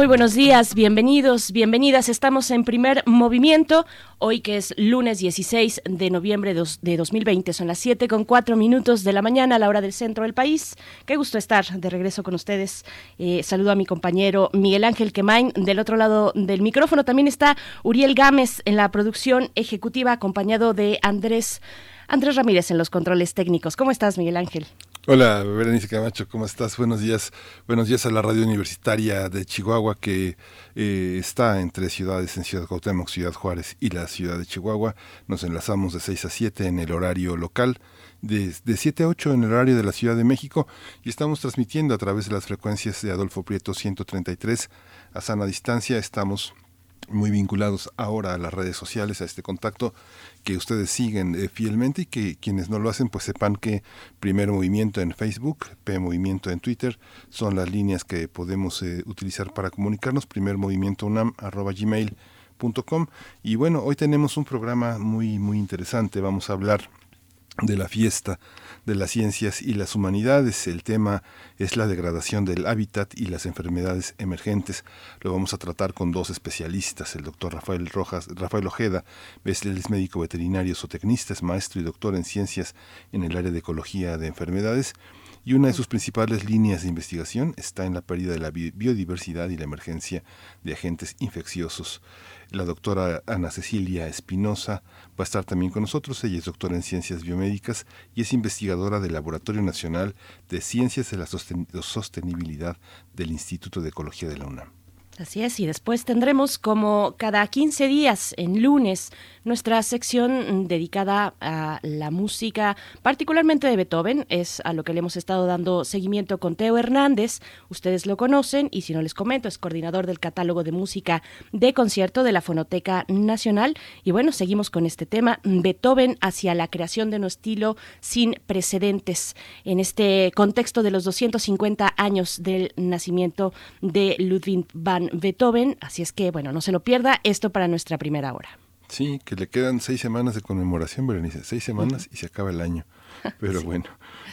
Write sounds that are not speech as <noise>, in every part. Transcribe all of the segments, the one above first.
Muy buenos días, bienvenidos, bienvenidas. Estamos en primer movimiento, hoy que es lunes 16 de noviembre de 2020. Son las 7 con 4 minutos de la mañana a la hora del centro del país. Qué gusto estar de regreso con ustedes. Eh, saludo a mi compañero Miguel Ángel Quemain. Del otro lado del micrófono también está Uriel Gámez en la producción ejecutiva, acompañado de Andrés, Andrés Ramírez en los controles técnicos. ¿Cómo estás, Miguel Ángel? Hola, Berenice Camacho, ¿cómo estás? Buenos días. Buenos días a la radio universitaria de Chihuahua que eh, está entre ciudades en Ciudad Cuauhtémoc, Ciudad Juárez y la ciudad de Chihuahua. Nos enlazamos de 6 a 7 en el horario local, de, de 7 a 8 en el horario de la Ciudad de México y estamos transmitiendo a través de las frecuencias de Adolfo Prieto 133 a sana distancia. Estamos muy vinculados ahora a las redes sociales, a este contacto que ustedes siguen eh, fielmente y que quienes no lo hacen pues sepan que Primer Movimiento en Facebook, P Movimiento en Twitter son las líneas que podemos eh, utilizar para comunicarnos, primer movimiento unam arroba gmail.com y bueno, hoy tenemos un programa muy muy interesante, vamos a hablar de la fiesta de las ciencias y las humanidades. El tema es la degradación del hábitat y las enfermedades emergentes. Lo vamos a tratar con dos especialistas, el doctor Rafael Rojas, Rafael Ojeda, es médico veterinario zootecnista, es maestro y doctor en ciencias en el área de ecología de enfermedades y una de sus principales líneas de investigación está en la pérdida de la biodiversidad y la emergencia de agentes infecciosos. La doctora Ana Cecilia Espinosa va a estar también con nosotros. Ella es doctora en ciencias biomédicas y es investigadora del Laboratorio Nacional de Ciencias de la Sostenibilidad del Instituto de Ecología de la UNAM. Así es, y después tendremos como cada 15 días, en lunes, nuestra sección dedicada a la música, particularmente de Beethoven, es a lo que le hemos estado dando seguimiento con Teo Hernández, ustedes lo conocen, y si no les comento, es coordinador del catálogo de música de concierto de la Fonoteca Nacional, y bueno, seguimos con este tema, Beethoven hacia la creación de un estilo sin precedentes, en este contexto de los 250 años del nacimiento de Ludwig van Beethoven, así es que, bueno, no se lo pierda, esto para nuestra primera hora. Sí, que le quedan seis semanas de conmemoración, Berenice, seis semanas y se acaba el año. <laughs> Pero bueno,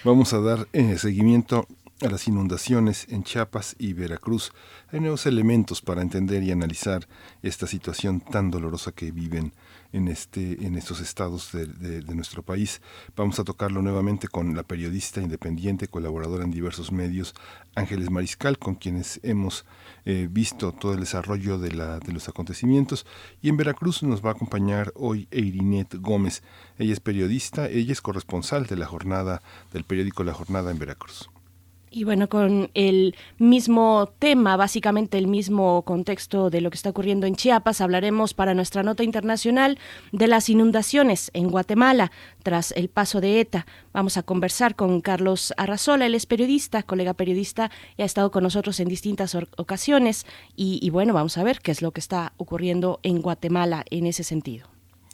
vamos a dar eh, seguimiento a las inundaciones en Chiapas y Veracruz. Hay nuevos elementos para entender y analizar esta situación tan dolorosa que viven en, este, en estos estados de, nuestro país. Vamos a tocarlo nuevamente con la periodista independiente, colaboradora en diversos medios, Ángeles Mariscal, con quienes hemos eh, visto todo el desarrollo de, la, de los acontecimientos. Y en Veracruz nos va a acompañar hoy Eirinet Gómez. Ella es periodista, ella es corresponsal de la jornada del periódico La Jornada en Veracruz. Y bueno, con el mismo tema, básicamente el mismo contexto de lo que está ocurriendo en Chiapas, hablaremos para nuestra nota internacional de las inundaciones en Guatemala tras el paso de ETA. Vamos a conversar con Carlos Arrazola, él es periodista, colega periodista, y ha estado con nosotros en distintas ocasiones. Y, y bueno, vamos a ver qué es lo que está ocurriendo en Guatemala en ese sentido.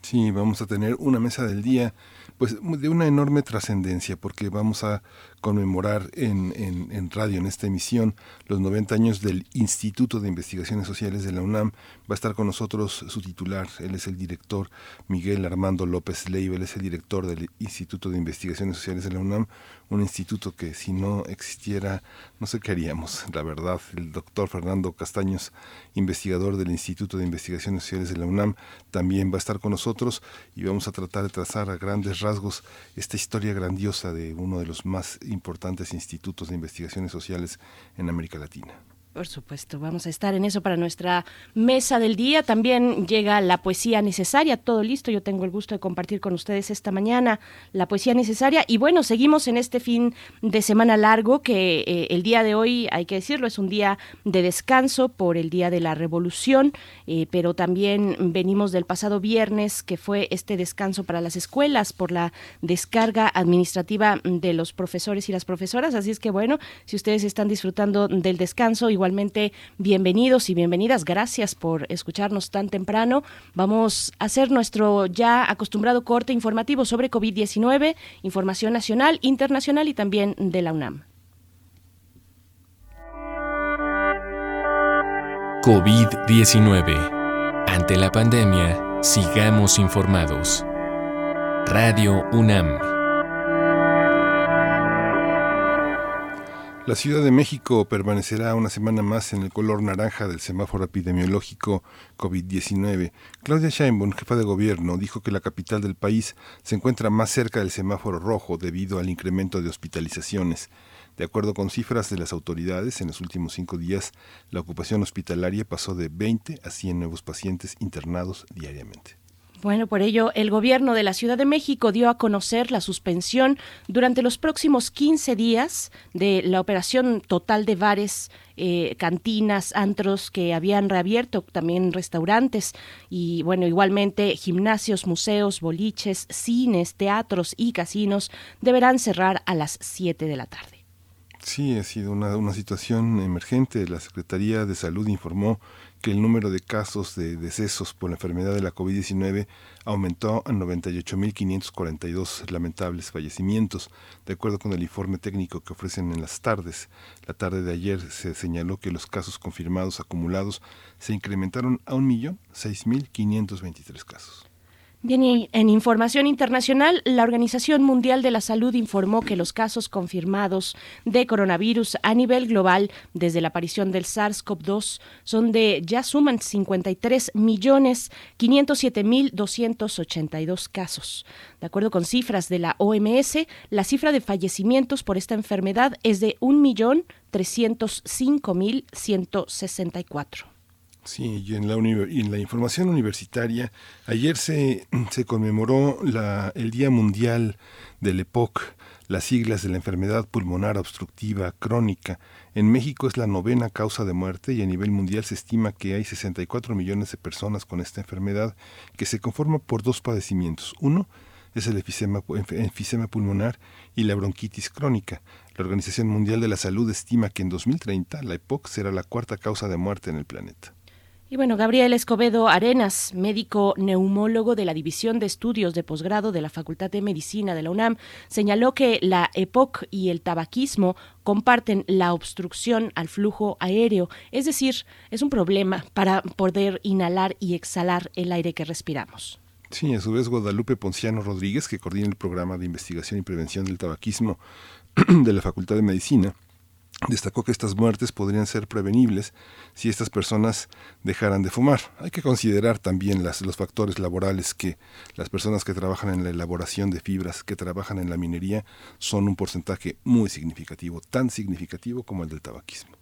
Sí, vamos a tener una mesa del día pues de una enorme trascendencia porque vamos a conmemorar en, radio, en esta emisión, los 90 años del Instituto de Investigaciones Sociales de la UNAM. Va a estar con nosotros su titular, él es el director Miguel Armando López Leiva, él es el director del Instituto de Investigaciones Sociales de la UNAM, un instituto que si no existiera, no sé qué haríamos, la verdad. El doctor Fernando Castaños, investigador del Instituto de Investigaciones Sociales de la UNAM, también va a estar con nosotros y vamos a tratar de trazar a grandes rasgos esta historia grandiosa de uno de los más importantes institutos de investigaciones sociales en América Latina. Por supuesto, vamos a estar en eso para nuestra mesa del día. También llega la poesía necesaria, todo listo. Yo tengo el gusto de compartir con ustedes esta mañana la poesía necesaria. Y bueno, seguimos en este fin de semana largo que eh, el día de hoy, hay que decirlo, es un día de descanso por el Día de la Revolución, eh, pero también venimos del pasado viernes, que fue este descanso para las escuelas por la descarga administrativa de los profesores y las profesoras. Así es que bueno, si ustedes están disfrutando del descanso, igual igualmente bienvenidos y bienvenidas. Gracias por escucharnos tan temprano. Vamos a hacer nuestro ya acostumbrado corte informativo sobre COVID-19, información nacional, internacional y también de la UNAM. COVID-19. Ante la pandemia, sigamos informados. Radio UNAM. La Ciudad de México permanecerá una semana más en el color naranja del semáforo epidemiológico COVID-19. Claudia Sheinbaum, jefa de gobierno, dijo que la capital del país se encuentra más cerca del semáforo rojo debido al incremento de hospitalizaciones. De acuerdo con cifras de las autoridades, en los últimos cinco días la ocupación hospitalaria pasó de 20 a 100 nuevos pacientes internados diariamente. Bueno, por ello, el gobierno de la Ciudad de México dio a conocer la suspensión durante los próximos 15 días de la operación total de bares, eh, cantinas, antros que habían reabierto, también restaurantes y, bueno, igualmente gimnasios, museos, boliches, cines, teatros y casinos deberán cerrar a las 7 de la tarde. Sí, ha sido una, una situación emergente. La Secretaría de Salud informó que el número de casos de decesos por la enfermedad de la COVID-19 aumentó a 98.542 lamentables fallecimientos, de acuerdo con el informe técnico que ofrecen en las tardes. La tarde de ayer se señaló que los casos confirmados acumulados se incrementaron a 1.006.523 casos. Bien, en información internacional, la Organización Mundial de la Salud informó que los casos confirmados de coronavirus a nivel global desde la aparición del SARS-CoV-2 son de ya suman 53 millones 507 mil 282 casos. De acuerdo con cifras de la OMS, la cifra de fallecimientos por esta enfermedad es de 1 millón 305 mil 164. Sí, y en la, la información universitaria, ayer se, <clears throat> se conmemoró la, el Día Mundial del EPOC, las siglas de la enfermedad pulmonar obstructiva crónica. En México es la novena causa de muerte y a nivel mundial se estima que hay 64 millones de personas con esta enfermedad que se conforma por dos padecimientos. Uno es el enfisema, enfisema pulmonar y la bronquitis crónica. La Organización Mundial de la Salud estima que en 2030 la EPOC será la cuarta causa de muerte en el planeta. Y bueno, Gabriel Escobedo Arenas, médico neumólogo de la División de Estudios de Posgrado de la Facultad de Medicina de la UNAM, señaló que la EPOC y el tabaquismo comparten la obstrucción al flujo aéreo, es decir, es un problema para poder inhalar y exhalar el aire que respiramos. Sí, a su vez Guadalupe Ponciano Rodríguez, que coordina el programa de investigación y prevención del tabaquismo <clears throat> de la Facultad de Medicina, Destacó que estas muertes podrían ser prevenibles si estas personas dejaran de fumar. Hay que considerar también los factores laborales que las personas que trabajan en la elaboración de fibras, que trabajan en la minería, son un porcentaje muy significativo, tan significativo como el del tabaquismo.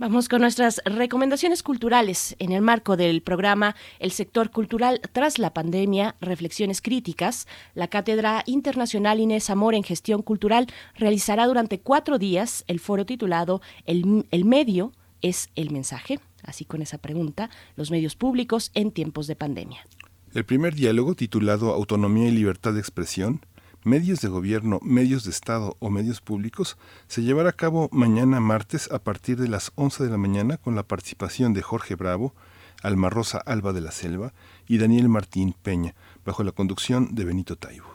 Vamos con nuestras recomendaciones culturales en el marco del programa El sector cultural tras la pandemia, reflexiones críticas. La Cátedra Internacional Inés Amor en Gestión Cultural realizará durante cuatro días el foro titulado El, el medio es el mensaje. Así con esa pregunta, los medios públicos en tiempos de pandemia. El primer diálogo titulado Autonomía y Libertad de Expresión medios de gobierno, medios de Estado o medios públicos se llevará a cabo mañana martes a partir de las 11 de la mañana con la participación de Jorge Bravo, Alma Rosa Alba de la Selva y Daniel Martín Peña, bajo la conducción de Benito Taibo.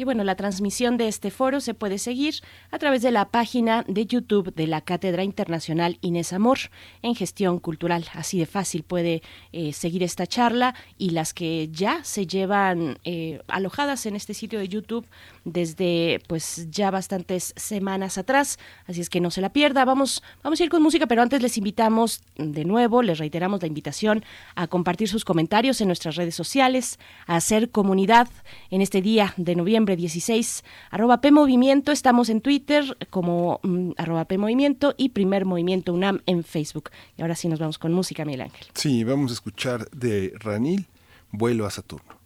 Y bueno, la transmisión de este foro se puede seguir a través de la página de YouTube de la Cátedra Internacional Inés Amor en Gestión Cultural. Así de fácil puede eh, seguir esta charla y las que ya se llevan eh, alojadas en este sitio de YouTube desde pues ya bastantes semanas atrás. Así es que no se la pierda. Vamos, vamos a ir con música, pero antes les invitamos de nuevo, les reiteramos la invitación a compartir sus comentarios en nuestras redes sociales, a hacer comunidad en este día de noviembre 16, arroba P Movimiento, estamos en Twitter como mm, arroba P Movimiento y Primer Movimiento UNAM en Facebook. Y ahora sí nos vamos con música, Miguel Ángel. Sí, vamos a escuchar de Ranil, Vuelo a Saturno.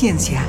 Ciencia.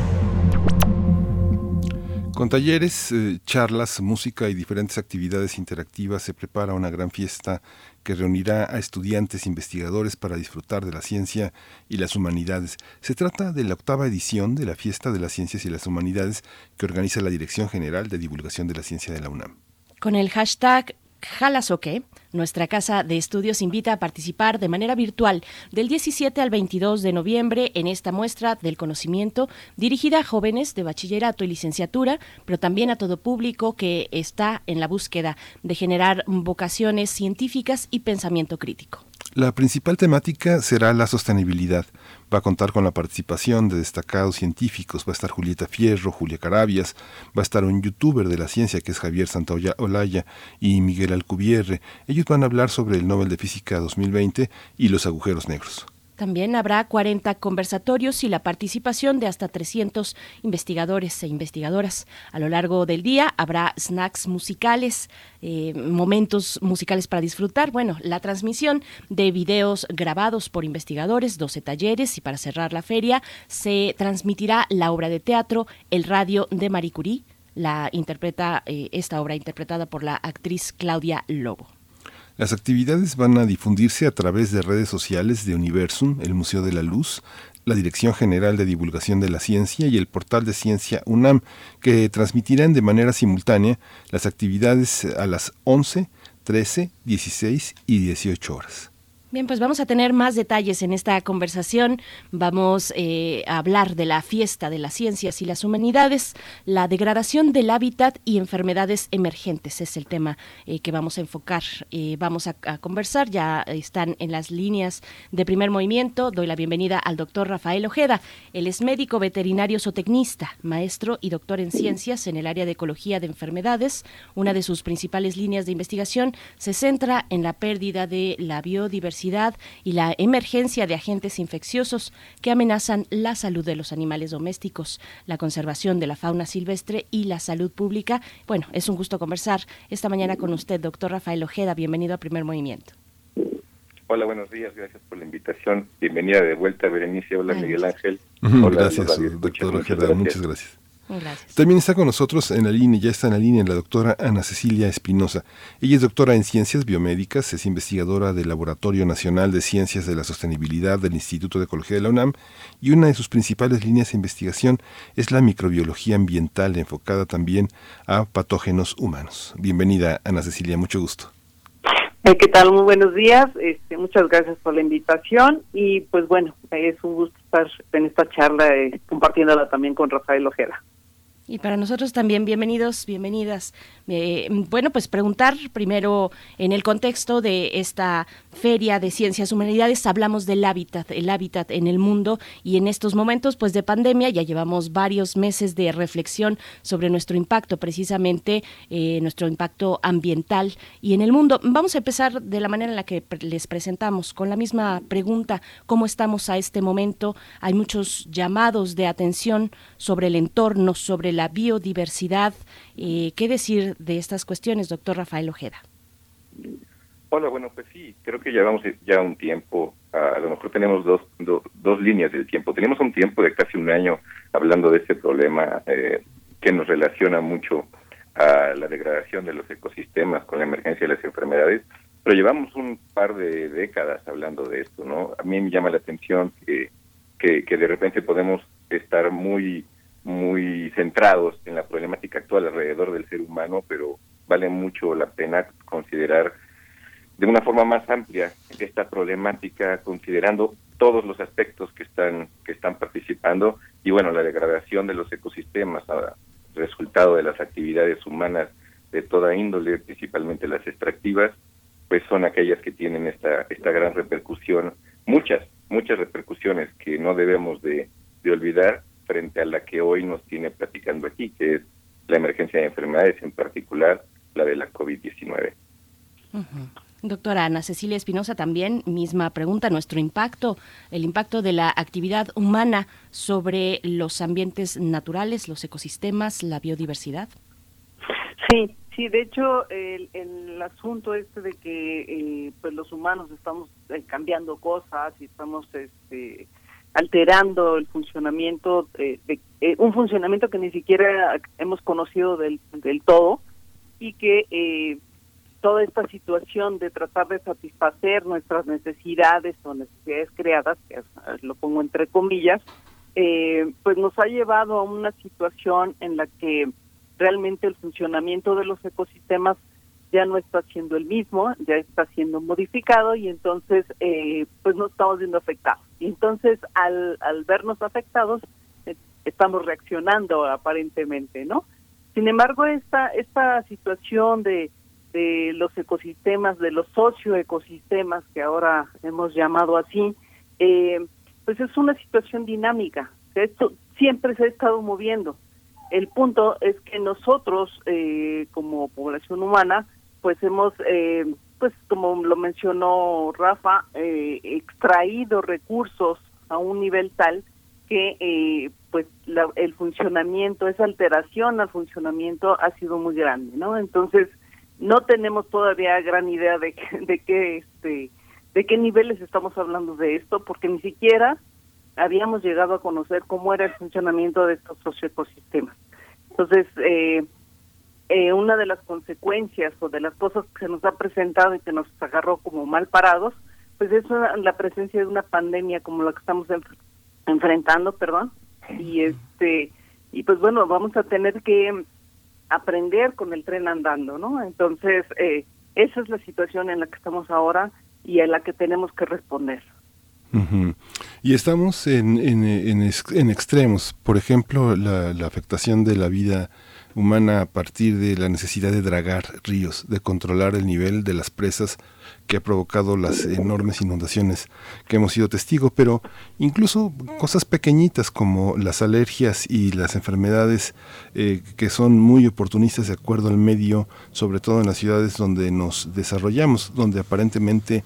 Con talleres, eh, charlas, música y diferentes actividades interactivas se prepara una gran fiesta que reunirá a estudiantes e investigadores para disfrutar de la ciencia y las humanidades. Se trata de la octava edición de la Fiesta de las Ciencias y las Humanidades que organiza la Dirección General de Divulgación de la Ciencia de la UNAM. Con el hashtag Jalasoque, nuestra casa de estudios invita a participar de manera virtual del 17 al 22 de noviembre en esta muestra del conocimiento dirigida a jóvenes de bachillerato y licenciatura, pero también a todo público que está en la búsqueda de generar vocaciones científicas y pensamiento crítico. La principal temática será la sostenibilidad. Va a contar con la participación de destacados científicos. Va a estar Julieta Fierro, Julia Carabias, va a estar un youtuber de la ciencia que es Javier Santaolla Olaya y Miguel Alcubierre. Ellos van a hablar sobre el Nobel de Física 2020 y los agujeros negros. También habrá 40 conversatorios y la participación de hasta 300 investigadores e investigadoras. A lo largo del día habrá snacks musicales, eh, momentos musicales para disfrutar. Bueno, la transmisión de videos grabados por investigadores, 12 talleres y para cerrar la feria se transmitirá la obra de teatro El Radio de Marie Curie. La interpreta eh, esta obra interpretada por la actriz Claudia Lobo. Las actividades van a difundirse a través de redes sociales de Universum, el Museo de la Luz, la Dirección General de Divulgación de la Ciencia y el portal de Ciencia UNAM, que transmitirán de manera simultánea las actividades a las 11, 13, 16 y 18 horas. Bien, pues vamos a tener más detalles en esta conversación. Vamos eh, a hablar de la fiesta de las ciencias y las humanidades, la degradación del hábitat y enfermedades emergentes. Es el tema eh, que vamos a enfocar. Eh, vamos a, a, conversar. Ya están en las líneas de primer movimiento. Doy la bienvenida al doctor Rafael Ojeda. Él es médico veterinario zootecnista, maestro y doctor en ciencias en el área de ecología de enfermedades. Una de sus principales líneas de investigación se centra en la pérdida de la biodiversidad y la emergencia de agentes infecciosos que amenazan la salud de los animales domésticos, la conservación de la fauna silvestre y la salud pública. Bueno, es un gusto conversar esta mañana con usted, doctor Rafael Ojeda. Bienvenido a Primer Movimiento. Hola, buenos días, gracias por la invitación. Bienvenida de vuelta, Berenice. Hola, Miguel Ángel. <laughs> Hola, gracias, doctor Ojeda. Muchas gracias. También está con nosotros en la línea, ya está en la línea, la doctora Ana Cecilia Espinosa. Ella es doctora en ciencias biomédicas, es investigadora del Laboratorio Nacional de Ciencias de la Sostenibilidad del Instituto de Ecología de la UNAM y una de sus principales líneas de investigación es la microbiología ambiental enfocada también a patógenos humanos. Bienvenida, Ana Cecilia, mucho gusto. Eh, ¿Qué tal? Muy buenos días. Este, muchas gracias por la invitación y pues bueno, es un gusto estar en esta charla eh, compartiéndola también con Rafael Ojeda. Y para nosotros también, bienvenidos, bienvenidas. Eh, bueno, pues preguntar primero en el contexto de esta Feria de Ciencias Humanidades, hablamos del hábitat, el hábitat en el mundo y en estos momentos pues de pandemia ya llevamos varios meses de reflexión sobre nuestro impacto, precisamente eh, nuestro impacto ambiental y en el mundo. Vamos a empezar de la manera en la que les presentamos, con la misma pregunta, ¿cómo estamos a este momento? Hay muchos llamados de atención sobre el entorno, sobre la biodiversidad. Eh, ¿Qué decir de estas cuestiones, doctor Rafael Ojeda? Hola, bueno, pues sí, creo que llevamos ya un tiempo, a lo mejor tenemos dos, dos líneas del tiempo. Tenemos un tiempo de casi un año hablando de este problema eh, que nos relaciona mucho a la degradación de los ecosistemas con la emergencia de las enfermedades, pero llevamos un par de décadas hablando de esto, ¿no? A mí me llama la atención que, que, que de repente podemos estar muy muy centrados en la problemática actual alrededor del ser humano, pero vale mucho la pena considerar de una forma más amplia esta problemática, considerando todos los aspectos que están que están participando y bueno, la degradación de los ecosistemas, resultado de las actividades humanas de toda índole, principalmente las extractivas, pues son aquellas que tienen esta esta gran repercusión, muchas muchas repercusiones que no debemos de, de olvidar frente a la que hoy nos tiene platicando aquí, que es la emergencia de enfermedades, en particular la de la COVID-19. Doctora Ana Cecilia Espinosa, también misma pregunta, nuestro impacto, el impacto de la actividad humana sobre los ambientes naturales, los ecosistemas, la biodiversidad. Sí, sí, Sí, de hecho, el, el asunto este de que eh, pues los humanos estamos eh, cambiando cosas y estamos este, alterando el funcionamiento, de, eh, un funcionamiento que ni siquiera hemos conocido del, del todo y que toda esta situación de tratar de satisfacer nuestras necesidades o necesidades creadas, que lo pongo entre comillas, pues nos ha llevado a una situación en la que realmente el funcionamiento de los ecosistemas ya no está siendo el mismo, ya está siendo modificado y entonces eh, pues no estamos viendo afectados. Y entonces al, al vernos afectados eh, estamos reaccionando aparentemente, ¿no? Sin embargo, esta, esta situación de, de los ecosistemas, de los socioecosistemas que ahora hemos llamado así, eh, pues es una situación dinámica. Esto siempre se ha estado moviendo el punto es que nosotros, eh, como población humana, pues hemos, eh, pues como lo mencionó Rafa, eh, extraído recursos a un nivel tal que pues el funcionamiento, esa alteración al funcionamiento ha sido muy grande, ¿no? Entonces no tenemos todavía gran idea de, de qué este de qué niveles estamos hablando de esto, porque ni siquiera habíamos llegado a conocer cómo era el funcionamiento de estos socioecosistemas. Entonces, eh, eh, una de las consecuencias o de las cosas que se nos ha presentado y que nos agarró como mal parados, pues es la presencia de una pandemia como la que estamos enfrentando, perdón, y este y pues bueno, vamos a tener que aprender con el tren andando, ¿no? Entonces, eh, esa es la situación en la que estamos ahora y a la que tenemos que responder. Y estamos en, en, en, extremos, por ejemplo, la, la, afectación de la vida humana a partir de la necesidad de dragar ríos, de controlar el nivel de las presas que ha provocado las enormes inundaciones que hemos sido testigos, pero incluso cosas pequeñitas como las alergias y las enfermedades eh, que son muy oportunistas de acuerdo al medio, sobre todo en las ciudades donde nos desarrollamos, donde aparentemente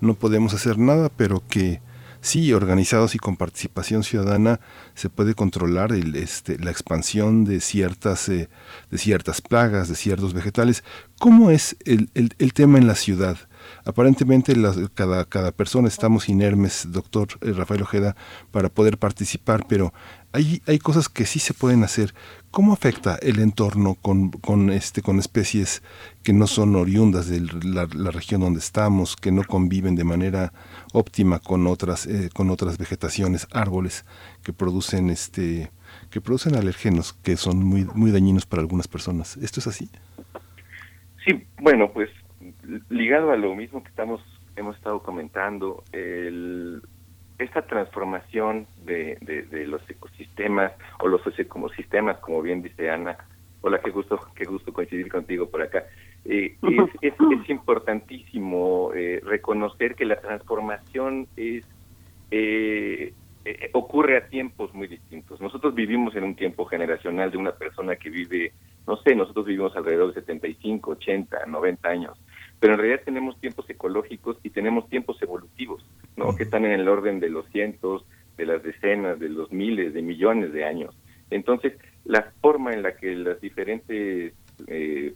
no podemos hacer nada, pero que sí, organizados y con participación ciudadana se puede controlar el, este, la expansión de ciertas, eh, de ciertas plagas, de ciertos vegetales. ¿Cómo es el, tema en la ciudad? Aparentemente cada, cada persona estamos inermes, doctor eh, Rafael Ojeda, para poder participar, pero hay, hay cosas que sí se pueden hacer. ¿Cómo afecta el entorno con, con, este, especies que no son oriundas de la, región donde estamos, que no conviven de manera óptima con otras, eh, con otras vegetaciones, árboles que producen, este, que producen alergenos que son muy, muy dañinos para algunas personas? ¿Esto es así? Sí, bueno, pues ligado a lo mismo que estamos hemos estado comentando, el, esta transformación de, de, los ecosistemas o los ecosistemas, como bien dice Ana, hola, qué gusto, qué gusto coincidir contigo por acá. Eh, <laughs> es, es, importantísimo eh, reconocer que la transformación es eh, ocurre a tiempos muy distintos. Nosotros vivimos en un tiempo generacional de una persona que vive, no sé, nosotros vivimos alrededor de 75, 80, 90 años pero en realidad tenemos tiempos ecológicos y tenemos tiempos evolutivos, ¿no? Que están en el orden de los cientos, de las decenas, de los miles, de millones de años. Entonces, la forma en la que las diferentes eh,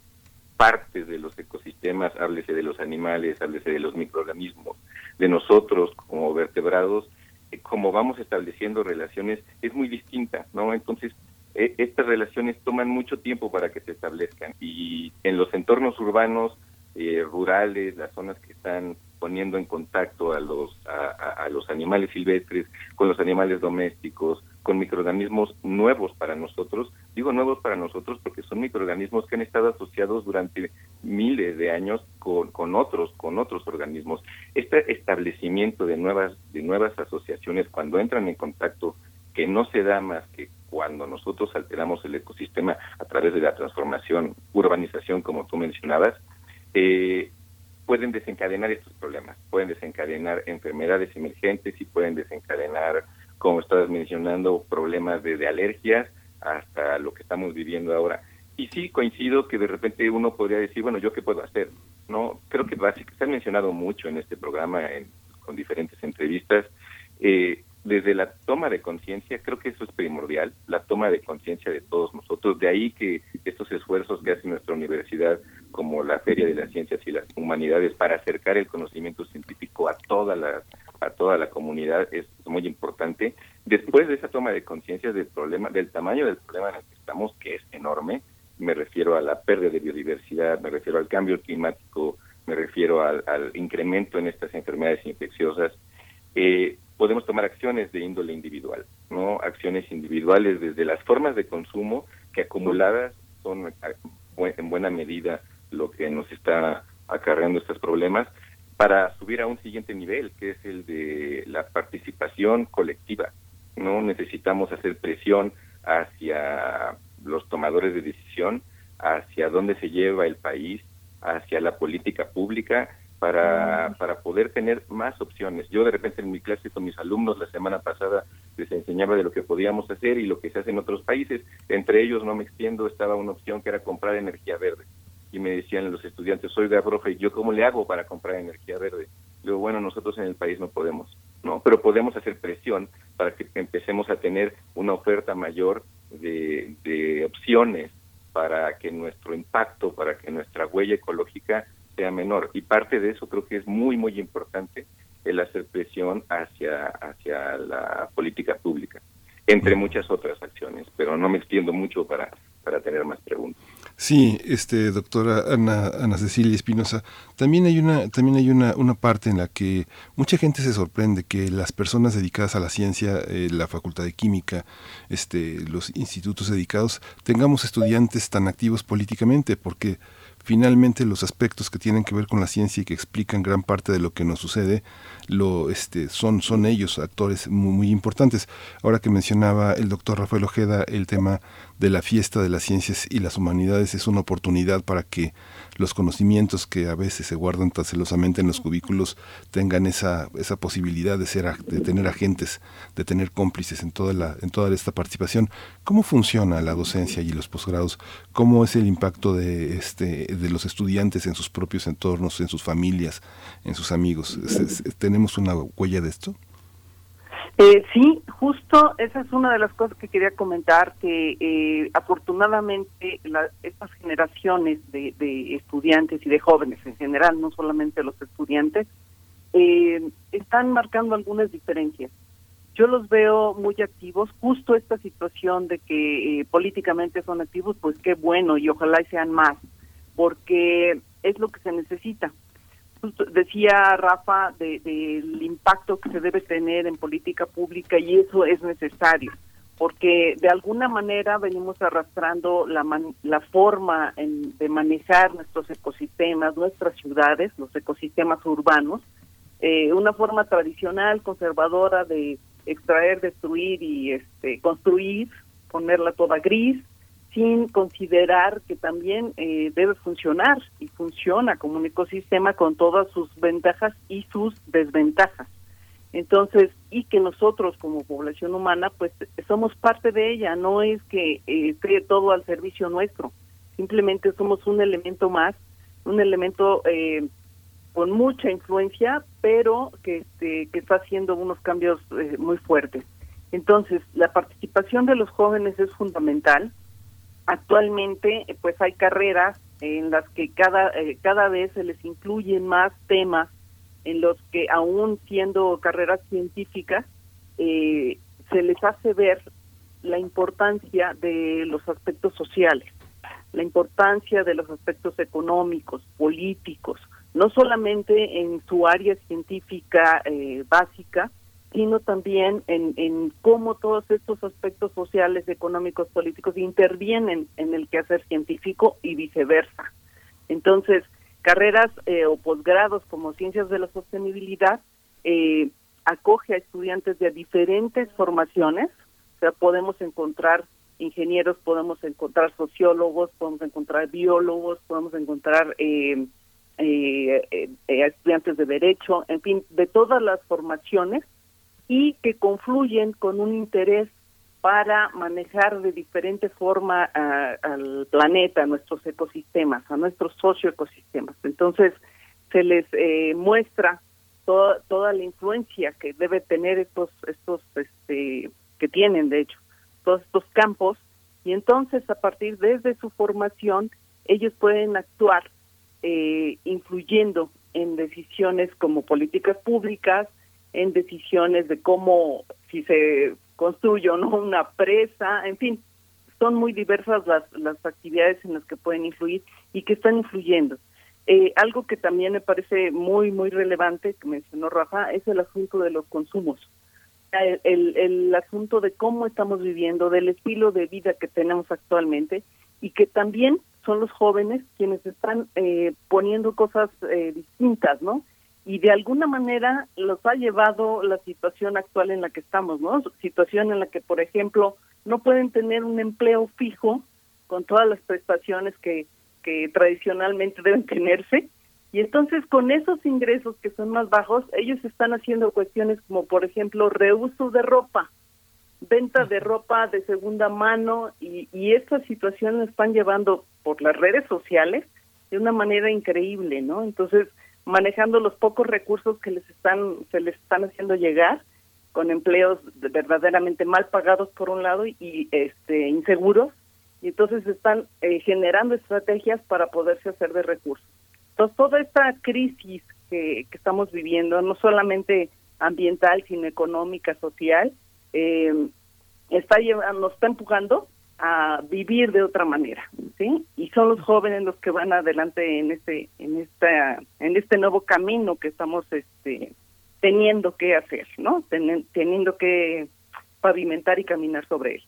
partes de los ecosistemas, háblese de los animales, háblese de los microorganismos, de nosotros como vertebrados, eh, como vamos estableciendo relaciones, es muy distinta, ¿no? Entonces, eh, estas relaciones toman mucho tiempo para que se establezcan y en los entornos urbanos eh, rurales, las zonas que están poniendo en contacto a los a, los animales silvestres con los animales domésticos, con microorganismos nuevos para nosotros. Digo nuevos para nosotros porque son microorganismos que han estado asociados durante miles de años con, con otros con otros organismos. Este establecimiento de nuevas de nuevas asociaciones cuando entran en contacto que no se da más que cuando nosotros alteramos el ecosistema a través de la transformación, urbanización, como tú mencionabas, eh, pueden desencadenar estos problemas, pueden desencadenar enfermedades emergentes y pueden desencadenar, como estabas mencionando, problemas desde alergias hasta lo que estamos viviendo ahora. Y sí coincido que de repente uno podría decir, bueno, ¿yo qué puedo hacer? No, creo que básicamente se ha mencionado mucho en este programa, con diferentes entrevistas, eh, desde la toma de conciencia, creo que eso es primordial, la toma de conciencia de todos nosotros. De ahí que estos esfuerzos que hace nuestra universidad, como la Feria de las Ciencias y las Humanidades, para acercar el conocimiento científico a toda la, a toda la comunidad, es muy Después de esa toma de conciencia del problema, del tamaño del problema en el que estamos, que es enorme, me refiero a la pérdida de biodiversidad, me refiero al cambio climático, me refiero al, incremento en estas enfermedades infecciosas, eh, podemos tomar acciones de índole individual, no acciones individuales desde las formas de consumo que acumuladas son en buena medida lo que nos está acarreando estos problemas para subir a un siguiente nivel que es el de la participación colectiva no necesitamos hacer presión hacia los tomadores de decisión, hacia dónde se lleva el país, hacia la política pública, para, para poder tener más opciones. Yo de repente en mi clase con mis alumnos la semana pasada les enseñaba de lo que podíamos hacer y lo que se hace en otros países. Entre ellos, no me extiendo, estaba una opción que era comprar energía verde. Y me decían los estudiantes, oiga, profe, ¿yo cómo le hago para comprar energía verde? Luego, bueno, nosotros en el país no podemos, ¿no? Pero podemos hacer presión para que empecemos a tener una oferta mayor de, de opciones para que nuestro impacto, para que nuestra huella ecológica sea menor. Y parte de eso creo que es muy, muy importante el hacer presión hacia, hacia la política pública, entre muchas otras acciones, pero no me extiendo mucho para, para tener más preguntas. Sí, este doctora Ana, Ana Cecilia Espinosa, también hay una también hay una, una parte en la que mucha gente se sorprende que las personas dedicadas a la ciencia, eh, la Facultad de Química, este los institutos dedicados tengamos estudiantes tan activos políticamente porque finalmente los aspectos que tienen que ver con la ciencia y que explican gran parte de lo que nos sucede lo este son son ellos actores muy, muy importantes. Ahora que mencionaba el doctor Rafael Ojeda el tema de la fiesta de las ciencias y las humanidades es una oportunidad para que los conocimientos que a veces se guardan tan celosamente en los cubículos tengan esa, esa posibilidad de ser de tener agentes, de tener cómplices en toda la, en toda esta participación. ¿Cómo funciona la docencia y los posgrados? ¿Cómo es el impacto de este de los estudiantes en sus propios entornos, en sus familias, en sus amigos? ¿Tenemos una huella de esto? Eh, sí, justo esa es una de las cosas que quería comentar, que eh, afortunadamente estas generaciones de, estudiantes y de jóvenes en general, no solamente los estudiantes, eh, están marcando algunas diferencias. Yo los veo muy activos, justo esta situación de que eh, políticamente son activos, pues qué bueno y ojalá sean más, porque es lo que se necesita decía Rafa del impacto que se debe tener en política pública y eso es necesario porque de alguna manera venimos arrastrando la, la forma de manejar nuestros ecosistemas, nuestras ciudades, los ecosistemas urbanos, eh, una forma tradicional, conservadora de extraer, destruir y este, construir, ponerla toda gris, sin considerar que también eh, debe funcionar y funciona como un ecosistema con todas sus ventajas y sus desventajas. Entonces, y que nosotros como población humana, pues somos parte de ella, no es que eh, esté todo al servicio nuestro, simplemente somos un elemento más, un elemento eh, con mucha influencia, pero que, este, que está haciendo unos cambios muy fuertes. Entonces, la participación de los jóvenes es fundamental, Actualmente, eh, pues hay carreras en las que cada, eh, cada vez se les incluyen más temas en los que aún siendo carreras científicas, eh, se les hace ver la importancia de los aspectos sociales, la importancia de los aspectos económicos, políticos, no solamente en su área científica básica, sino también en, en cómo todos estos aspectos sociales, económicos, políticos intervienen en el quehacer científico y viceversa. Entonces, carreras eh, o posgrados como ciencias de la sostenibilidad eh, acoge a estudiantes de diferentes formaciones, o sea, podemos encontrar ingenieros, podemos encontrar sociólogos, podemos encontrar biólogos, podemos encontrar eh, estudiantes de derecho, en fin, de todas las formaciones y que confluyen con un interés para manejar de diferente forma al planeta, a nuestros ecosistemas, a nuestros socioecosistemas. Entonces, se les eh, muestra toda, toda la influencia que debe tener estos, estos este, que tienen, de hecho, todos estos campos Y entonces, a partir desde su formación, ellos pueden actuar eh, influyendo en decisiones como políticas públicas, en decisiones de cómo, si se construye o no una presa, en fin, son muy diversas las, las actividades en las que pueden influir y que están influyendo. Eh, algo que también me parece muy, muy relevante, que mencionó Rafa, es el asunto de los consumos. El, el, asunto de cómo estamos viviendo, del estilo de vida que tenemos actualmente y que también son los jóvenes quienes están eh, poniendo cosas eh, distintas, ¿no? Y de alguna manera los ha llevado la situación actual en la que estamos, ¿no? Situación en la que, por ejemplo, no pueden tener un empleo fijo con todas las prestaciones que que tradicionalmente deben tenerse. Y entonces con esos ingresos que son más bajos, ellos están haciendo cuestiones como, por ejemplo, reuso de ropa, venta de ropa de segunda mano y, y estas situaciones están llevando por las redes sociales de una manera increíble, ¿no? Entonces, manejando los pocos recursos que les están, se les están haciendo llegar, con empleos verdaderamente mal pagados por un lado y este inseguros y entonces están eh, generando estrategias para poderse hacer de recursos. Entonces, toda esta crisis que, estamos viviendo, no solamente ambiental, sino económica, social, eh, está llevando, nos está empujando a vivir de otra manera, ¿sí? Y son los jóvenes los que van adelante en este en esta en este nuevo camino que estamos este teniendo que hacer, ¿no? teniendo que pavimentar y caminar sobre él.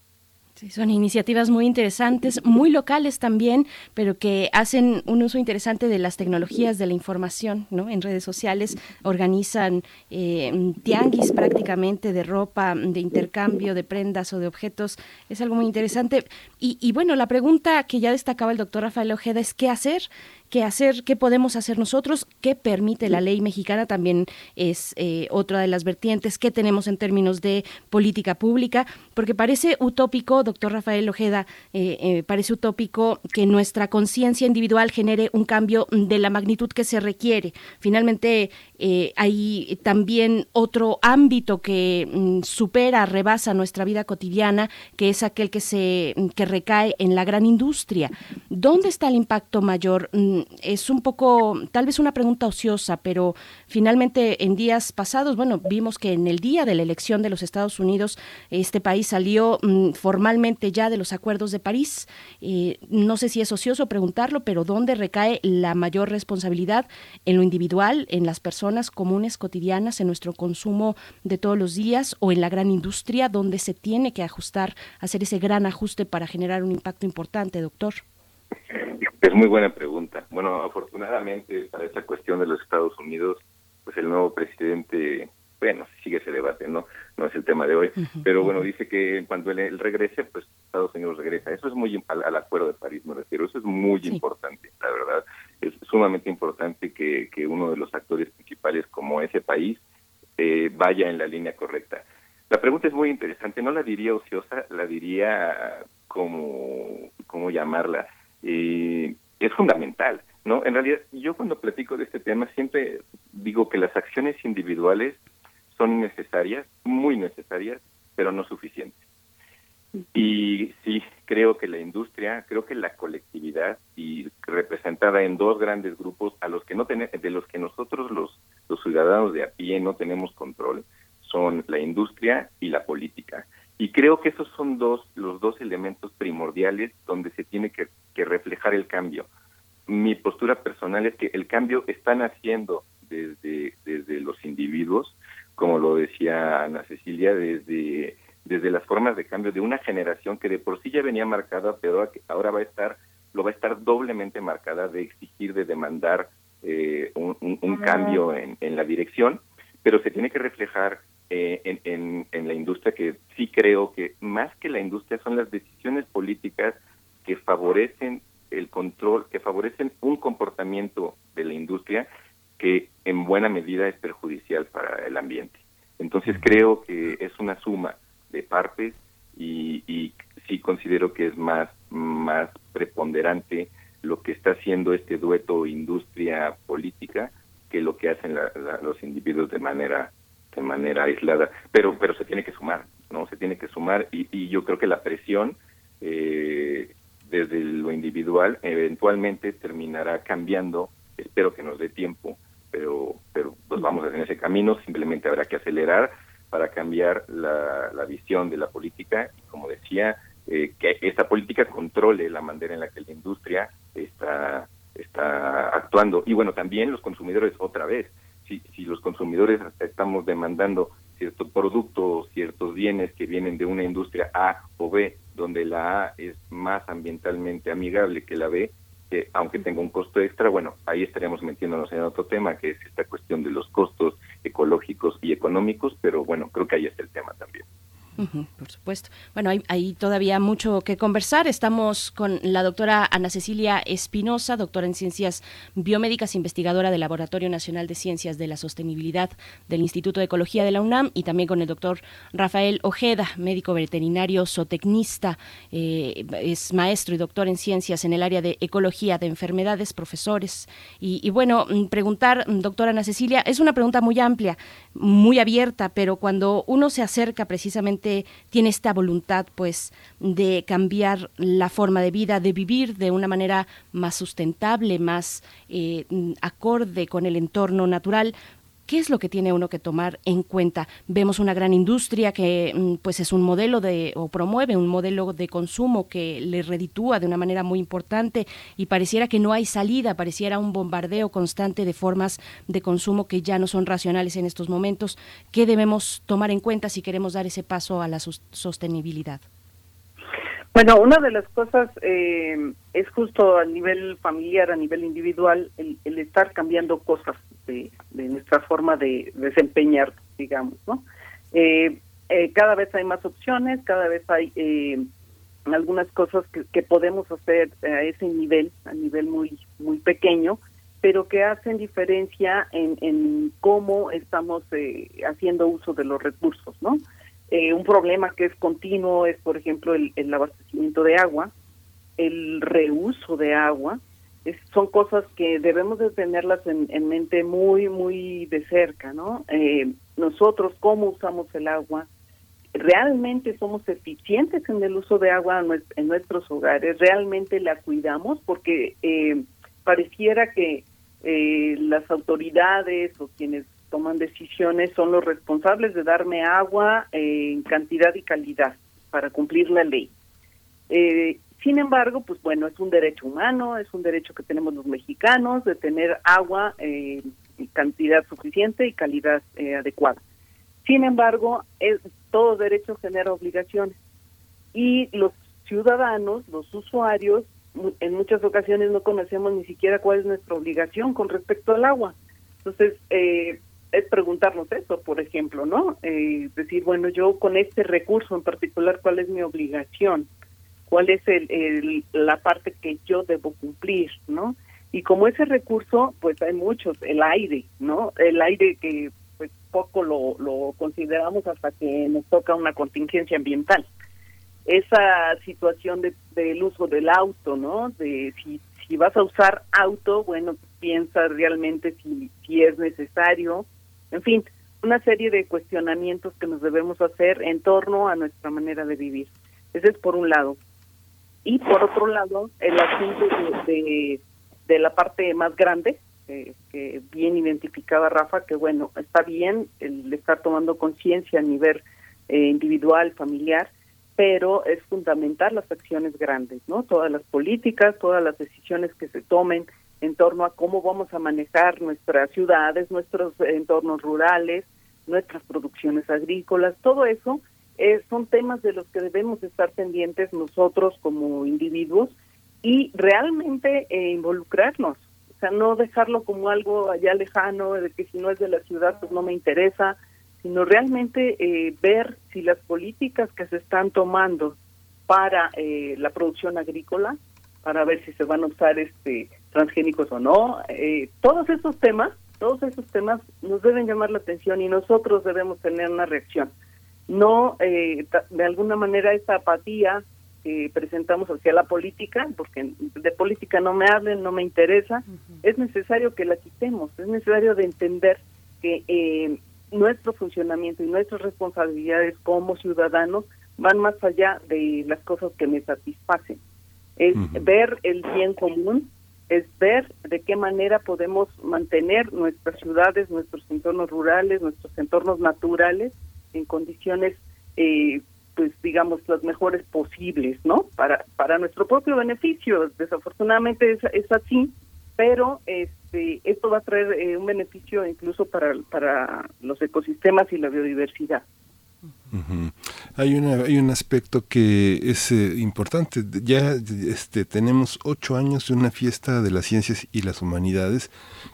Sí, son iniciativas muy interesantes, muy locales también, pero que hacen un uso interesante de las tecnologías de la información, ¿no? En redes sociales organizan eh, tianguis prácticamente de ropa, de intercambio de prendas o de objetos. Es algo muy interesante. Y, y bueno, la pregunta que ya destacaba el doctor Rafael Ojeda es qué hacer qué hacer, qué podemos hacer nosotros, qué permite la ley mexicana también es eh, otra de las vertientes que tenemos en términos de política pública, porque parece utópico, doctor Rafael Ojeda, eh, eh, parece utópico que nuestra conciencia individual genere un cambio de la magnitud que se requiere. Finalmente, hay también otro ámbito que mm, supera, rebasa nuestra vida cotidiana, que es aquel que se que recae en la gran industria. ¿Dónde está el impacto mayor? Mm, es un poco, tal vez una pregunta ociosa, pero finalmente en días pasados, bueno, vimos que en el día de la elección de los Estados Unidos, este país salió mm, formalmente ya de los acuerdos de París. Eh, no sé si es ocioso preguntarlo, pero ¿dónde recae la mayor responsabilidad en lo individual, en las personas comunes, cotidianas, en nuestro consumo de todos los días o en la gran industria, donde se tiene que ajustar, hacer ese gran ajuste para generar un impacto importante, doctor? Es muy buena pregunta. Bueno, afortunadamente para esta cuestión de los Estados Unidos, pues el nuevo presidente, bueno, sigue ese debate, ¿no? No es el tema de hoy, pero bueno, dice que cuando él, regrese, pues Estados Unidos regresa. Eso es muy, al, acuerdo de París me refiero, eso es muy importante, la verdad. Es sumamente importante que, que uno de los actores principales como ese país eh, vaya en la línea correcta. La pregunta es muy interesante, no la diría ociosa, la diría como, ¿cómo llamarla? Eh, es fundamental, ¿no? En realidad, yo cuando platico de este tema siempre digo que las acciones individuales son necesarias, muy necesarias, pero no suficientes. Y sí, creo que la industria, creo que la colectividad y representada en dos grandes grupos a los que no tenemos, de los que nosotros los, los ciudadanos de a pie no tenemos control, son la industria y la política. Y creo que esos son dos, los dos elementos primordiales donde se tiene que, reflejar el cambio. Mi postura personal es que el cambio está naciendo desde, desde los individuos, como lo decía Ana Cecilia, desde, desde las formas de cambio de una generación que de por sí ya venía marcada, pero ahora va a estar, lo va a estar doblemente marcada de exigir, de demandar eh, un, un, cambio en, en la dirección, pero se tiene que reflejar eh, en, en, la industria que sí creo que más que la industria son las decisiones políticas que favorecen el control, que favorecen un comportamiento de la industria que en buena medida es perjudicial para el ambiente. Entonces creo que es una suma de partes y, y sí considero que es más, más preponderante lo que está haciendo este dueto industria-política que lo que hacen los individuos de manera de manera aislada, pero pero se tiene que sumar, ¿no? Se tiene que sumar y, y yo creo que la presión eh, desde lo individual eventualmente terminará cambiando, espero que nos dé tiempo, pero, pero pues vamos en ese camino, simplemente habrá que acelerar para cambiar la, la visión de la política. Y como decía, eh, que esta política controle la manera en la que la industria está, está actuando. Y bueno, también los consumidores otra vez, si, si los consumidores estamos demandando ciertos productos, ciertos bienes que vienen de una industria A o B, donde la A es más ambientalmente amigable que la B, que aunque tenga un costo extra, bueno, ahí estaríamos metiéndonos en otro tema, que es esta cuestión de los costos ecológicos y económicos, pero bueno, creo que ahí está el tema también por supuesto. Bueno, hay, todavía mucho que conversar. Estamos con la doctora Ana Cecilia Espinosa, doctora en Ciencias Biomédicas, investigadora del Laboratorio Nacional de Ciencias de la Sostenibilidad del Instituto de Ecología de la UNAM, y también con el doctor Rafael Ojeda, médico veterinario, zootecnista, eh, es maestro y doctor en Ciencias en el área de Ecología de Enfermedades, profesores. Y, y bueno, mm, preguntar, mm, doctora Ana Cecilia, es una pregunta muy amplia, muy abierta, pero cuando uno se acerca precisamente tiene esta voluntad pues de cambiar la forma de vida, de vivir de una manera más sustentable, más eh, acorde con el entorno natural, ¿Qué es lo que tiene uno que tomar en cuenta? Vemos una gran industria que mm, pues es un modelo de o promueve un modelo de consumo que le reditúa de una manera muy importante y pareciera que no hay salida, pareciera un bombardeo constante de formas de consumo que ya no son racionales en estos momentos. ¿Qué debemos tomar en cuenta si queremos dar ese paso a la sostenibilidad? Bueno, una de las cosas eh, es justo a nivel familiar, a nivel individual, el, estar cambiando cosas de, nuestra forma de desempeñar, digamos, ¿no? Eh, eh, cada vez hay más opciones, cada vez hay algunas cosas que, podemos hacer a ese nivel, a nivel muy muy pequeño, pero que hacen diferencia en, en cómo estamos haciendo uso de los recursos, ¿no? Eh, un problema que es continuo es, por ejemplo, el, abastecimiento de agua, el reuso de agua. son cosas que debemos de tenerlas en, mente muy, muy de cerca, ¿no? Eh, nosotros, cómo usamos el agua, realmente somos eficientes en el uso de agua en nuestros hogares, realmente la cuidamos, porque eh, pareciera que las autoridades o quienes toman decisiones son los responsables de darme agua en cantidad y calidad para cumplir la ley. Eh, sin embargo, pues bueno, es un derecho humano, es un derecho que tenemos los mexicanos de tener agua en cantidad suficiente y calidad eh, adecuada. Sin embargo, es, todo derecho genera obligaciones y los ciudadanos, los usuarios, en muchas ocasiones no conocemos ni siquiera cuál es nuestra obligación con respecto al agua. Entonces, eh, es preguntarnos eso, por ejemplo, ¿no? Eh, decir, bueno, yo con este recurso en particular, ¿cuál es mi obligación? ¿Cuál es el, la parte que yo debo cumplir, ¿no? Y como ese recurso, pues hay muchos, el aire, ¿no? El aire que pues poco lo, consideramos hasta que nos toca una contingencia ambiental. Esa situación de, del uso del auto, ¿no? De si, si vas a usar auto, bueno, piensa realmente si es necesario, en fin, una serie de cuestionamientos que nos debemos hacer en torno a nuestra manera de vivir. Ese es por un lado. Y por otro lado, el asunto de, de, la parte más grande, que bien identificaba Rafa, que bueno, está bien el estar tomando conciencia a nivel eh, individual, familiar, pero es fundamental las acciones grandes, ¿no? Todas las políticas, todas las decisiones que se tomen en torno a cómo vamos a manejar nuestras ciudades, nuestros entornos rurales, nuestras producciones agrícolas, todo eso eh, son temas de los que debemos estar pendientes nosotros como individuos y realmente eh, involucrarnos, o sea, no dejarlo como algo allá lejano, de que si no es de la ciudad pues no me interesa, sino realmente eh, ver si las políticas que se están tomando para la producción agrícola, para ver si se van a usar este transgénicos o no. Eh, todos esos temas, todos esos temas nos deben llamar la atención y nosotros debemos tener una reacción. No, eh, de alguna manera, esta apatía que presentamos hacia la política, porque de política no me hablen, no me interesa, es necesario que la quitemos, es necesario de entender que eh, nuestro funcionamiento y nuestras responsabilidades como ciudadanos van más allá de las cosas que me satisfacen es ver el bien común, es ver de qué manera podemos mantener nuestras ciudades, nuestros entornos rurales, nuestros entornos naturales en condiciones, eh, pues digamos, las mejores posibles, ¿no? Para, para nuestro propio beneficio. Desafortunadamente es, es así, pero este esto va a traer eh, un beneficio incluso para, para los ecosistemas y la biodiversidad. Hay, una, hay un aspecto que es eh, importante. Ya este, tenemos ocho años de una fiesta de las ciencias y las humanidades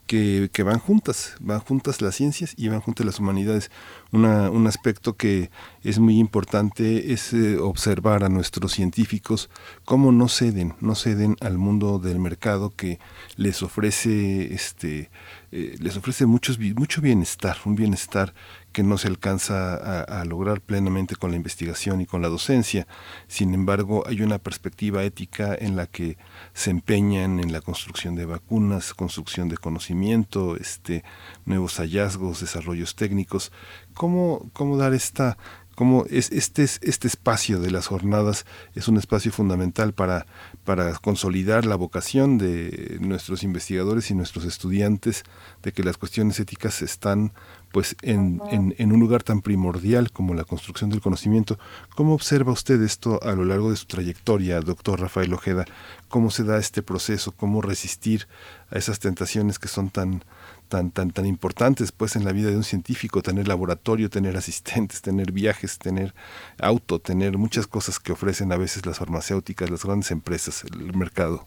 que, que van juntas. Van juntas las ciencias y van juntas las humanidades. Una, un aspecto que es muy importante es eh, observar a nuestros científicos cómo no ceden, no ceden al mundo del mercado que les ofrece este eh, les ofrece muchos, mucho bienestar, un bienestar que no se alcanza a, lograr plenamente con la investigación y con la docencia. Sin embargo, hay una perspectiva ética en la que se empeñan en la construcción de vacunas, construcción de conocimiento, este, nuevos hallazgos, desarrollos técnicos. ¿Cómo, cómo dar esta cómo es, este, este espacio de las jornadas es un espacio fundamental para, para consolidar la vocación de nuestros investigadores y nuestros estudiantes de que las cuestiones éticas están pues en, en, un lugar tan primordial como la construcción del conocimiento. ¿Cómo observa usted esto a lo largo de su trayectoria, doctor Rafael Ojeda? ¿Cómo se da este proceso? ¿Cómo resistir a esas tentaciones que son tan, tan, tan, tan importantes pues en la vida de un científico, tener laboratorio, tener asistentes, tener viajes, tener auto, tener muchas cosas que ofrecen a veces las farmacéuticas, las grandes empresas, el mercado.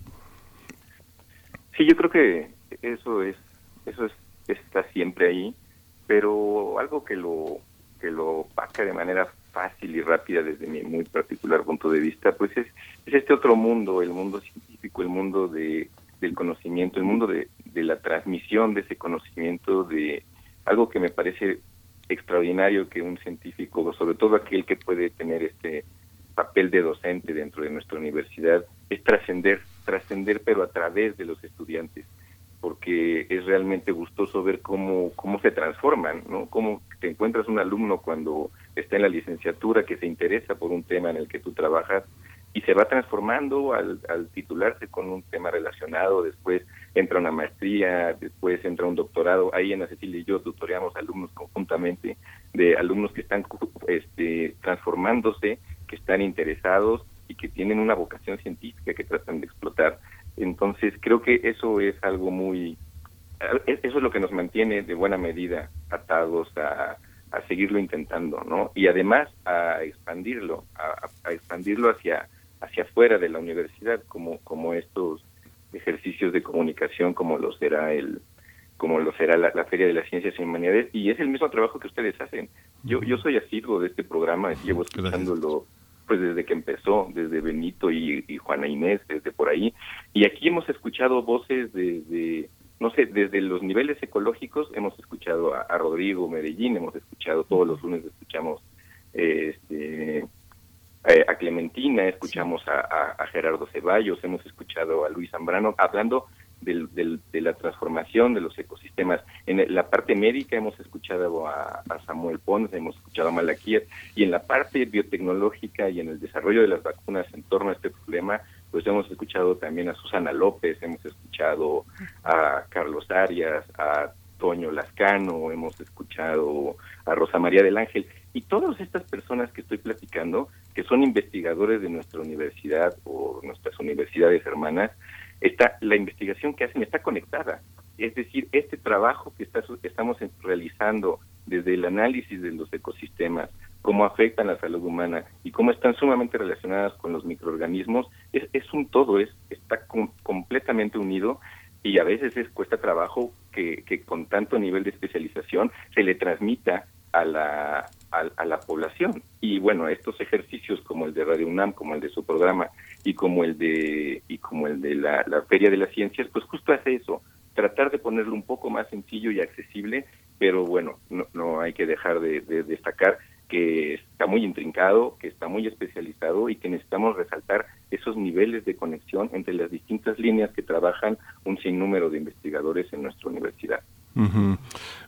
Sí, yo creo que eso es, eso es, está siempre ahí, pero algo que lo, que lo opaca de manera fácil y rápida desde mi muy particular punto de vista, pues es, es este otro mundo, el mundo científico, el mundo de del conocimiento, el mundo de, la transmisión de ese conocimiento, de algo que me parece extraordinario que un científico, sobre todo aquel que puede tener este papel de docente dentro de nuestra universidad, es trascender, trascender pero a través de los estudiantes, porque es realmente gustoso ver cómo, cómo se transforman, ¿no? Cómo te encuentras un alumno cuando está en la licenciatura que se interesa por un tema en el que tú trabajas y se va transformando al, al titularse con un tema relacionado, después entra una maestría, después entra un doctorado. Ahí Ana Cecilia y yo tutoreamos alumnos conjuntamente de alumnos que están este, transformándose, que están interesados y que tienen una vocación científica que tratan de explotar. Entonces creo que eso es algo muy, eso es lo que nos mantiene de buena medida atados a, a seguirlo intentando, ¿no? Y además a expandirlo, a expandirlo hacia hacia afuera de la universidad, como, como estos ejercicios de comunicación, como lo será el como lo será la, Feria de las Ciencias y Humanidades, y es el mismo trabajo que ustedes hacen. Yo, yo soy asiduo de este programa, y llevo escuchándolo pues desde que empezó, desde Benito y, Juana Inés, desde por ahí, y aquí hemos escuchado voces desde, no sé, desde los niveles ecológicos, hemos escuchado a, Rodrigo Medellín, hemos escuchado todos los lunes, escuchamos este eh, a Clementina, escuchamos a, Gerardo Ceballos, hemos escuchado a Luis Zambrano hablando del, de la transformación de los ecosistemas. En la parte médica hemos escuchado a, Samuel Pons, hemos escuchado a Malaquias, y en la parte biotecnológica y en el desarrollo de las vacunas en torno a este problema, pues hemos escuchado también a Susana López, hemos escuchado a Carlos Arias, a Toño Lascano, hemos escuchado a Rosa María del Ángel, y todas estas personas que estoy platicando, que son investigadores de nuestra universidad o nuestras universidades hermanas, está, la investigación que hacen está conectada. Es decir, este trabajo que está, estamos realizando desde el análisis de los ecosistemas, cómo afectan la salud humana y cómo están sumamente relacionadas con los microorganismos, es, es un todo, es, está completamente unido y a veces es, cuesta trabajo que, que con tanto nivel de especialización se le transmita a la, a, la población. Y bueno, estos ejercicios como el de Radio UNAM, como el de su programa y como el de y como el de la, Feria de las Ciencias, pues justo hace eso, tratar de ponerlo un poco más sencillo y accesible, pero bueno, no, no hay que dejar de, destacar que está muy intrincado, que está muy especializado y que necesitamos resaltar esos niveles de conexión entre las distintas líneas que trabajan un sinnúmero de investigadores en nuestra universidad.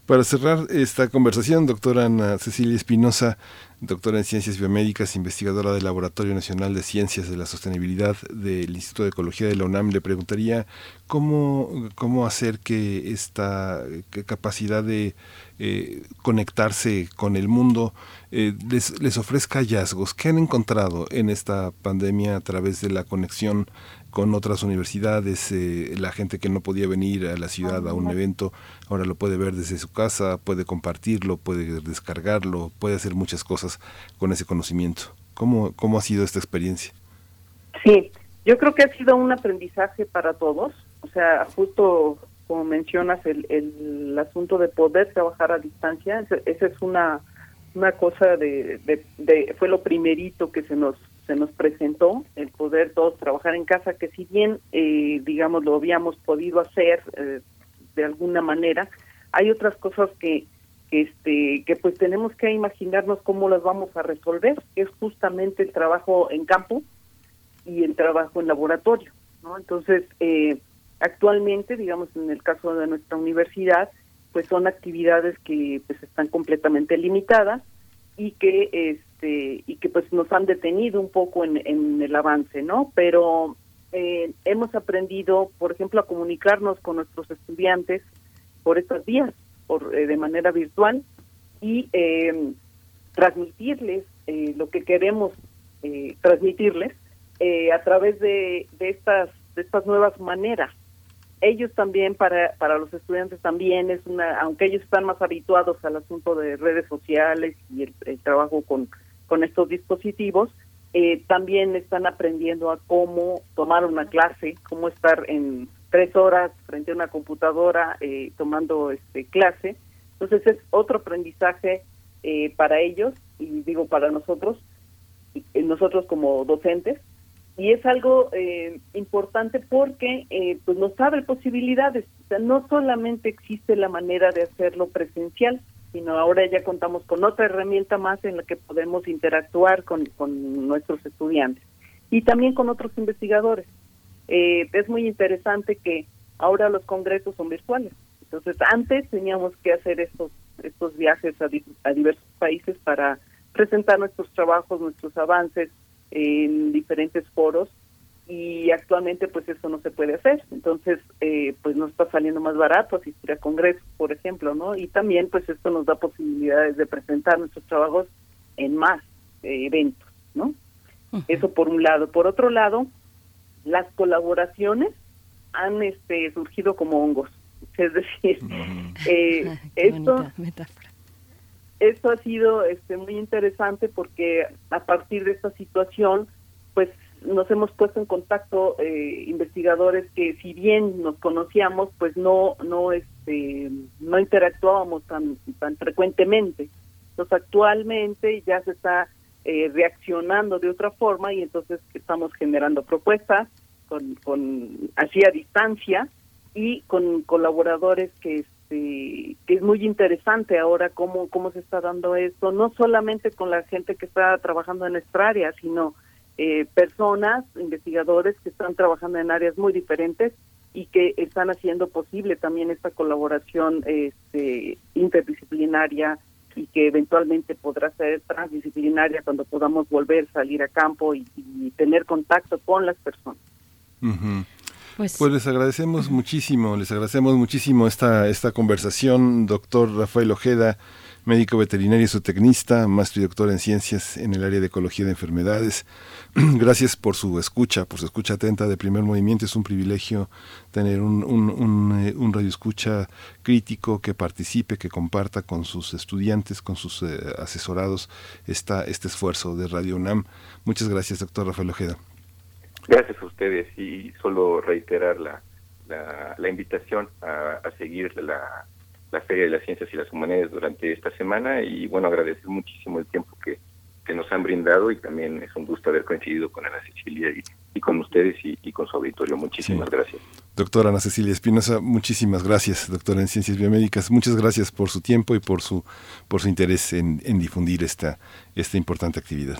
Para cerrar esta conversación, doctora Ana Cecilia Espinosa, doctora en Ciencias Biomédicas, investigadora del Laboratorio Nacional de Ciencias de la Sostenibilidad del Instituto de Ecología de la UNAM, le preguntaría cómo, cómo hacer que esta capacidad de eh, conectarse con el mundo eh, les, les ofrezca hallazgos. ¿Qué han encontrado en esta pandemia a través de la conexión con otras universidades, eh, la gente que no podía venir a la ciudad a un evento, ahora lo puede ver desde su casa, puede compartirlo, puede descargarlo, puede hacer muchas cosas con ese conocimiento. ¿Cómo, cómo ha sido esta experiencia? Sí, yo creo que ha sido un aprendizaje para todos, o sea, justo como mencionas, el, el asunto de poder trabajar a distancia, esa es una, una cosa de, de, fue lo primerito que se nos se nos presentó el poder todos trabajar en casa, que si bien, eh, digamos, lo habíamos podido hacer eh, de alguna manera, hay otras cosas que, este, que pues tenemos que imaginarnos cómo las vamos a resolver, que es justamente el trabajo en campo y el trabajo en laboratorio, ¿no? Entonces, eh, actualmente, digamos, en el caso de nuestra universidad, pues son actividades que pues están completamente limitadas y que este y que pues nos han detenido un poco en, en el avance no pero eh, hemos aprendido por ejemplo a comunicarnos con nuestros estudiantes por estos días por eh, de manera virtual y eh, transmitirles lo que queremos transmitirles a través de, de estas de estas nuevas maneras. Ellos también, para, para los estudiantes también es una, aunque ellos están más habituados al asunto de redes sociales y el, trabajo con, con estos dispositivos, eh, también están aprendiendo a cómo tomar una clase, cómo estar en tres horas frente a una computadora eh, tomando este clase. Entonces es otro aprendizaje eh, para ellos y digo para nosotros, nosotros como docentes, y es algo eh, importante porque eh, pues nos abre posibilidades. O sea, no solamente existe la manera de hacerlo presencial, sino ahora ya contamos con otra herramienta más en la que podemos interactuar con, con nuestros estudiantes y también con otros investigadores. Eh, es muy interesante que ahora los congresos son virtuales. Entonces, antes teníamos que hacer estos estos viajes a, a diversos países para presentar nuestros trabajos, nuestros avances, en diferentes foros y actualmente pues eso no se puede hacer. Entonces eh, pues nos está saliendo más barato asistir a congresos por ejemplo no y también pues esto nos da posibilidades de presentar nuestros trabajos en más eh, eventos no eso por un lado. Por otro lado las colaboraciones han este surgido como hongos. <laughs> Es decir eh, <laughs> esto esto ha sido este muy interesante porque a partir de esta situación pues nos hemos puesto en contacto eh, investigadores que si bien nos conocíamos pues no no este no interactuábamos tan tan frecuentemente. Entonces actualmente ya se está eh, reaccionando de otra forma y entonces estamos generando propuestas con, con así a distancia y con colaboradores que este, que es muy interesante ahora cómo, cómo se está dando esto, no solamente con la gente que está trabajando en nuestra área, sino eh, personas, investigadores que están trabajando en áreas muy diferentes y que están haciendo posible también esta colaboración este, interdisciplinaria y que eventualmente podrá ser transdisciplinaria cuando podamos volver a salir a campo y, tener contacto con las personas. Pues, pues, les agradecemos muchísimo, les agradecemos muchísimo esta, esta conversación, doctor Rafael Ojeda, médico veterinario y zootecnista, máster y doctor en ciencias en el área de ecología de enfermedades. <clears throat> Gracias por su escucha, por su escucha atenta de primer movimiento. Es un privilegio tener un, un, un, eh, crítico que participe, que comparta con sus estudiantes, con sus eh, asesorados esta, este esfuerzo de Radio UNAM. Muchas gracias, doctor Rafael Ojeda. Gracias a ustedes y solo reiterar la, la, invitación a, seguir la, la Feria de las Ciencias y las Humanidades durante esta semana y bueno, agradecer muchísimo el tiempo que, que nos han brindado y también es un gusto haber coincidido con Ana Cecilia y, y con ustedes y, con su auditorio. Muchísimas gracias. Doctora Ana Cecilia Espinosa, muchísimas gracias, doctora en Ciencias Biomédicas. Muchas gracias por su tiempo y por su, por su interés en, en difundir esta, esta importante actividad.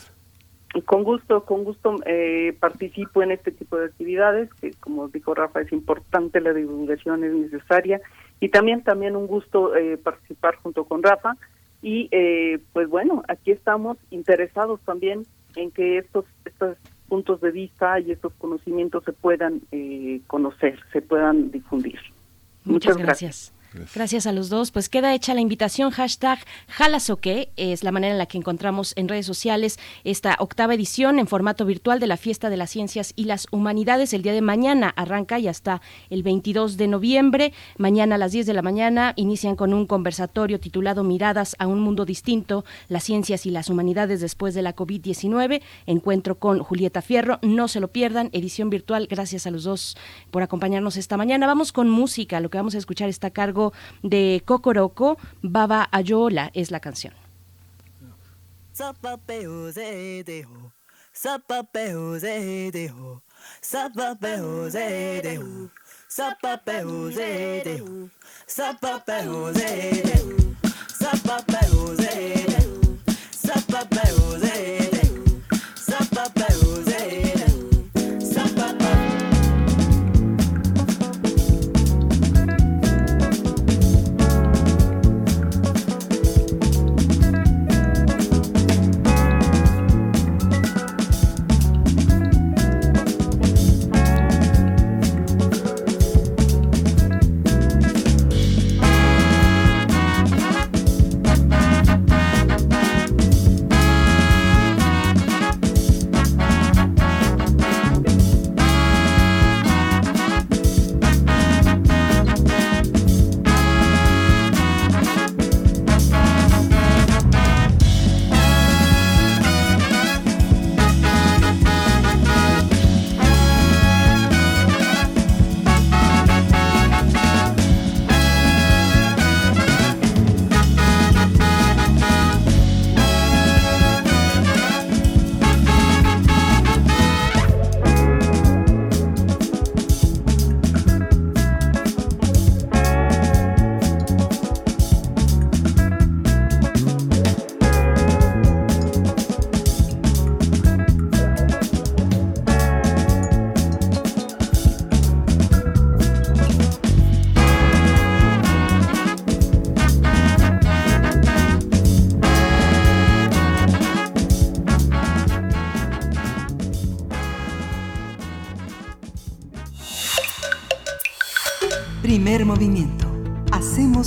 Con gusto, con gusto eh, participo en este tipo de actividades, que como dijo Rafa, es importante, la divulgación es necesaria, y también también un gusto eh, participar junto con Rafa Y eh, pues bueno, aquí estamos interesados también en que estos, estos puntos de vista y estos conocimientos se puedan eh, conocer, se puedan difundir. Muchas, gracias. Gracias. A los dos. Pues queda hecha la invitación. Hashtag Jalasoque es la manera en la que encontramos en redes sociales esta octava edición en formato virtual de la Fiesta de las Ciencias y las Humanidades. El día de mañana arranca y hasta el 22 de noviembre. Mañana a las 10 de la mañana inician con un conversatorio titulado Miradas a un mundo distinto, las ciencias y las humanidades después de la COVID-19. Encuentro con Julieta Fierro. No se lo pierdan. Edición virtual. Gracias a los dos por acompañarnos esta mañana. Vamos con música. Lo que vamos a escuchar está a cargo de Cocoroco, Baba Ayola es la canción.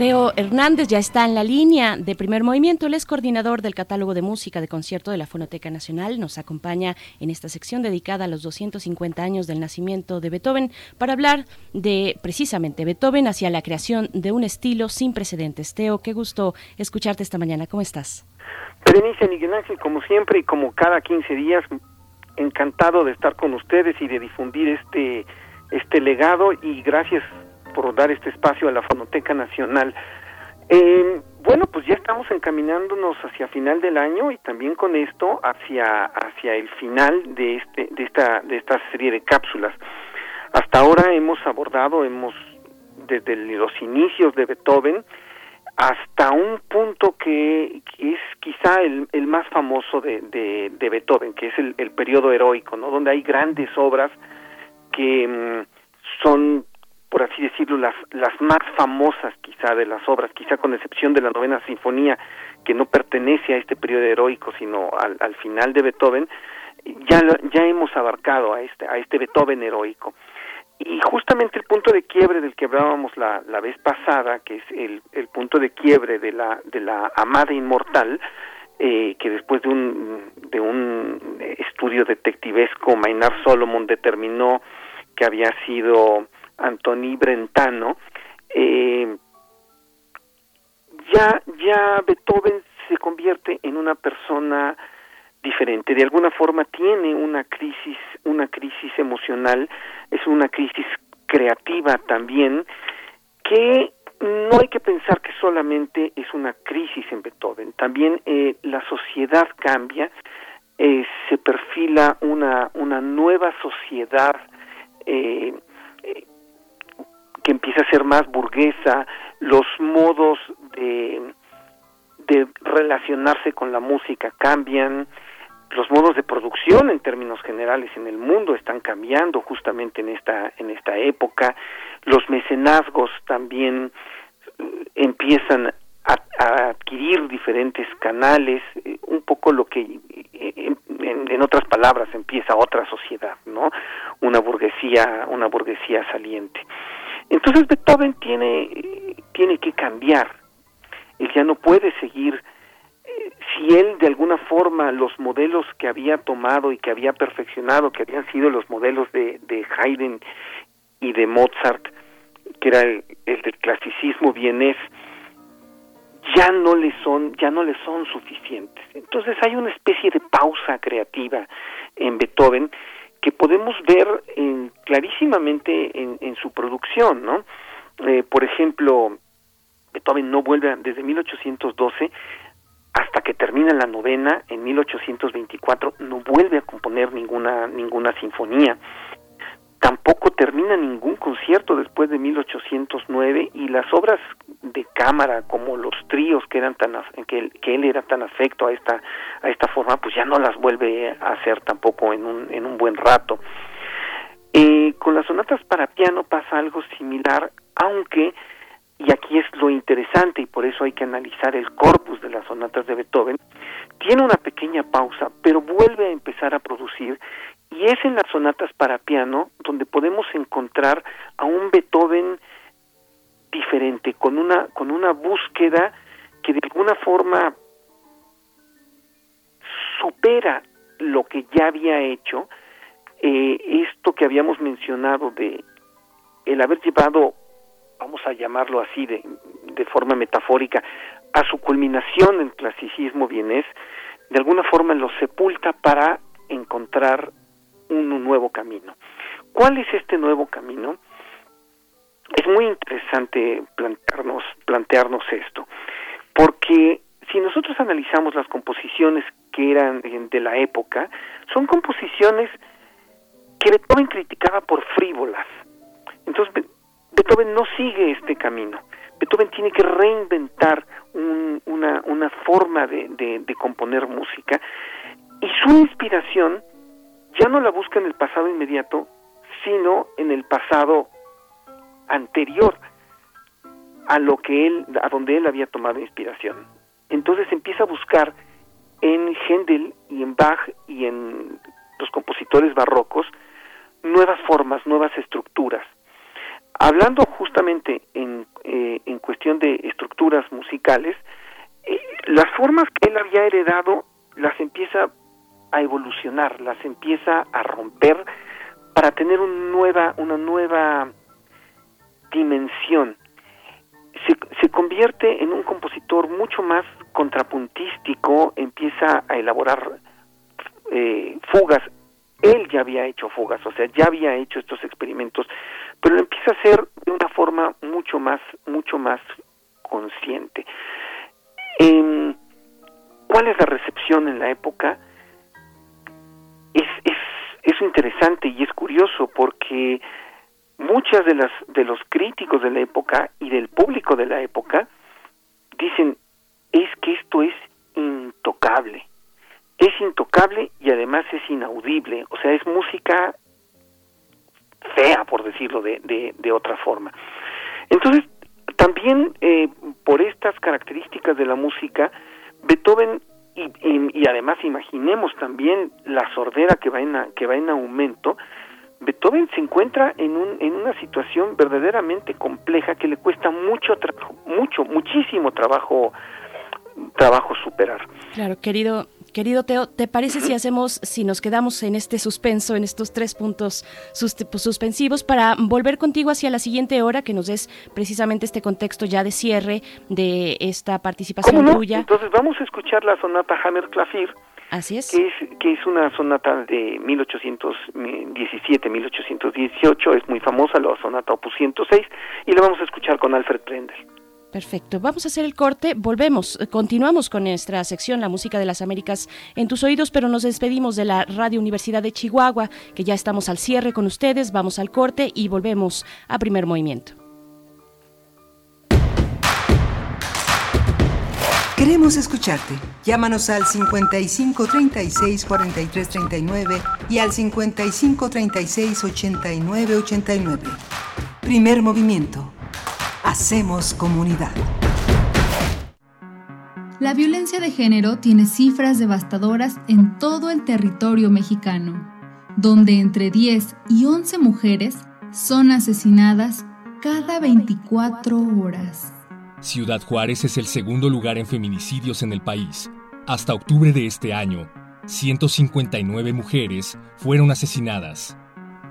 Teo Hernández ya está en la línea de primer movimiento. Él es coordinador del catálogo de música de concierto de la Fonoteca Nacional. Nos acompaña en esta sección dedicada a los 250 años del nacimiento de Beethoven para hablar de precisamente Beethoven hacia la creación de un estilo sin precedentes. Teo, qué gusto escucharte esta mañana. ¿Cómo estás? Berenice Miguel Ángel, como siempre y como cada 15 días, encantado de estar con ustedes y de difundir este, este legado y gracias por dar este espacio a la Fonoteca Nacional. Eh, bueno, pues ya estamos encaminándonos hacia final del año y también con esto hacia hacia el final de este de esta de esta serie de cápsulas. Hasta ahora hemos abordado hemos desde los inicios de Beethoven hasta un punto que, es quizá el, el más famoso de, de, Beethoven, que es el, el periodo heroico, ¿no? Donde hay grandes obras que mm, son por así decirlo, las, las más famosas quizá de las obras, quizá con excepción de la novena sinfonía, que no pertenece a este periodo heroico, sino al, al final de Beethoven, ya, ya hemos abarcado a este, a este Beethoven heroico. Y justamente el punto de quiebre del que hablábamos la, la vez pasada, que es el, el punto de quiebre de la, de la amada inmortal, eh, que después de un, de un estudio detectivesco, Maynard Solomon determinó que había sido Antoni Brentano, eh, ya, ya Beethoven se convierte en una persona diferente, de alguna forma tiene una crisis, una crisis emocional, es una crisis creativa también, que no hay que pensar que solamente es una crisis en Beethoven, también eh, la sociedad cambia, eh, se perfila una, una nueva sociedad eh, que empieza a ser más burguesa, los modos de, de relacionarse con la música cambian, los modos de producción en términos generales en el mundo están cambiando justamente en esta en esta época los mecenazgos también eh, empiezan a, adquirir diferentes canales eh, un poco lo que eh, en, en, otras palabras empieza otra sociedad no una burguesía una burguesía saliente entonces Beethoven tiene tiene que cambiar él ya no puede seguir si él de alguna forma los modelos que había tomado y que había perfeccionado, que habían sido los modelos de, de Haydn y de Mozart, que era el, del clasicismo vienés, ya no le son, ya no le son suficientes. Entonces hay una especie de pausa creativa en Beethoven que podemos ver en, clarísimamente en, su producción, ¿no? Eh, por ejemplo, Beethoven no vuelve desde 1812 hasta que termina la novena en 1824 no vuelve a componer ninguna ninguna sinfonía tampoco termina ningún concierto después de 1809 y las obras de cámara como los tríos que eran tan que él, que él era tan afecto a esta a esta forma pues ya no las vuelve a hacer tampoco en un en un buen rato. Eh, con las sonatas para piano pasa algo similar aunque y aquí es lo interesante y por eso hay que analizar el corpus de las sonatas de Beethoven, tiene una pequeña pausa, pero vuelve a empezar a producir y es en las sonatas para piano donde podemos encontrar a un Beethoven diferente, con una, con una búsqueda que de alguna forma supera lo que ya había hecho, eh, esto que habíamos mencionado de el haber llevado vamos a llamarlo así de, de forma metafórica, a su culminación en clasicismo vienés, de alguna forma lo sepulta para encontrar un nuevo camino. ¿Cuál es este nuevo camino? Es muy interesante plantearnos, plantearnos esto, porque si nosotros analizamos las composiciones que eran de la época, son composiciones que Beethoven criticaba por frívolas. Entonces Beethoven no sigue este camino. Beethoven tiene que reinventar una, una, forma de, de, componer música y su inspiración ya no la busca en el pasado inmediato, sino en el pasado anterior a lo que él, a donde él había tomado inspiración. Entonces empieza a buscar en Händel y en Bach y en los compositores barrocos nuevas formas, nuevas estructuras. Hablando justamente en, eh, en cuestión de estructuras musicales, eh, las formas que él había heredado las empieza a evolucionar, las empieza a romper para tener una nueva, una nueva dimensión. Se, se convierte en un compositor mucho más contrapuntístico, empieza a elaborar eh, fugas él ya había hecho fugas, o sea, ya había hecho estos experimentos, pero lo empieza a hacer de una forma mucho más, mucho más consciente. Eh, ¿Cuál es la recepción en la época? Es, es, es interesante y es curioso porque muchas de las de los críticos de la época y del público de la época dicen es que esto es intocable es intocable y además es inaudible, o sea, es música fea, por decirlo de, de, otra forma. Entonces, también eh, por estas características de la música, Beethoven y, y, además imaginemos también la sordera que va en que va en aumento, Beethoven se encuentra en, un, en una situación verdaderamente compleja que le cuesta mucho trabajo, mucho, muchísimo trabajo trabajo superar. Claro, querido Querido Teo, ¿te parece si hacemos, si nos quedamos en este suspenso, en estos tres puntos pues, suspensivos, para volver contigo hacia la siguiente hora, que nos des precisamente este contexto ya de cierre de esta participación tuya? Entonces vamos a escuchar la sonata Hammer Clavier. Así es. Que, es. que es una sonata de 1817-1818, es muy famosa, la sonata opus 106, y la vamos a escuchar con Alfred Prendel. Perfecto. Vamos a hacer el corte. Volvemos. Continuamos con nuestra sección La Música de las Américas en tus oídos, pero nos despedimos de la Radio Universidad de Chihuahua, que ya estamos al cierre con ustedes. Vamos al corte y volvemos a primer movimiento. Queremos escucharte. Llámanos al 55 36 43 39 y al 55 36 89 89. Primer movimiento. Hacemos comunidad. La violencia de género tiene cifras devastadoras en todo el territorio mexicano, donde entre 10 y 11 mujeres son asesinadas cada 24 horas. Ciudad Juárez es el segundo lugar en feminicidios en el país. Hasta octubre de este año, 159 mujeres fueron asesinadas.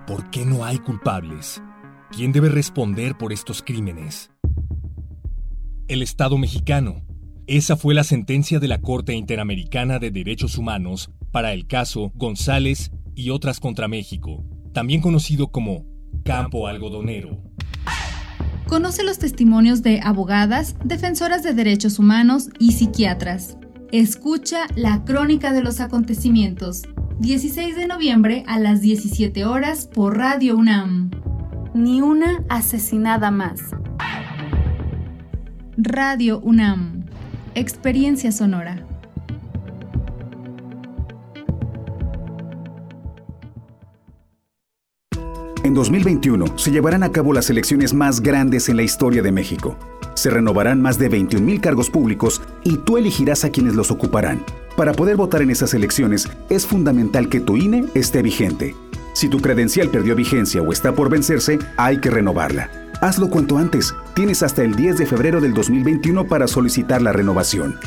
¿Por qué no hay culpables? ¿Quién debe responder por estos crímenes? El Estado mexicano. Esa fue la sentencia de la Corte Interamericana de Derechos Humanos para el caso González y otras contra México, también conocido como Campo Algodonero. Conoce los testimonios de abogadas, defensoras de derechos humanos y psiquiatras. Escucha la crónica de los acontecimientos. 16 de noviembre a las 17 horas por Radio UNAM. Ni una asesinada más. Radio UNAM. Experiencia sonora. En 2021 se llevarán a cabo las elecciones más grandes en la historia de México. Se renovarán más de 21.000 cargos públicos y tú elegirás a quienes los ocuparán. Para poder votar en esas elecciones es fundamental que tu INE esté vigente. Si tu credencial perdió vigencia o está por vencerse, hay que renovarla. Hazlo cuanto antes. Tienes hasta el 10 de febrero del 2021 para solicitar la renovación.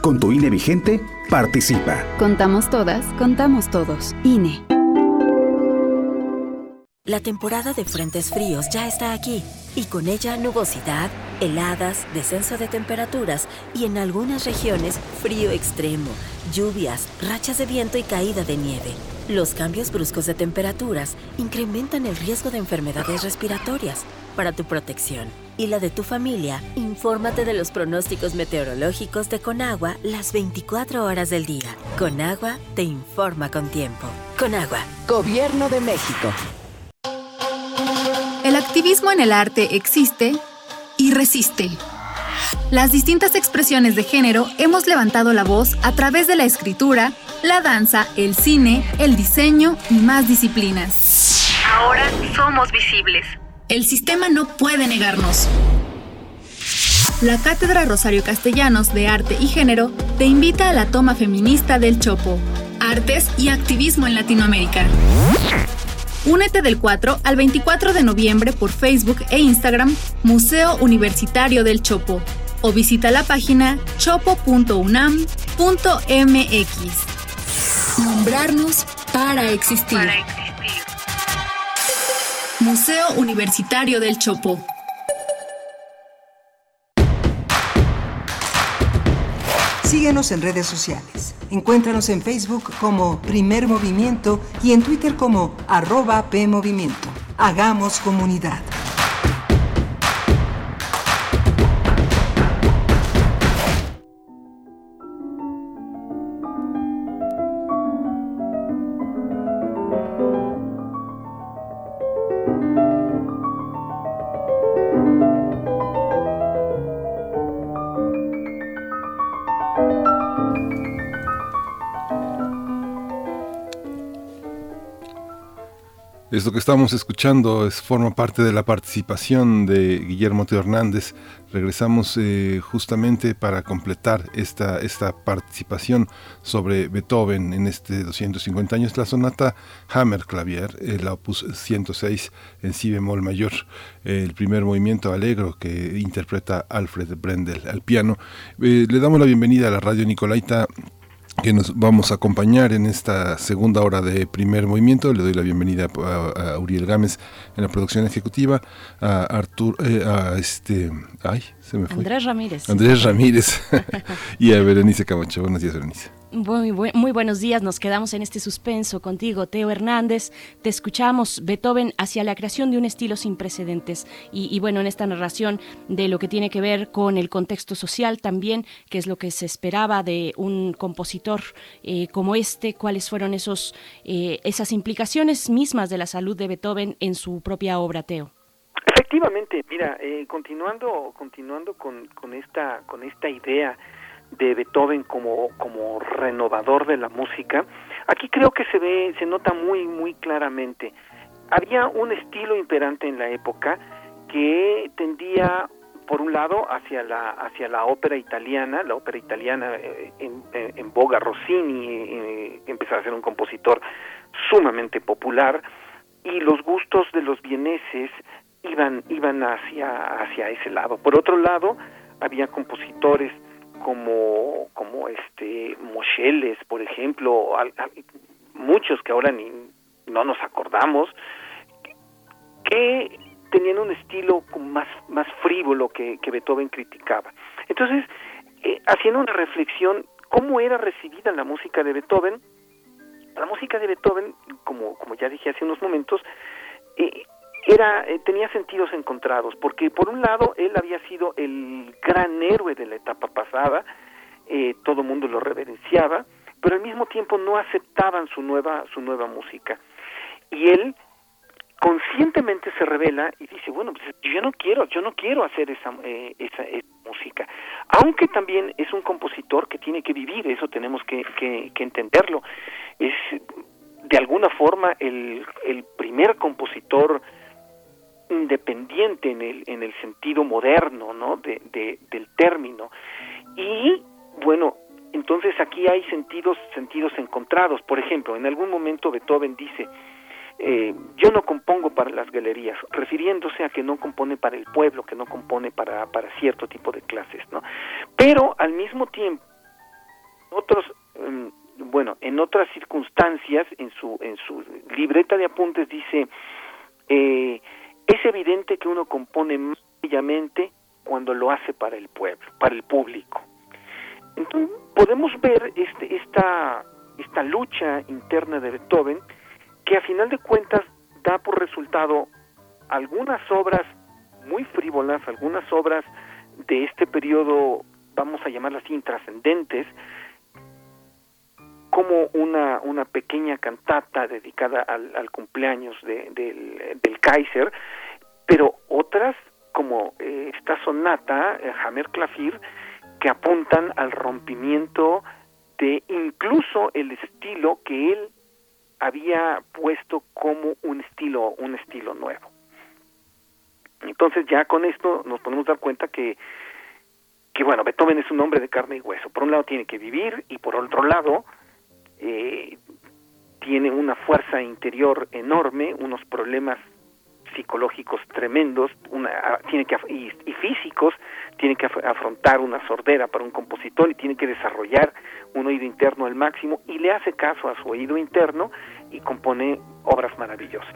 Con tu INE vigente, participa. Contamos todas, contamos todos. INE. La temporada de frentes fríos ya está aquí y con ella nubosidad, heladas, descenso de temperaturas y en algunas regiones frío extremo, lluvias, rachas de viento y caída de nieve. Los cambios bruscos de temperaturas incrementan el riesgo de enfermedades respiratorias. Para tu protección y la de tu familia, infórmate de los pronósticos meteorológicos de Conagua las 24 horas del día. Conagua te informa con tiempo. Conagua, Gobierno de México. El activismo en el arte existe y resiste. Las distintas expresiones de género hemos levantado la voz a través de la escritura, la danza, el cine, el diseño y más disciplinas. Ahora somos visibles. El sistema no puede negarnos. La Cátedra Rosario Castellanos de Arte y Género te invita a la toma feminista del Chopo, Artes y Activismo en Latinoamérica. Únete del 4 al 24 de noviembre por Facebook e Instagram Museo Universitario del Chopo o visita la página chopo.unam.mx. Nombrarnos para existir. para existir. Museo Universitario del Chopo. Síguenos en redes sociales. Encuéntranos en Facebook como Primer Movimiento y en Twitter como arroba PMovimiento. Hagamos comunidad. Esto que estamos escuchando es, forma parte de la participación de Guillermo Teo Hernández. Regresamos eh, justamente para completar esta, esta participación sobre Beethoven en este 250 años, la sonata Hammer Clavier, el opus 106 en si bemol mayor, el primer movimiento alegro que interpreta Alfred Brendel al piano. Eh, le damos la bienvenida a la radio Nicolaita que nos vamos a acompañar en esta segunda hora de primer movimiento. Le doy la bienvenida a, Uriel Gámez en la producción ejecutiva, a Artur, eh, a este, ay, se me fue. Andrés Ramírez. Andrés Ramírez <laughs> y a Berenice Camacho. Buenos días, Berenice. Muy, muy, buenos días, nos quedamos en este suspenso contigo, Teo Hernández. Te escuchamos, Beethoven, hacia la creación de un estilo sin precedentes. Y, bueno, en esta narración de lo que tiene que ver con el contexto social también, que es lo que se esperaba de un compositor eh, como este, cuáles fueron esos, eh, esas implicaciones mismas de la salud de Beethoven en su propia obra, Teo. Efectivamente, mira, eh, continuando, continuando con, con esta, con esta idea de Beethoven como, como renovador de la música, aquí creo que se ve, se nota muy, muy claramente. Había un estilo imperante en la época que tendía por un lado hacia la hacia la ópera italiana la ópera italiana eh, en, en, boga Rossini eh, empezó a ser un compositor sumamente popular y los gustos de los vieneses iban iban hacia hacia ese lado por otro lado había compositores como como este Moscheles por ejemplo muchos que ahora ni no nos acordamos que tenían un estilo más, más frívolo que, Beethoven criticaba. Entonces, eh, haciendo una reflexión, ¿cómo era recibida la música de Beethoven? La música de Beethoven, como, como ya dije hace unos momentos, eh, era eh, tenía sentidos encontrados, porque por un lado él había sido el gran héroe de la etapa pasada, todo el mundo lo reverenciaba, pero al mismo tiempo no aceptaban su nueva su nueva música. Y él conscientemente se revela y dice bueno pues yo no quiero yo no quiero hacer esa, eh, esa, música aunque también es un compositor que tiene que vivir eso tenemos que, que, entenderlo es de alguna forma el, el primer compositor independiente en el en el sentido moderno no de, de, del término. Y bueno entonces aquí hay sentidos sentidos encontrados. Por ejemplo en algún momento Beethoven dice eh, yo no compongo para las galerías, refiriéndose a que no compone para el pueblo, que no compone para, para cierto tipo de clases, ¿no? Pero al mismo tiempo, otros, em, bueno, en otras circunstancias, en su, en su libreta de apuntes dice, eh, es evidente que uno compone más bellamente cuando lo hace para el pueblo, para el público. Entonces, podemos ver este, esta, esta lucha interna de Beethoven, que a final de cuentas da por resultado algunas obras muy frívolas, algunas obras de este periodo, vamos a llamarlas intrascendentes, como una, una pequeña cantata dedicada al, cumpleaños del, del, Kaiser, pero otras como eh, esta sonata, eh, Hammer Clafir, que apuntan al rompimiento de incluso el estilo que él había puesto como un estilo, un estilo nuevo. Entonces ya con esto nos podemos dar cuenta que, que bueno, Beethoven es un hombre de carne y hueso. Por un lado tiene que vivir y por otro lado eh, tiene una fuerza interior enorme, unos problemas psicológicos tremendos, una, ah, tiene que y, y, físicos, tiene que afrontar una sordera para un compositor y tiene que desarrollar un oído interno al máximo y le hace caso a su oído interno y compone obras maravillosas.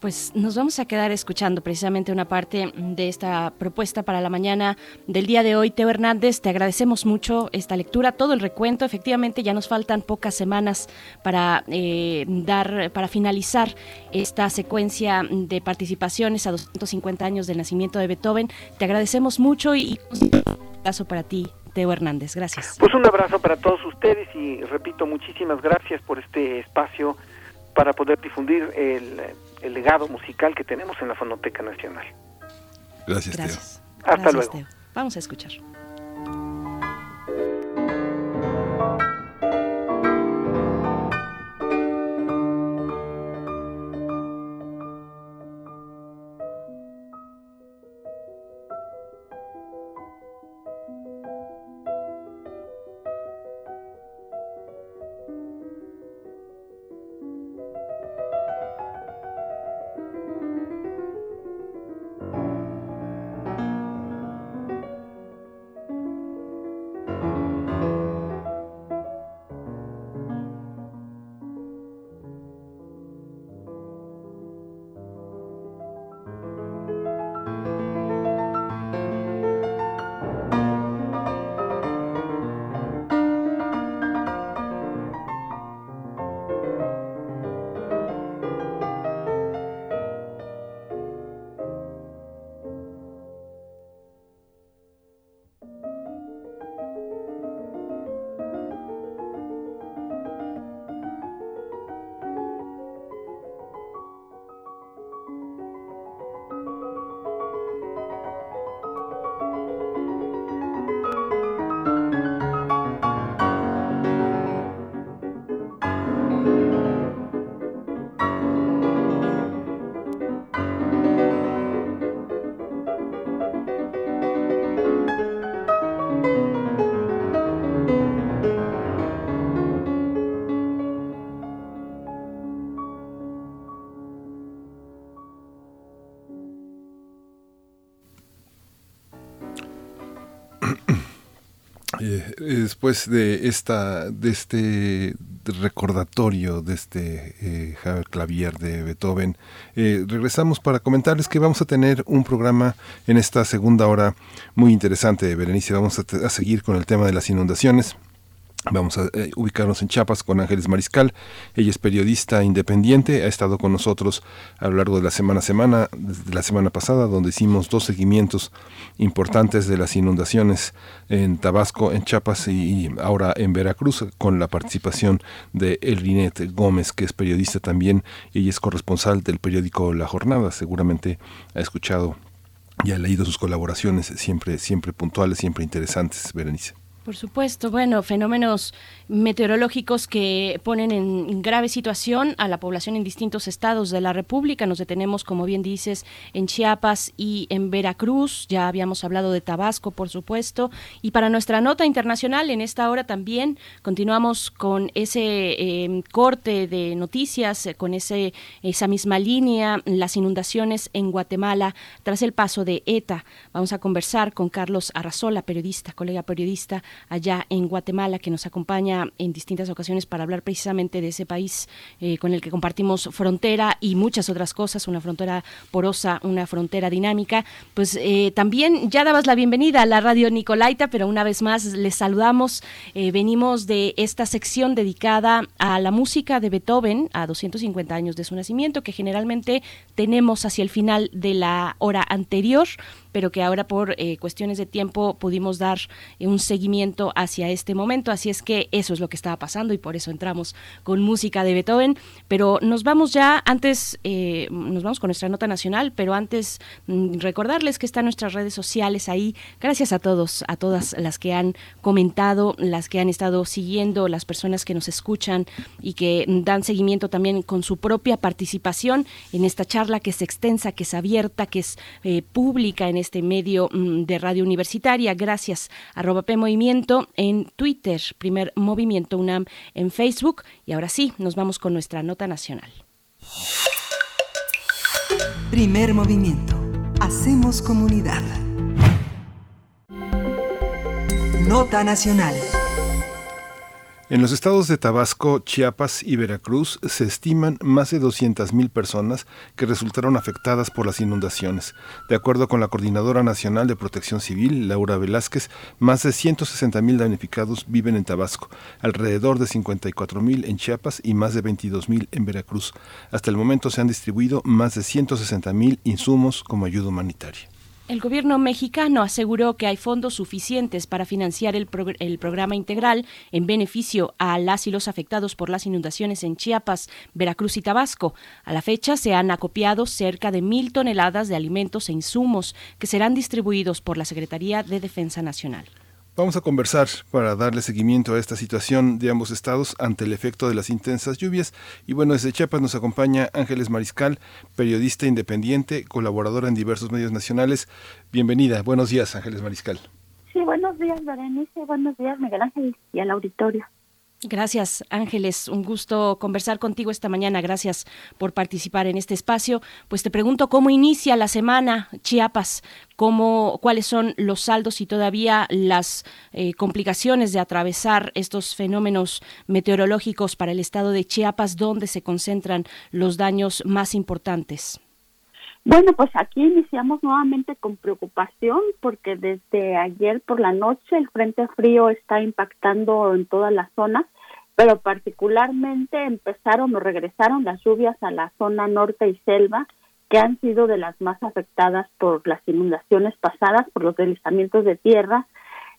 Pues nos vamos a quedar escuchando precisamente una parte de esta propuesta para la mañana del día de hoy. Teo Hernández, te agradecemos mucho esta lectura, todo el recuento. Efectivamente, ya nos faltan pocas semanas para eh, dar, para finalizar esta secuencia de participaciones a 250 años del nacimiento de Beethoven. Te agradecemos mucho y un abrazo para ti, Teo Hernández. Gracias. Pues un abrazo para todos ustedes y repito, muchísimas gracias por este espacio para poder difundir el el legado musical que tenemos en la Fonoteca Nacional. Gracias, Gracias. Hasta luego. Vamos a escuchar. Después de esta de este recordatorio de este eh, Clavier de Beethoven eh, regresamos para comentarles que vamos a tener un programa en esta segunda hora muy interesante Berenice. Vamos a seguir con el tema de las inundaciones Vamos a eh, ubicarnos en Chiapas con Ángeles Mariscal. Ella es periodista independiente, ha estado con nosotros a lo largo de la semana semana, desde la semana pasada, donde hicimos dos seguimientos importantes de las inundaciones en Tabasco, en Chiapas y, ahora en Veracruz, con la participación de Elrinet Gómez, que es periodista también. Ella es corresponsal del periódico La Jornada. Seguramente ha escuchado y ha leído sus colaboraciones, siempre, siempre puntuales, siempre interesantes, Berenice. Por supuesto, bueno, fenómenos meteorológicos que ponen en grave situación a la población en distintos estados de la República. Nos detenemos, como bien dices, en Chiapas y en Veracruz. Ya habíamos hablado de Tabasco, por supuesto. Y para nuestra nota internacional, en esta hora también continuamos con ese em, corte de noticias, con ese, esa misma línea, las inundaciones en Guatemala tras el paso de ETA. Vamos a conversar con Carlos Arrazola, periodista, colega periodista allá en Guatemala, que nos acompaña en distintas ocasiones para hablar precisamente de ese país eh, con el que compartimos frontera y muchas otras cosas, una frontera porosa, una frontera dinámica. Pues eh, también ya dabas la bienvenida a la radio Nicolaita, pero una vez más les saludamos. Eh, venimos de esta sección dedicada a la música de Beethoven, a 250 años de su nacimiento, que generalmente tenemos hacia el final de la hora anterior pero que ahora por eh, cuestiones de tiempo pudimos dar eh, un seguimiento hacia este momento. Así es que eso es lo que estaba pasando y por eso entramos con música de Beethoven. Pero nos vamos ya, antes, eh, nos vamos con nuestra nota nacional, pero antes mm, recordarles que están nuestras redes sociales ahí. Gracias a todos, a todas las que han comentado, las que han estado siguiendo, las personas que nos escuchan y que dan seguimiento también con su propia participación en esta charla que es extensa, que es abierta, que es pública este medio mm, de radio universitaria. Gracias, arroba P Movimiento en Twitter, primer Movimiento UNAM en Facebook. Y ahora sí, nos vamos con nuestra nota nacional. Primer movimiento. Hacemos comunidad. Nota nacional. En los estados de Tabasco, Chiapas y Veracruz se estiman más de 200.000 personas que resultaron afectadas por las inundaciones. De acuerdo con la Coordinadora Nacional de Protección Civil, Laura Velázquez, más de 160.000 damnificados viven en Tabasco, alrededor de 54.000 en Chiapas y más de 22.000 en Veracruz. Hasta el momento se han distribuido más de 160.000 insumos como ayuda humanitaria. El gobierno mexicano aseguró que hay fondos suficientes para financiar el, programa integral en beneficio a las y los afectados por las inundaciones en Chiapas, Veracruz y Tabasco. A la fecha se han acopiado cerca de mil toneladas de alimentos e insumos que serán distribuidos por la Secretaría de Defensa Nacional. Vamos a conversar para darle seguimiento a esta situación de ambos estados ante el efecto de las intensas lluvias. Y bueno, desde Chiapas nos acompaña Ángeles Mariscal, periodista independiente, colaboradora en diversos medios nacionales. Bienvenida. Buenos días, Ángeles Mariscal. Sí, buenos días, Berenice. Buenos días, Miguel Ángel y al auditorio. Gracias, Ángeles. Un gusto conversar contigo esta mañana. Gracias por participar en este espacio. Pues te pregunto cómo inicia la semana Chiapas, cómo, cuáles son los saldos y todavía las eh, complicaciones de atravesar estos fenómenos meteorológicos para el estado de Chiapas, donde se concentran los daños más importantes. Bueno, pues aquí iniciamos nuevamente con preocupación porque desde ayer por la noche el frente frío está impactando en toda la zona, pero particularmente empezaron o regresaron las lluvias a la zona norte y selva, que han sido de las más afectadas por las inundaciones pasadas, por los deslizamientos de tierra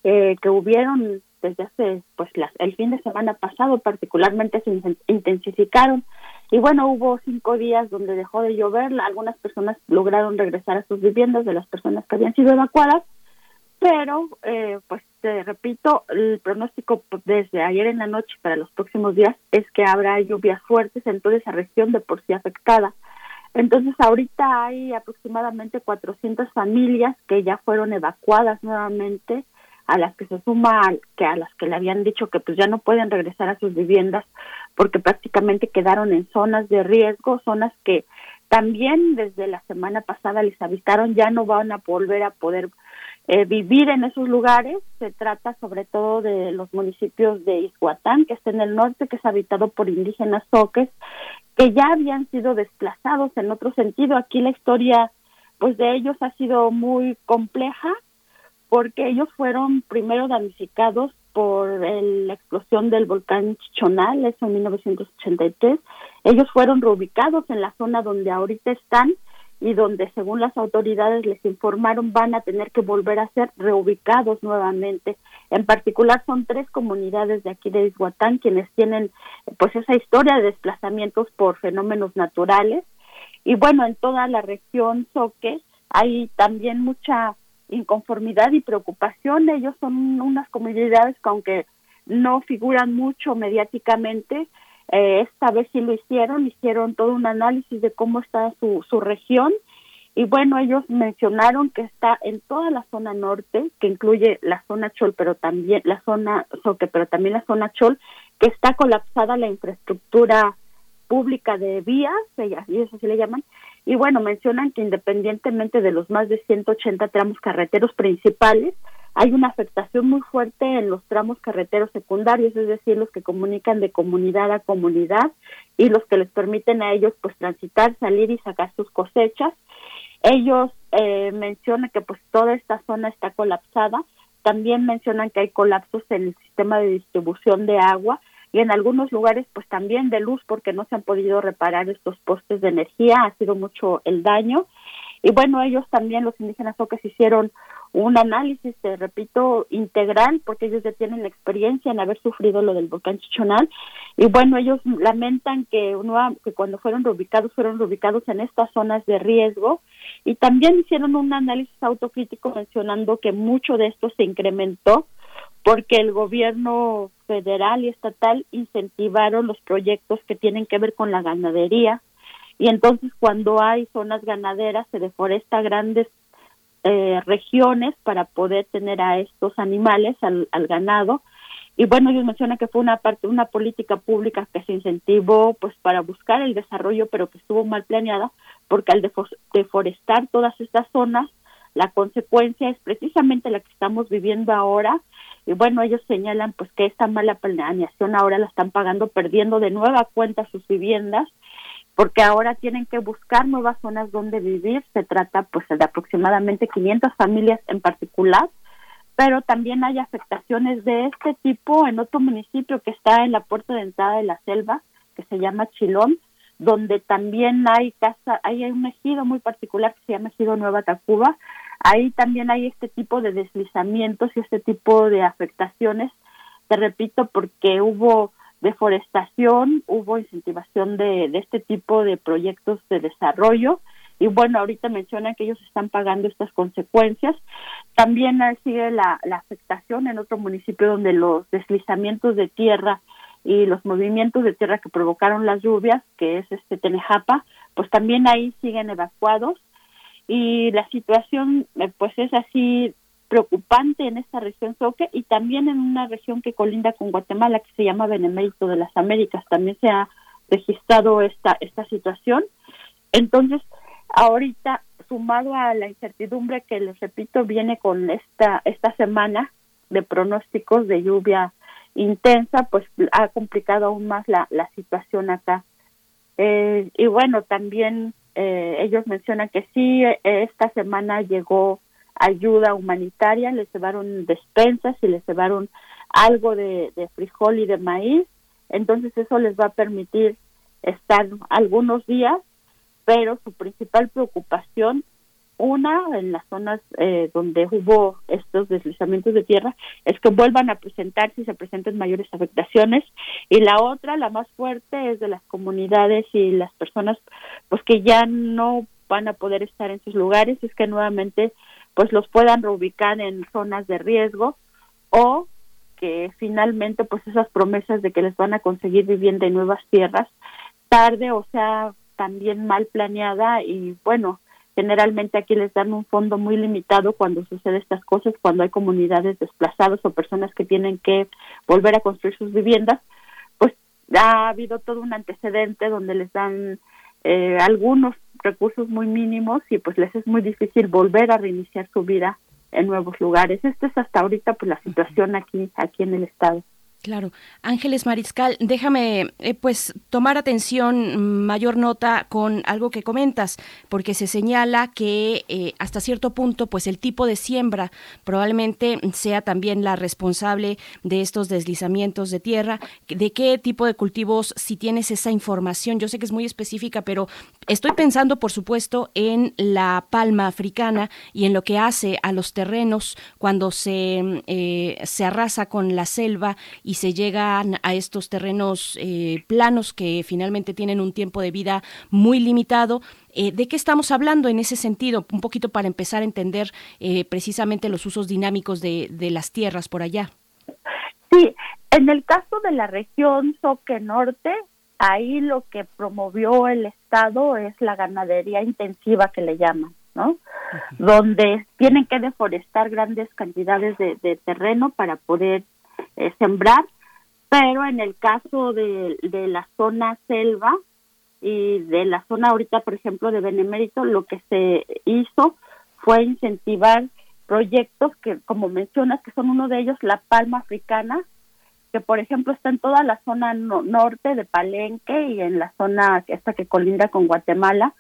eh, que hubieron desde hace pues el fin de semana pasado, particularmente se intensificaron y bueno, hubo cinco días donde dejó de llover, algunas personas lograron regresar a sus viviendas de las personas que habían sido evacuadas, pero eh, pues te repito, el pronóstico desde ayer en la noche para los próximos días es que habrá lluvias fuertes en toda esa región de por sí afectada. Entonces ahorita hay aproximadamente 400 familias que ya fueron evacuadas nuevamente a las que se suma que a las que le habían dicho que pues ya no pueden regresar a sus viviendas porque prácticamente quedaron en zonas de riesgo, zonas que también desde la semana pasada les avisaron ya no van a volver a poder eh, vivir en esos lugares. Se trata sobre todo de los municipios de Izhuatán, que está en el norte, que es habitado por indígenas soques, que ya habían sido desplazados en otro sentido. Aquí la historia pues de ellos ha sido muy compleja porque ellos fueron primero damnificados por la explosión del volcán Chichonal, eso en 1983. Ellos fueron reubicados en la zona donde ahorita están y donde según las autoridades les informaron van a tener que volver a ser reubicados nuevamente. En particular son tres comunidades de aquí de Izhuatán quienes tienen pues esa historia de desplazamientos por fenómenos naturales y bueno, en toda la región Soque hay también mucha inconformidad y preocupación. Ellos son unas comunidades que aunque no figuran mucho mediáticamente, eh, esta vez sí lo hicieron, hicieron todo un análisis de cómo está su, su región y bueno, ellos mencionaron que está en toda la zona norte, que incluye la zona Chol, pero también la zona Soque, pero también la zona Chol, que está colapsada la infraestructura pública de vías, y eso sí le llaman, y bueno, mencionan que independientemente de los más de 180 tramos carreteros principales, hay una afectación muy fuerte en los tramos carreteros secundarios, es decir, los que comunican de comunidad a comunidad y los que les permiten a ellos pues transitar, salir y sacar sus cosechas. Ellos eh, mencionan que pues toda esta zona está colapsada, también mencionan que hay colapsos en el sistema de distribución de agua y en algunos lugares pues también de luz porque no se han podido reparar estos postes de energía, ha sido mucho el daño. Y bueno, ellos también, los indígenas que hicieron un análisis, te repito, integral, porque ellos ya tienen la experiencia en haber sufrido lo del volcán Chichonal. Y bueno, ellos lamentan que, que cuando fueron reubicados, fueron reubicados en estas zonas de riesgo. Y también hicieron un análisis autocrítico mencionando que mucho de esto se incrementó porque el gobierno federal y estatal incentivaron los proyectos que tienen que ver con la ganadería y entonces cuando hay zonas ganaderas se deforesta grandes eh, regiones para poder tener a estos animales, al, ganado. Y bueno, ellos mencionan que fue una parte, una política pública que se incentivó pues para buscar el desarrollo, pero que estuvo mal planeada, porque al deforestar todas estas zonas, la consecuencia es precisamente la que estamos viviendo ahora. Y bueno, ellos señalan pues que esta mala planeación ahora la están pagando, perdiendo de nueva cuenta sus viviendas porque ahora tienen que buscar nuevas zonas donde vivir. Se trata pues de aproximadamente 500 familias en particular, pero también hay afectaciones de este tipo en otro municipio que está en la puerta de entrada de la selva, que se llama Chilón, donde también hay casa, hay un ejido muy particular que se llama ejido Nueva Tacuba. Ahí también hay este tipo de deslizamientos y este tipo de afectaciones. Te repito, porque hubo deforestación, hubo incentivación de, este tipo de proyectos de desarrollo y bueno, ahorita mencionan que ellos están pagando estas consecuencias. También sigue la, la afectación en otro municipio donde los deslizamientos de tierra y los movimientos de tierra que provocaron las lluvias, que es este Tenejapa, pues también ahí siguen evacuados y la situación eh, pues es así preocupante en esta región Soque y también en una región que colinda con Guatemala que se llama Benemérito de las Américas. También se ha registrado esta esta situación. Entonces ahorita sumado a la incertidumbre que les repito viene con esta esta semana de pronósticos de lluvia intensa pues ha complicado aún más la, la situación acá. Eh, y bueno también eh, ellos mencionan que sí esta semana llegó ayuda humanitaria, les llevaron despensas y les llevaron algo de, frijol y de maíz, entonces eso les va a permitir estar algunos días, pero su principal preocupación, una en las zonas eh, donde hubo estos deslizamientos de tierra, es que vuelvan a presentarse y se presenten mayores afectaciones, y la otra, la más fuerte, es de las comunidades y las personas pues que ya no van a poder estar en sus lugares, es que nuevamente pues los puedan reubicar en zonas de riesgo o que finalmente pues esas promesas de que les van a conseguir vivienda en nuevas tierras tarde o sea también mal planeada y bueno generalmente aquí les dan un fondo muy limitado cuando sucede estas cosas cuando hay comunidades desplazadas o personas que tienen que volver a construir sus viviendas pues ha habido todo un antecedente donde les dan eh, algunos recursos muy mínimos y pues les es muy difícil volver a reiniciar su vida en nuevos lugares. Esta es hasta ahorita pues la situación aquí aquí en el estado. Claro. Ángeles Mariscal, déjame eh, pues tomar atención, mayor nota con algo que comentas, porque se señala que eh, hasta cierto punto pues el tipo de siembra probablemente sea también la responsable de estos deslizamientos de tierra. ¿De qué tipo de cultivos, si tienes esa información? Yo sé que es muy específica, pero estoy pensando por supuesto en la palma africana y en lo que hace a los terrenos cuando se, eh, se arrasa con la selva y se llegan a estos terrenos eh, planos que finalmente tienen un tiempo de vida muy limitado. Eh, ¿De qué estamos hablando en ese sentido? Un poquito para empezar a entender eh, precisamente los usos dinámicos de, las tierras por allá. Sí, en el caso de la región Soque Norte, ahí lo que promovió el Estado es la ganadería intensiva que le llaman, ¿no? Donde tienen que deforestar grandes cantidades de terreno para poder eh, sembrar, pero en el caso de, de la zona selva y de la zona ahorita, por ejemplo, de Benemérito, lo que se hizo fue incentivar proyectos que, como mencionas, que son uno de ellos, la palma africana, que por ejemplo está en toda la zona norte de Palenque y en la zona esta que colinda con Guatemala.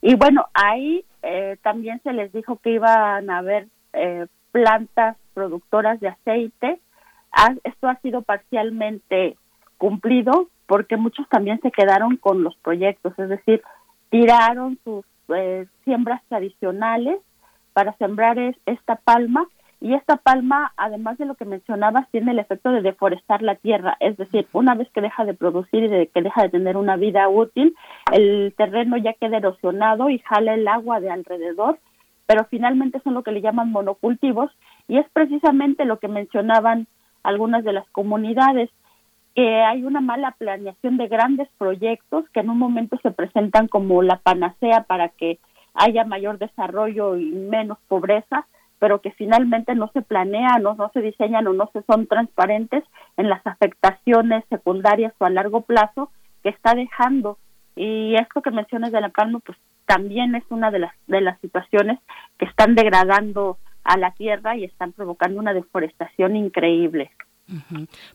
Y bueno, ahí eh, también se les dijo que iban a haber eh, plantas productoras de aceite esto ha sido parcialmente cumplido porque muchos también se quedaron con los proyectos, es decir, tiraron sus eh, siembras tradicionales para sembrar esta palma y esta palma, además de lo que mencionabas, tiene el efecto de deforestar la tierra, es decir, una vez que deja de producir y de que deja de tener una vida útil, el terreno ya queda erosionado y jala el agua de alrededor, pero finalmente son lo que le llaman monocultivos y es precisamente lo que mencionaban algunas de las comunidades, que hay una mala planeación de grandes proyectos que en un momento se presentan como la panacea para que haya mayor desarrollo y menos pobreza, pero que finalmente no se planean o no se diseñan o no se son transparentes en las afectaciones secundarias o a largo plazo que está dejando. Y esto que mencionas de la palma, pues también es una de las, de las situaciones que están degradando a la tierra y están provocando una deforestación increíble.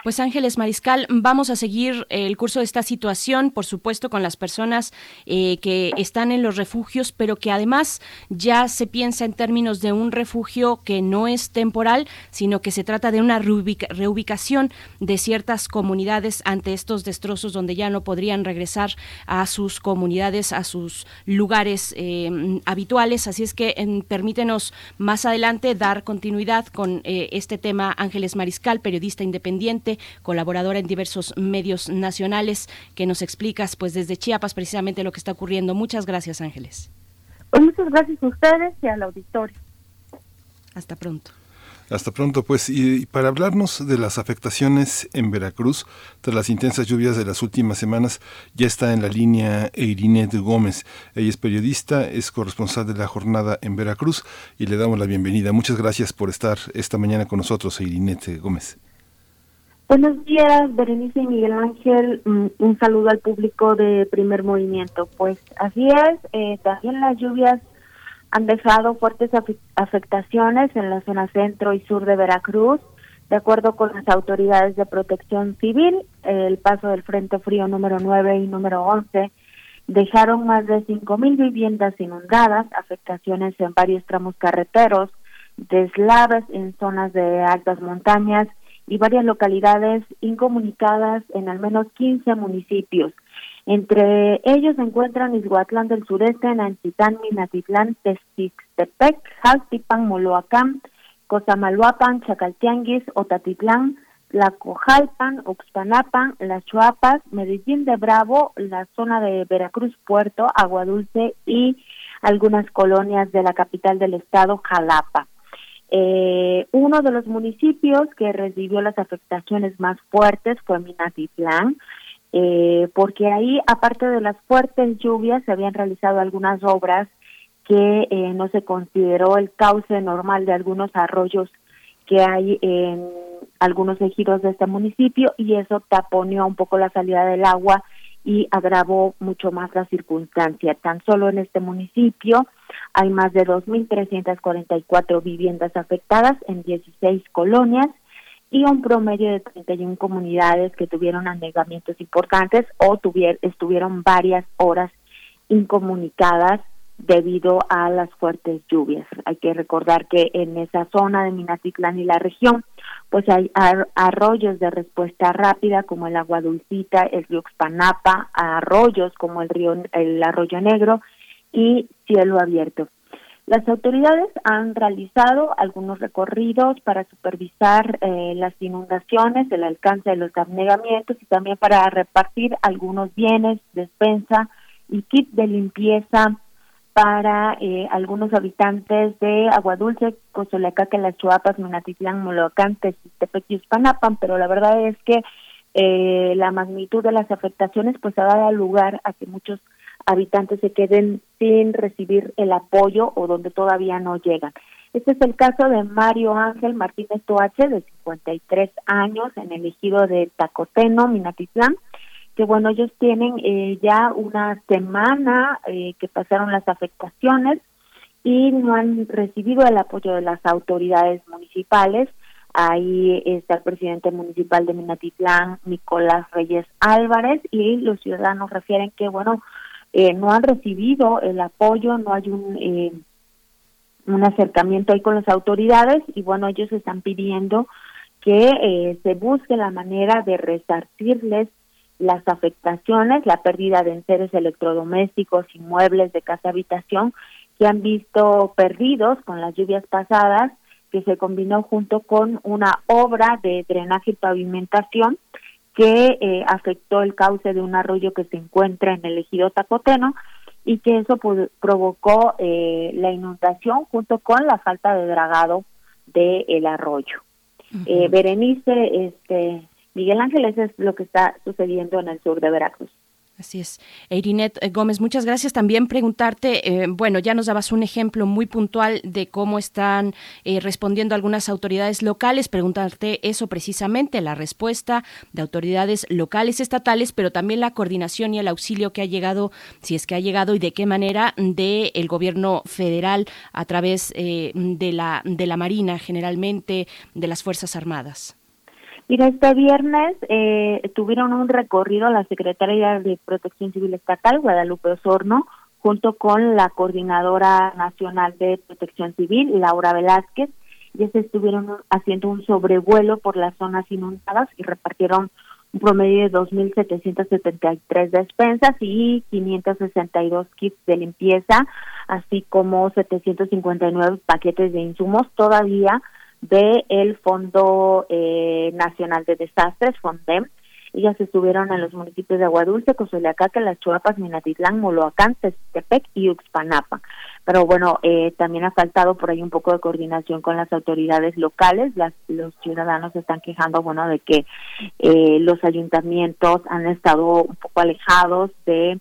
Pues Ángeles Mariscal, vamos a seguir el curso de esta situación, por supuesto, con las personas eh, que están en los refugios, pero que además ya se piensa en términos de un refugio que no es temporal, sino que se trata de una reubicación de ciertas comunidades ante estos destrozos donde ya no podrían regresar a sus comunidades, a sus lugares eh, habituales. Así es que permítenos más adelante dar continuidad con eh, este tema, Ángeles Mariscal, periodista independiente, colaboradora en diversos medios nacionales, que nos explicas pues desde Chiapas precisamente lo que está ocurriendo. Muchas gracias, Ángeles. Pues muchas gracias a ustedes y al auditorio. Hasta pronto. Hasta pronto, pues, y, para hablarnos de las afectaciones en Veracruz, tras las intensas lluvias de las últimas semanas, ya está en la línea Eirinet Gómez. Ella es periodista, es corresponsal de la jornada en Veracruz y le damos la bienvenida. Muchas gracias por estar esta mañana con nosotros, Eirinet Gómez. Buenos días, Berenice y Miguel Ángel. Mm, un saludo al público de Primer Movimiento. Pues así es, eh, también las lluvias han dejado fuertes afectaciones en la zona centro y sur de Veracruz. De acuerdo con las autoridades de protección civil, el paso del Frente Frío número 9 y número 11 dejaron más de 5.000 viviendas inundadas, afectaciones en varios tramos carreteros, deslaves en zonas de altas montañas y varias localidades incomunicadas en al menos 15 municipios. Entre ellos se encuentran Izhuatlán del Sureste, Nanchitán, Minatitlán, Testixtepec, Jaltipan, Moloacán, Cozamaluapan, Chacaltianguis, Otatitlán, Tlacojalpan, Oxpanapan, Las Chuapas, Medellín de Bravo, la zona de Veracruz Puerto, Agua Dulce y algunas colonias de la capital del estado, Jalapa. Eh, uno de los municipios que recibió las afectaciones más fuertes fue Minatitlán, eh, porque ahí, aparte de las fuertes lluvias, se habían realizado algunas obras que eh, no se consideró el cauce normal de algunos arroyos que hay en algunos ejidos de este municipio y eso taponeó un poco la salida del agua y agravó mucho más la circunstancia. Tan solo en este municipio hay más de 2.344 viviendas afectadas en 16 colonias y un promedio de 31 comunidades que tuvieron anegamientos importantes o tuvieron, estuvieron varias horas incomunicadas debido a las fuertes lluvias. Hay que recordar que en esa zona de Minatitlán y la región, pues hay arroyos de respuesta rápida como el agua dulcita, el río Xpanapa, arroyos como el río el arroyo negro y cielo abierto. Las autoridades han realizado algunos recorridos para supervisar eh, las inundaciones, el alcance de los abnegamientos y también para repartir algunos bienes, despensa y kit de limpieza para eh, algunos habitantes de Agua Dulce, que Las Chuapas, Minatitlán, Moloacán, Tepec y Uspanapan, pero la verdad es que eh, la magnitud de las afectaciones pues ha dado lugar a que muchos habitantes se queden sin recibir el apoyo o donde todavía no llegan. Este es el caso de Mario Ángel Martínez Toache, de 53 años, en el ejido de Tacoteno, Minatitlán, que bueno, ellos tienen eh, ya una semana eh, que pasaron las afectaciones y no han recibido el apoyo de las autoridades municipales. Ahí está el presidente municipal de Minatitlán, Nicolás Reyes Álvarez, y los ciudadanos refieren que, bueno, eh, no han recibido el apoyo, no hay un, un acercamiento ahí con las autoridades y, bueno, ellos están pidiendo que se busque la manera de resarcirles las afectaciones, la pérdida de enseres electrodomésticos, inmuebles de casa habitación que han visto perdidos con las lluvias pasadas, que se combinó junto con una obra de drenaje y pavimentación que eh, afectó el cauce de un arroyo que se encuentra en el ejido Tacoteno y que eso provocó eh, la inundación junto con la falta de dragado del arroyo. eh, Berenice, este, Miguel Ángeles es lo que está sucediendo en el sur de Veracruz. Así es. Eirinet eh, Gómez, muchas gracias. También preguntarte, eh, bueno, ya nos dabas un ejemplo muy puntual de cómo están eh, respondiendo algunas autoridades locales, preguntarte eso precisamente, la respuesta de autoridades locales, estatales, pero también la coordinación y el auxilio que ha llegado, si es que ha llegado y de qué manera del el gobierno federal a través de, la, de la Marina, generalmente de las Fuerzas Armadas. Mira, este viernes eh, tuvieron un recorrido la Secretaría de Protección Civil Estatal, Guadalupe Osorno, junto con la Coordinadora Nacional de Protección Civil, Laura Velázquez, y se estuvieron haciendo un sobrevuelo por las zonas inundadas y repartieron un promedio de 2.773 despensas y 562 kits de limpieza, así como 759 paquetes de insumos. Todavía de el Fondo eh, Nacional de Desastres, FONDEM. Ellas estuvieron en los municipios de Aguadulce, Cozoleacaca, Las Chuapas, Minatitlán, Moloacán, Tepec y Uxpanapa. Pero bueno, eh, también ha faltado por ahí un poco de coordinación con las autoridades locales. Las, los ciudadanos están quejando, bueno, de que eh, los ayuntamientos han estado un poco alejados de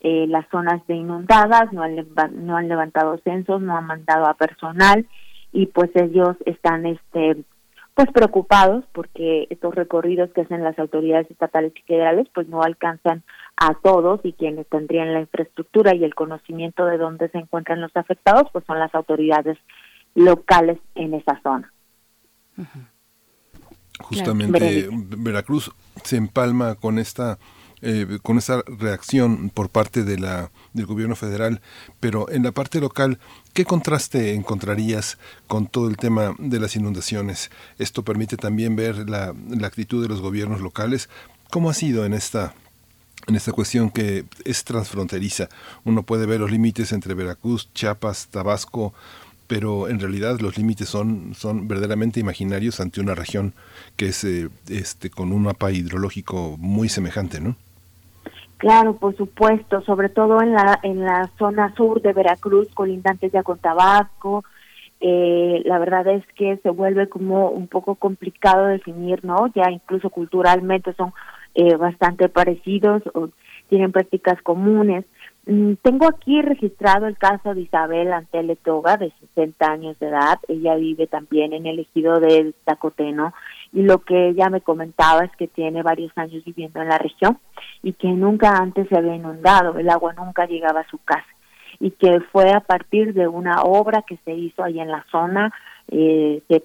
eh, las zonas de inundadas, no han levantado censos, no han mandado a personal y pues ellos están este pues preocupados porque estos recorridos que hacen las autoridades estatales y federales pues no alcanzan a todos y quienes tendrían la infraestructura y el conocimiento de dónde se encuentran los afectados pues son las autoridades locales en esa zona. Justamente Veracruz se empalma con esta eh, con esa reacción por parte de la, del gobierno federal, pero en la parte local, ¿qué contraste encontrarías con todo el tema de las inundaciones? Esto permite también ver la, actitud de los gobiernos locales. ¿Cómo ha sido en esta en esta cuestión que es transfronteriza. Uno puede ver los límites entre Veracruz, Chiapas, Tabasco, pero en realidad los límites son, son verdaderamente imaginarios ante una región que es eh, este, con un mapa hidrológico muy semejante, ¿no? Claro, por supuesto, sobre todo en la en la zona sur de Veracruz, colindantes ya con Tabasco. Eh, la verdad es que se vuelve como un poco complicado definir, ¿no? Ya incluso culturalmente son eh, bastante parecidos o tienen prácticas comunes. Mm, tengo aquí registrado el caso de Isabel Antele Toga, de 60 años de edad. Ella vive también en el ejido de Tacoteno y lo que ella me comentaba es que tiene varios años viviendo en la región y que nunca antes se había inundado, el agua nunca llegaba a su casa y que fue a partir de una obra que se hizo ahí en la zona, eh, se,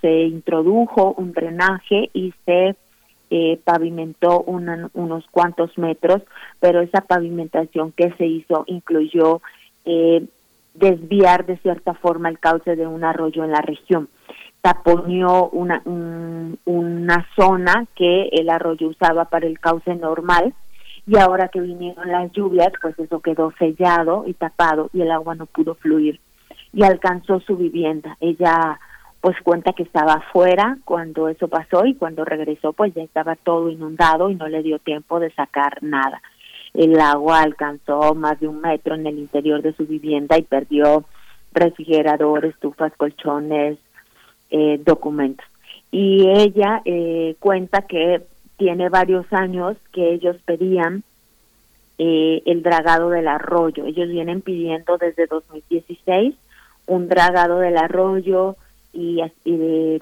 se introdujo un drenaje y se eh, pavimentó unos cuantos metros, pero esa pavimentación que se hizo incluyó eh, desviar de cierta forma el cauce de un arroyo en la región. Taponeó una, una zona que el arroyo usaba para el cauce normal y ahora que vinieron las lluvias, pues eso quedó sellado y tapado y el agua no pudo fluir y alcanzó su vivienda. Ella pues cuenta que estaba afuera cuando eso pasó y cuando regresó pues ya estaba todo inundado y no le dio tiempo de sacar nada. El agua alcanzó más de un metro en el interior de su vivienda y perdió refrigerador, estufas, colchones, eh, documentos. Y ella eh, cuenta que tiene varios años que ellos pedían eh, el dragado del arroyo. Ellos vienen pidiendo desde 2016 un dragado del arroyo, y, de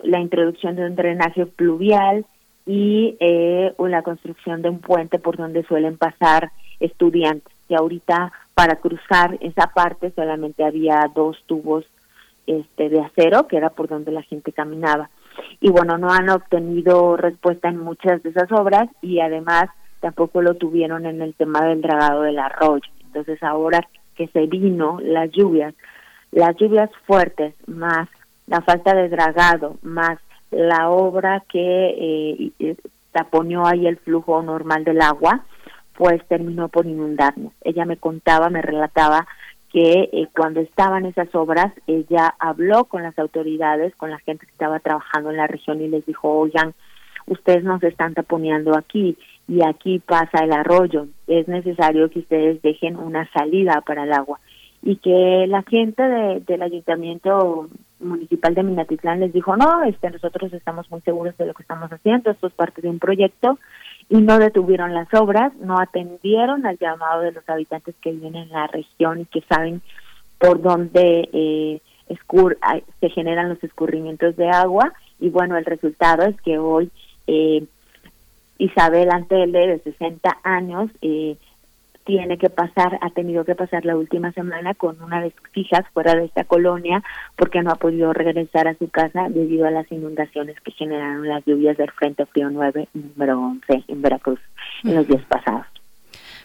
la introducción de un drenaje pluvial y eh, la construcción de un puente por donde suelen pasar estudiantes. Y ahorita para cruzar esa parte solamente había dos tubos este de acero, que era por donde la gente caminaba. Y bueno, no han obtenido respuesta en muchas de esas obras y además tampoco lo tuvieron en el tema del dragado del arroyo. Entonces ahora que se vino las lluvias, las lluvias fuertes más la falta de dragado más la obra que eh, taponeó ahí el flujo normal del agua, pues terminó por inundarnos. Ella me contaba, me relataba que eh, cuando estaban esas obras, ella habló con las autoridades, con la gente que estaba trabajando en la región y les dijo, oigan, ustedes nos están taponeando aquí y aquí pasa el arroyo, es necesario que ustedes dejen una salida para el agua. Y que la gente del ayuntamiento municipal de Minatitlán les dijo, no, este, nosotros estamos muy seguros de lo que estamos haciendo, esto es parte de un proyecto, y no detuvieron las obras, no atendieron al llamado de los habitantes que viven en la región y que saben por dónde eh, se generan los escurrimientos de agua, y bueno, el resultado es que hoy eh, Isabel Antele, de 60 años, eh, tiene que pasar, ha tenido que pasar la última semana con una de sus hijas fuera de esta colonia porque no ha podido regresar a su casa debido a las inundaciones que generaron las lluvias del Frente Frío 9 número 11 en Veracruz en los días pasados.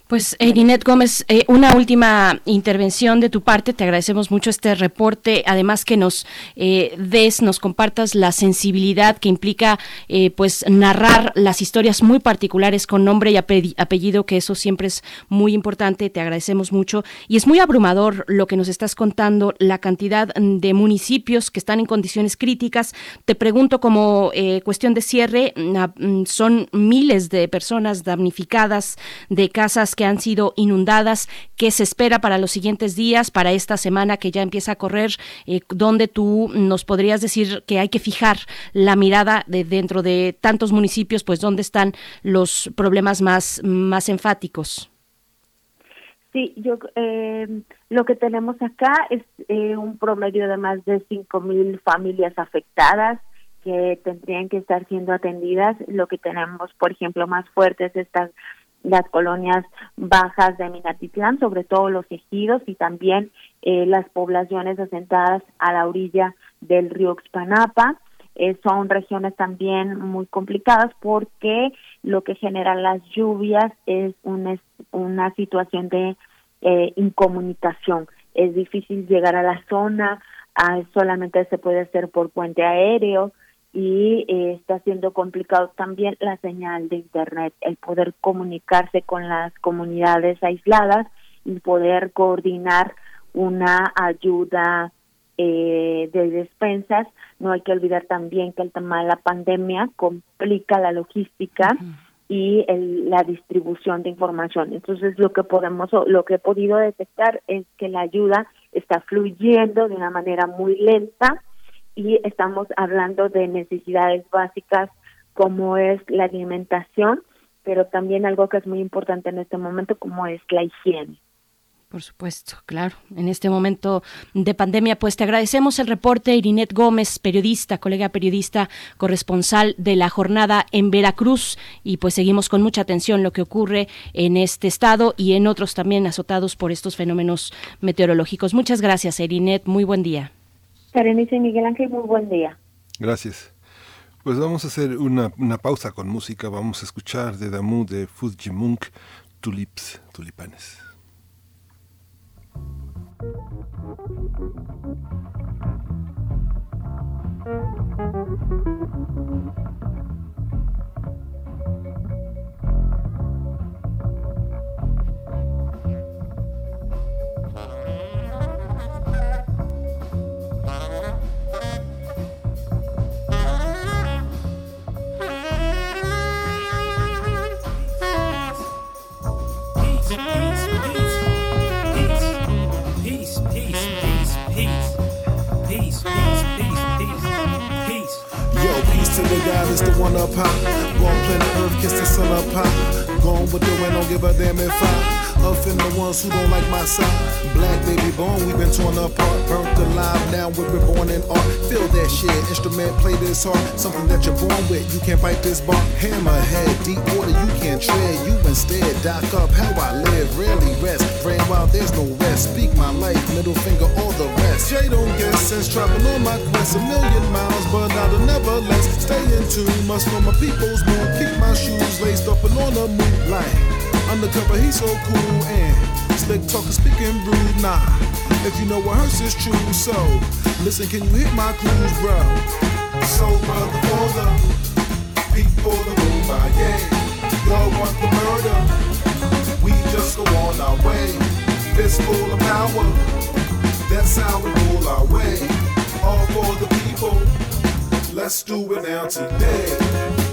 Pues, Erinette Gómez, eh, una última intervención de tu parte. Te agradecemos mucho este reporte. Además, que nos eh, des, nos compartas la sensibilidad que implica, eh, pues, narrar las historias muy particulares con nombre y apellido, que eso siempre es muy importante. Te agradecemos mucho. Y es muy abrumador lo que nos estás contando, la cantidad de municipios que están en condiciones críticas. Te pregunto, como cuestión de cierre, mm, son miles de personas damnificadas de casas que han sido inundadas, qué se espera para los siguientes días, para esta semana que ya empieza a correr, eh, donde tú nos podrías decir que hay que fijar la mirada de dentro de tantos municipios, pues dónde están los problemas más, más enfáticos. Sí, yo eh, lo que tenemos acá es eh, un promedio de más de cinco mil familias afectadas que tendrían que estar siendo atendidas. Lo que tenemos, por ejemplo, más fuertes estas las colonias bajas de Minatitlán, sobre todo los ejidos y también eh, las poblaciones asentadas a la orilla del río Xpanapa. Eh, son regiones también muy complicadas porque lo que genera las lluvias es una, una situación de eh, incomunicación. Es difícil llegar a la zona, ah, solamente se puede hacer por puente aéreo, y eh, está siendo complicado también la señal de Internet, el poder comunicarse con las comunidades aisladas y poder coordinar una ayuda eh, de despensas. No hay que olvidar también que el tema de la pandemia complica la logística. y la distribución de información. Entonces, lo que podemos, lo que he podido detectar es que la ayuda está fluyendo de una manera muy lenta, y estamos hablando de necesidades básicas como es la alimentación, pero también algo que es muy importante en este momento como es la higiene. Por supuesto, claro. En este momento de pandemia, pues te agradecemos el reporte, Irinet Gómez, periodista, colega periodista, corresponsal de la jornada en Veracruz, y pues seguimos con mucha atención lo que ocurre en este estado y en otros también azotados por estos fenómenos meteorológicos. Muchas gracias, Irinet. Muy buen día. Berenice Miguel Ángel, muy buen día. Gracias. Pues vamos a hacer una, una pausa con música. Vamos a escuchar de Damu de Fujimunk, Tulips, Tulipanes. To the God is the one up high. Gone planet Earth, kiss the sun up high. Gone with the wind, don't give a damn if I offend the ones who don't like my side. Black baby born, we've been torn apart, burnt alive. Now we're reborn in art. Feel that shit, instrument play this hard. Something that you're born with, you can't fight this bar. Hammerhead, deep water, you can't tread. You instead dock up how I live, rarely rest. Praying while there's no rest. Speak my life, middle finger, all the rest. Jay don't get sense, traveling on my quest a million miles, but I'll never. Stay in tune, must know my people's mood. Keep my shoes laced up and on the move. Undercover, he's so cool and slick talker, speaking rude. Nah, if you know what hurts is true. So listen, can you hit my clues, bro? So brother for the people the move yeah. Y'all want the murder? We just go on our way. Fistful of power. That's how we rule our way. All for the people. Let's do it now today.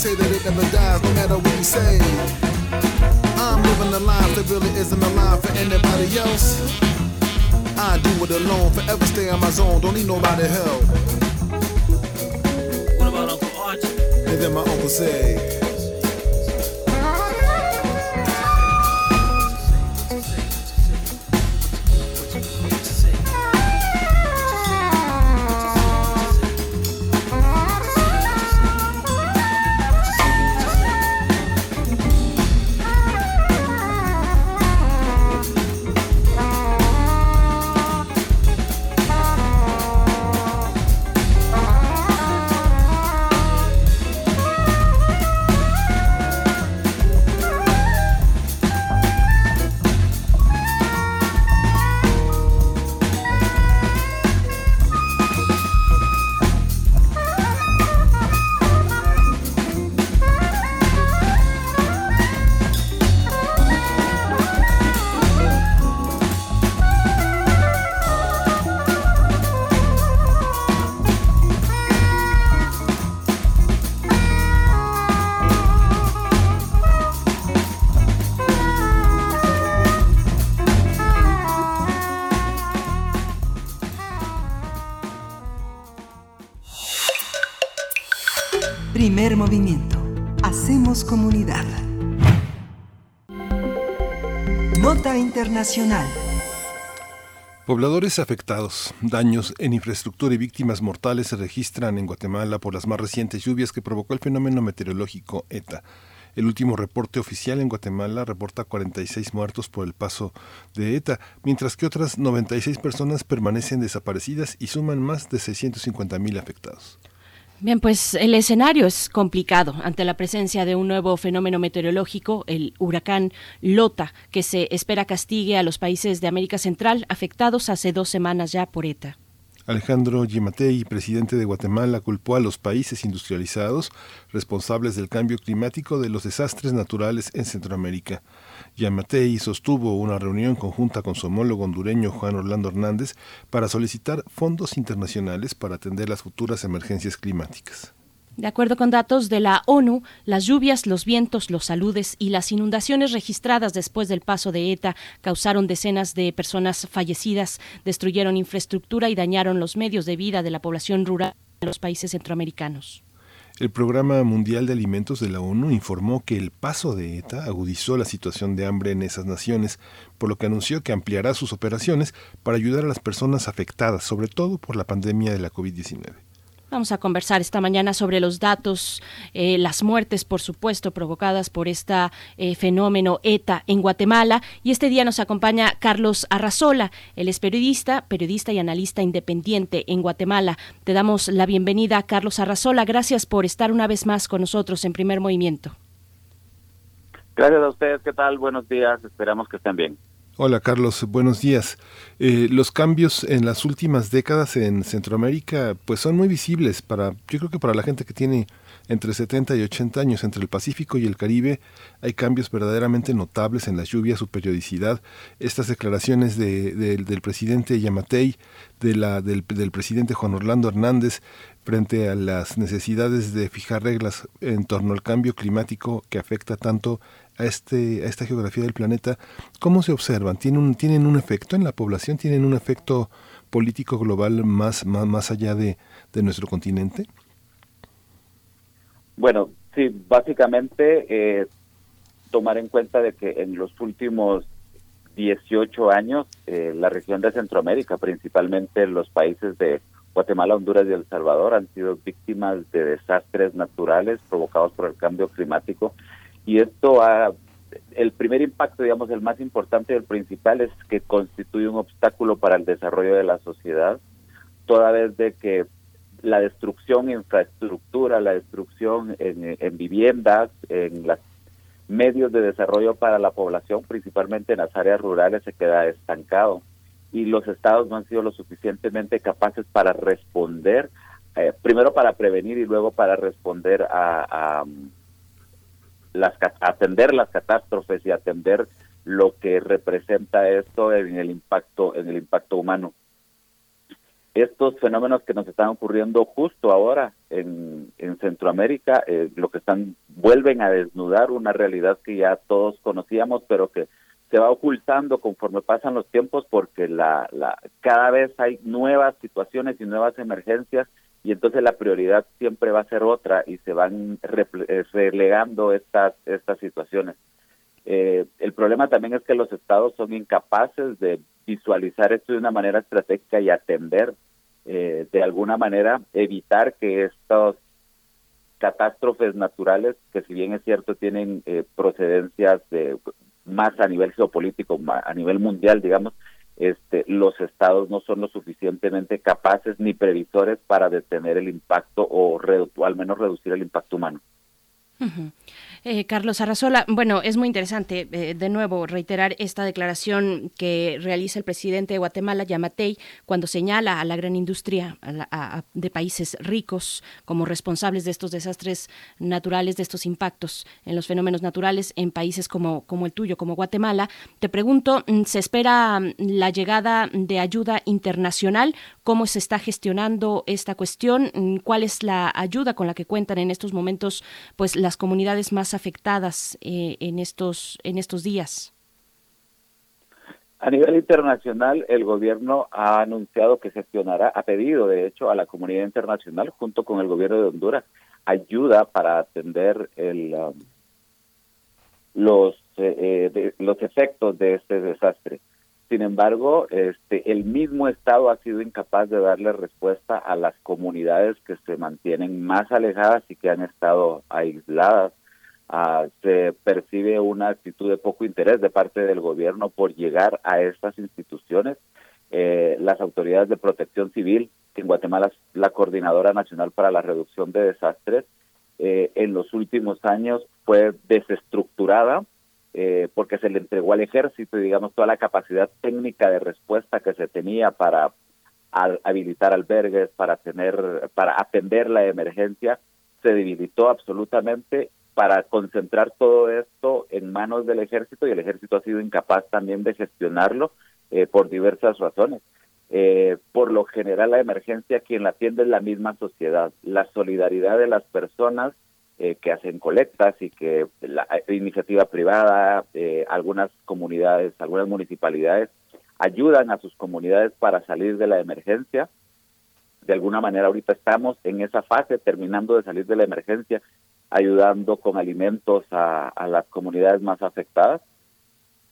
Say that it never dies, no matter what you say. I'm living a life that really isn't alive for anybody else. I do it alone, forever stay on my zone, don't need nobody help. What about Uncle Archie? And then my uncle say, Pobladores afectados, daños en infraestructura y víctimas mortales se registran en Guatemala por las más recientes lluvias que provocó el fenómeno meteorológico ETA. El último reporte oficial en Guatemala reporta 46 muertos por el paso de ETA, mientras que otras 96 personas permanecen desaparecidas y suman más de 650 mil afectados. Bien, pues el escenario es complicado ante la presencia de un nuevo fenómeno meteorológico, el huracán Lota, que se espera castigue a los países de América Central afectados hace dos semanas ya por ETA. Alejandro Gimatei, presidente de Guatemala, culpó a los países industrializados responsables del cambio climático de los desastres naturales en Centroamérica. Yamatei sostuvo una reunión conjunta con su homólogo hondureño Juan Orlando Hernández para solicitar fondos internacionales para atender las futuras emergencias climáticas. De acuerdo con datos de la ONU, las lluvias, los vientos, los saludes y las inundaciones registradas después del paso de ETA causaron decenas de personas fallecidas, destruyeron infraestructura y dañaron los medios de vida de la población rural de los países centroamericanos. El Programa Mundial de Alimentos de la ONU informó que el paso de ETA agudizó la situación de hambre en esas naciones, por lo que anunció que ampliará sus operaciones para ayudar a las personas afectadas, sobre todo por la pandemia de la COVID-19. Vamos a conversar esta mañana sobre los datos, eh, las muertes, por supuesto, provocadas por este fenómeno ETA en Guatemala. Y este día nos acompaña Carlos Arrazola. Él es periodista, periodista y analista independiente en Guatemala. Te damos la bienvenida, Carlos Arrazola. Gracias por estar una vez más con nosotros en primer movimiento. Gracias a ustedes. ¿Qué tal? Buenos días. Esperamos que estén bien. Hola Carlos, buenos días. Eh, los cambios en las últimas décadas en Centroamérica pues son muy visibles para, yo creo que para la gente que tiene entre 70 y 80 años entre el Pacífico y el Caribe hay cambios verdaderamente notables en las lluvias, su periodicidad. Estas declaraciones de, del presidente Yamatei, de la, del, del presidente Juan Orlando Hernández, frente a las necesidades de fijar reglas en torno al cambio climático que afecta tanto a, este, esta geografía del planeta, ¿cómo se observan? ¿Tienen un, ¿Tienen un efecto en la población? ¿Tienen un efecto político global más, más, más allá de, de nuestro continente? Bueno, sí, básicamente eh, tomar en cuenta de que en los últimos 18 años eh, la región de Centroamérica, principalmente los países de Guatemala, Honduras y El Salvador han sido víctimas de desastres naturales provocados por el cambio climático y esto ha, el primer impacto, digamos, el más importante y el principal es que constituye un obstáculo para el desarrollo de la sociedad, toda vez de que la destrucción en infraestructura, la destrucción en, en viviendas, en los medios de desarrollo para la población, principalmente en las áreas rurales, se queda estancado. Y los estados no han sido lo suficientemente capaces para responder, eh, primero para prevenir y luego para responder a las, atender las catástrofes y atender lo que representa esto en el impacto en el impacto humano. Estos fenómenos que nos están ocurriendo justo ahora en, en Centroamérica eh, lo que están vuelven a desnudar una realidad que ya todos conocíamos pero que se va ocultando conforme pasan los tiempos porque la, la cada vez hay nuevas situaciones y nuevas emergencias y entonces la prioridad siempre va a ser otra y se van eh, relegando estas estas situaciones. Eh, el problema también es que los estados son incapaces de visualizar esto de una manera estratégica y atender eh, de alguna manera evitar que estas catástrofes naturales, que si bien es cierto tienen procedencias de, más a nivel geopolítico, a nivel mundial, digamos, este, los estados no son lo suficientemente capaces ni previsores para detener el impacto o, o al menos reducir el impacto humano. Eh, Carlos Arrazola, bueno, es muy interesante eh, de nuevo reiterar esta declaración que realiza el presidente de Guatemala, Yamatei, cuando señala a la gran industria de países ricos como responsables de estos desastres naturales, de estos impactos en los fenómenos naturales en países como, como el tuyo, como Guatemala. Te pregunto, mm, ¿se espera mm, la llegada de ayuda internacional? ¿Cómo se está gestionando esta cuestión? Mm, ¿Cuál es la ayuda con la que cuentan en estos momentos pues las comunidades más afectadas eh, en estos en estos días? A nivel internacional, el gobierno ha anunciado que gestionará, ha pedido, de hecho, a la comunidad internacional, junto con el gobierno de Honduras, ayuda para atender el, um, los, eh, eh, los efectos de este desastre. Sin embargo, este, el mismo Estado ha sido incapaz de darle respuesta a las comunidades que se mantienen más alejadas y que han estado aisladas Ah, se percibe una actitud de poco interés de parte del gobierno por llegar a estas instituciones. Eh, las autoridades de protección civil en Guatemala es la Coordinadora Nacional para la Reducción de Desastres, eh, en los últimos años fue desestructurada eh, porque se le entregó al ejército, digamos, toda la capacidad técnica de respuesta que se tenía para habilitar albergues, para tener, para atender la emergencia, se debilitó absolutamente para concentrar todo esto en manos del ejército y el ejército ha sido incapaz también de gestionarlo eh, por diversas razones. Eh, por lo general la emergencia quien la atiende es la misma sociedad. La solidaridad de las personas eh, que hacen colectas y que la eh, iniciativa privada, algunas comunidades, algunas municipalidades ayudan a sus comunidades para salir de la emergencia. De alguna manera ahorita estamos en esa fase, terminando de salir de la emergencia, ayudando con alimentos a las comunidades más afectadas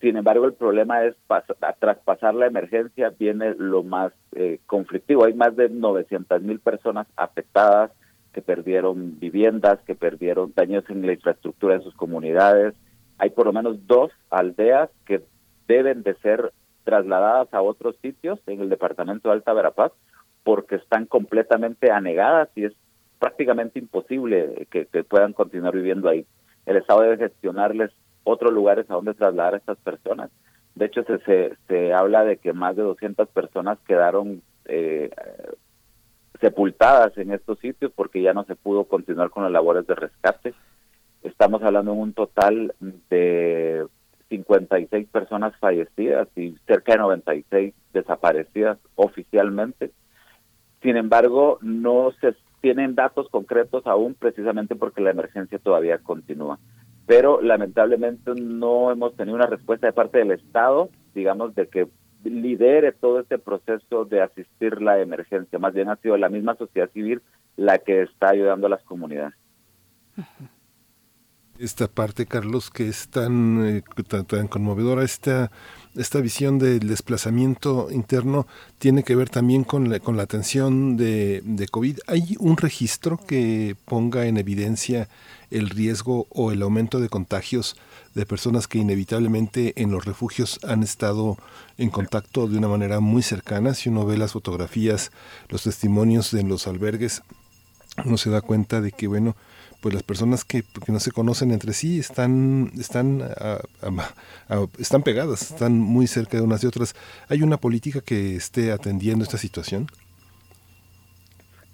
sin embargo, el problema es, tras pasar la emergencia, viene lo más eh, conflictivo. Hay más de 900 mil personas afectadas que perdieron viviendas, que perdieron daños en la infraestructura de sus comunidades. Hay por lo menos dos aldeas que deben de ser trasladadas a otros sitios en el departamento de Alta Verapaz porque están completamente anegadas y es prácticamente imposible que puedan continuar viviendo ahí. El Estado debe gestionarles otros lugares a donde trasladar a estas personas. De hecho, se, se, se habla de que más de 200 personas quedaron eh, sepultadas en estos sitios porque ya no se pudo continuar con las labores de rescate. Estamos hablando de un total de 56 personas fallecidas y cerca de 96 desaparecidas oficialmente. Sin embargo, no se tienen datos concretos aún precisamente porque la emergencia todavía continúa pero lamentablemente no hemos tenido una respuesta de parte del Estado, digamos, de que lidere todo este proceso de asistir la emergencia. Más bien ha sido la misma sociedad civil la que está ayudando a las comunidades. Esta parte, Carlos, que es tan, eh, tan, conmovedora, esta, esta visión del desplazamiento interno tiene que ver también con la, con la atención de, de COVID. ¿Hay un registro que ponga en evidencia el riesgo o el aumento de contagios de personas que inevitablemente en los refugios han estado en contacto de una manera muy cercana. Si uno ve las fotografías, los testimonios en los albergues, uno se da cuenta de que, bueno, pues las personas que, no se conocen entre sí están, están, están pegadas, están muy cerca de unas y otras. ¿Hay una política que esté atendiendo esta situación?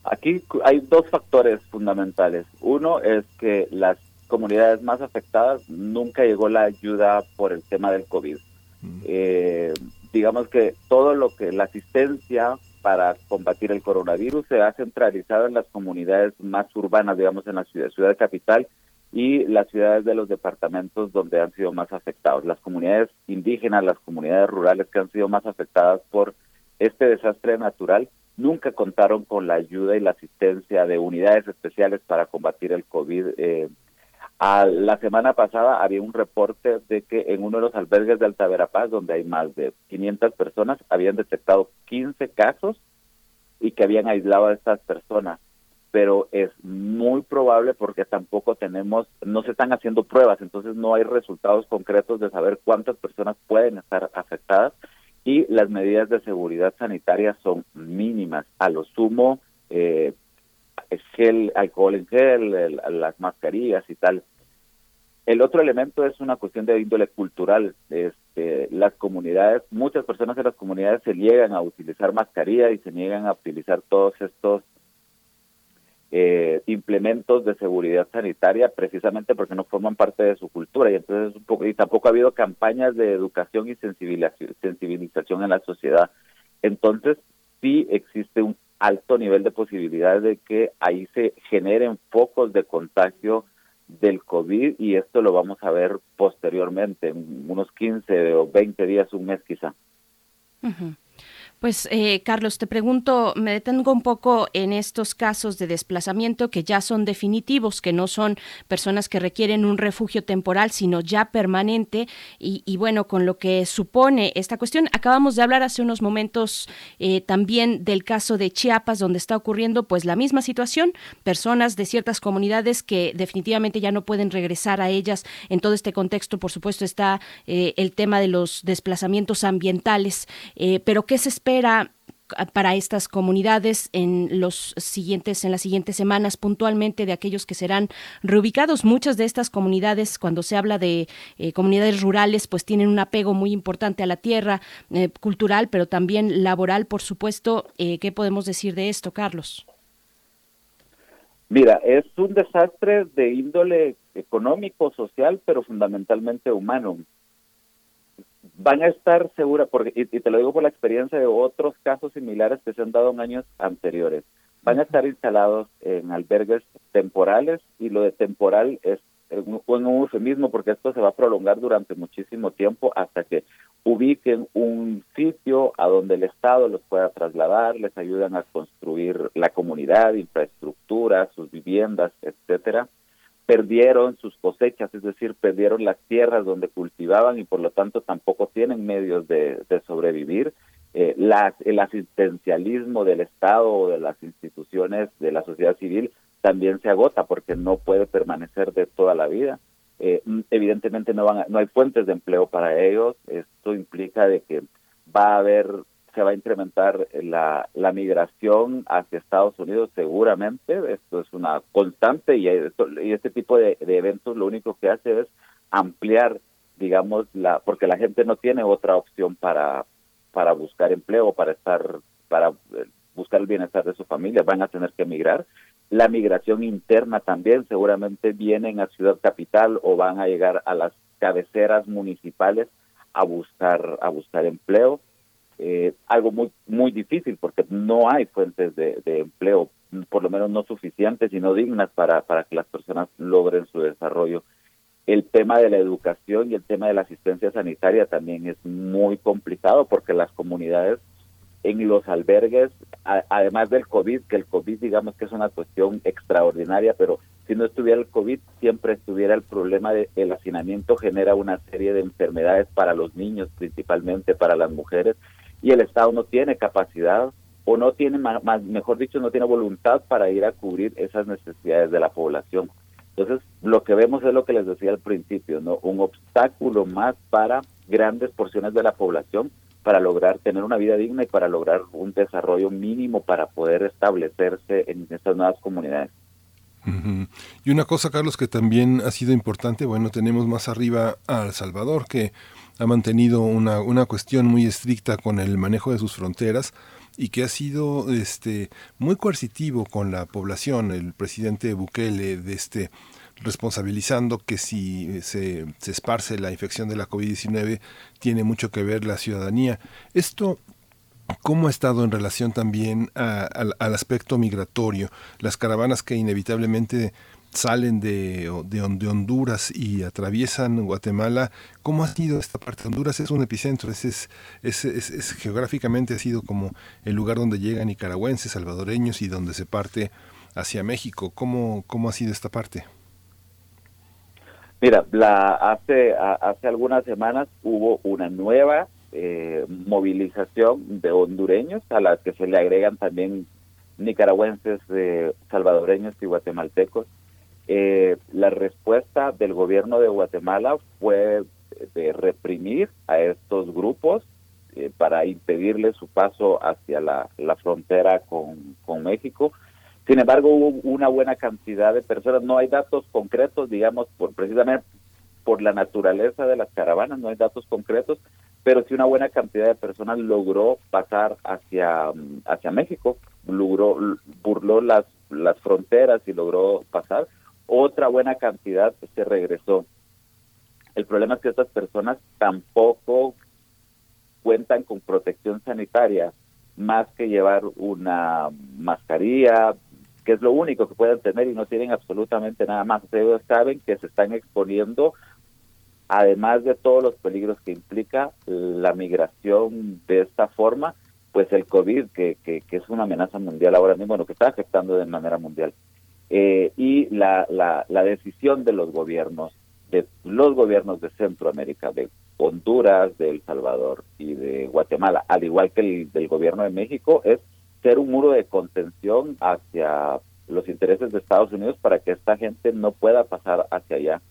Aquí hay dos factores fundamentales. Uno es que las comunidades más afectadas nunca llegó la ayuda por el tema del COVID. Mm. Eh, digamos que todo lo que la asistencia para combatir el coronavirus se ha centralizado en las comunidades más urbanas, digamos en la ciudad, ciudad capital y las ciudades de los departamentos donde han sido más afectados. Las comunidades indígenas, las comunidades rurales que han sido más afectadas por este desastre natural nunca contaron con la ayuda y la asistencia de unidades especiales para combatir el COVID. Eh, a la semana pasada había un reporte de que en uno de los albergues de Alta Verapaz, donde hay más de 500 personas, habían detectado 15 casos y que habían aislado a estas personas. Pero es muy probable porque tampoco tenemos, no se están haciendo pruebas, entonces no hay resultados concretos de saber cuántas personas pueden estar afectadas y las medidas de seguridad sanitaria son mínimas. A lo sumo, eh, gel, alcohol en gel, las mascarillas y tal. El otro elemento es una cuestión de índole cultural. Este, las comunidades, muchas personas en las comunidades se niegan a utilizar mascarilla y se niegan a utilizar todos estos eh, implementos de seguridad sanitaria precisamente porque no forman parte de su cultura y entonces un poco, y tampoco ha habido campañas de educación y sensibilización en la sociedad. Entonces sí existe un alto nivel de posibilidad de que ahí se generen focos de contagio del COVID y esto lo vamos a ver posteriormente, en unos 15 o 20 días, un mes quizá. Pues eh, Carlos, te pregunto, me detengo un poco en estos casos de desplazamiento que ya son definitivos, que no son personas que requieren un refugio temporal, sino ya permanente. Y, bueno, con lo que supone esta cuestión, acabamos de hablar hace unos momentos eh, también del caso de Chiapas, donde está ocurriendo pues la misma situación, personas de ciertas comunidades que definitivamente ya no pueden regresar a ellas. En todo este contexto, por supuesto, está eh, el tema de los desplazamientos ambientales. pero ¿qué se espera? Para estas comunidades en los siguientes en las siguientes semanas puntualmente de aquellos que serán reubicados. Muchas de estas comunidades, cuando se habla de eh, comunidades rurales, pues tienen un apego muy importante a la tierra, eh, cultural, pero también laboral, por supuesto. Eh, ¿Qué podemos decir de esto, Carlos? Mira, es un desastre de índole económico, social, pero fundamentalmente humano. Van a estar seguras, porque, y, te lo digo por la experiencia de otros casos similares que se han dado en años anteriores, van a estar instalados en albergues temporales y lo de temporal es un, un eufemismo porque esto se va a prolongar durante muchísimo tiempo hasta que ubiquen un sitio a donde el Estado los pueda trasladar, les ayudan a construir la comunidad, infraestructura, sus viviendas, etcétera. Perdieron sus cosechas, es decir, perdieron las tierras donde cultivaban y por lo tanto tampoco tienen medios de, sobrevivir. Eh, el asistencialismo del Estado o de las instituciones de la sociedad civil también se agota porque no puede permanecer de toda la vida. Eh, evidentemente no van no hay fuentes de empleo para ellos. Esto implica de que va a haber se va a incrementar la, la migración hacia Estados Unidos seguramente. Esto es una constante y, y este tipo de, eventos lo único que hace es ampliar, digamos, la porque la gente no tiene otra opción para para buscar empleo, para estar para eh, buscar el bienestar de su familia, van a tener que emigrar la migración interna también seguramente vienen a Ciudad Capital o van a llegar a las cabeceras municipales a buscar a buscar empleo eh, algo muy muy difícil porque no hay fuentes de, empleo por lo menos no suficientes y no dignas para para que las personas logren su desarrollo. El tema de la educación y el tema de la asistencia sanitaria también es muy complicado porque las comunidades en los albergues, además del COVID, que el COVID digamos que es una cuestión extraordinaria, pero si no estuviera el COVID, siempre estuviera el problema de el hacinamiento genera una serie de enfermedades para los niños, principalmente para las mujeres, y el Estado no tiene capacidad o no tiene, más, mejor dicho, no tiene voluntad para ir a cubrir esas necesidades de la población. Entonces, lo que vemos es lo que les decía al principio, ¿no? Un obstáculo más para grandes porciones de la población para lograr tener una vida digna y para lograr un desarrollo mínimo para poder establecerse en estas nuevas comunidades. Y una cosa, Carlos, que también ha sido importante, bueno, tenemos más arriba a El Salvador, que ha mantenido una, una cuestión muy estricta con el manejo de sus fronteras y que ha sido este muy coercitivo con la población. El presidente Bukele de este responsabilizando que si se, se esparce la infección de la COVID-19 tiene mucho que ver la ciudadanía. Esto ¿Cómo ha estado en relación también al aspecto migratorio? Las caravanas que inevitablemente salen de, de, Honduras y atraviesan Guatemala. ¿Cómo ha sido esta parte? Honduras es un epicentro, es, es, es, es, geográficamente ha sido como el lugar donde llegan nicaragüenses, salvadoreños y donde se parte hacia México. ¿Cómo, cómo ha sido esta parte? Mira, la, hace, hace algunas semanas hubo una nueva eh, movilización de hondureños a las que se le agregan también nicaragüenses, eh, salvadoreños y guatemaltecos. Eh, la respuesta del gobierno de Guatemala fue de reprimir a estos grupos para impedirle su paso hacia la, la frontera con, con México sin embargo, hubo una buena cantidad de personas. No hay datos concretos, digamos, por precisamente por la naturaleza de las caravanas, no hay datos concretos, pero sí una buena cantidad de personas logró pasar hacia, hacia México, logró, burló las, las fronteras y logró pasar. Otra buena cantidad se regresó. El problema es que estas personas tampoco cuentan con protección sanitaria, más que llevar una mascarilla, que es lo único que pueden tener y no tienen absolutamente nada más. Ellos saben que se están exponiendo, además de todos los peligros que implica la migración de esta forma, pues el COVID, que, que, es una amenaza mundial ahora mismo, bueno, que está afectando de manera mundial. Eh, y la, la, la decisión de los gobiernos, de los gobiernos de Centroamérica, de Honduras, de El Salvador y de Guatemala, al igual que el del gobierno de México, es ser un muro de contención hacia los intereses de Estados Unidos para que esta gente no pueda pasar hacia allá.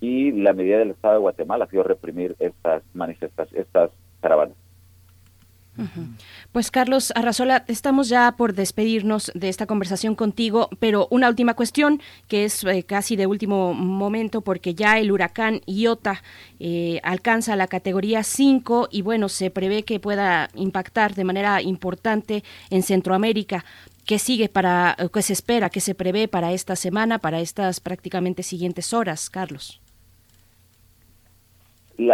Y la medida del Estado de Guatemala ha sido reprimir estas manifestaciones, estas caravanas. Pues Carlos Arrazola, estamos ya por despedirnos de esta conversación contigo, pero una última cuestión que es eh, casi de último momento porque ya el huracán Iota eh, alcanza la categoría 5 y bueno, se prevé que pueda impactar de manera importante en Centroamérica. ¿Qué sigue para, qué se espera, qué se prevé para esta semana, para estas prácticamente siguientes horas, Carlos?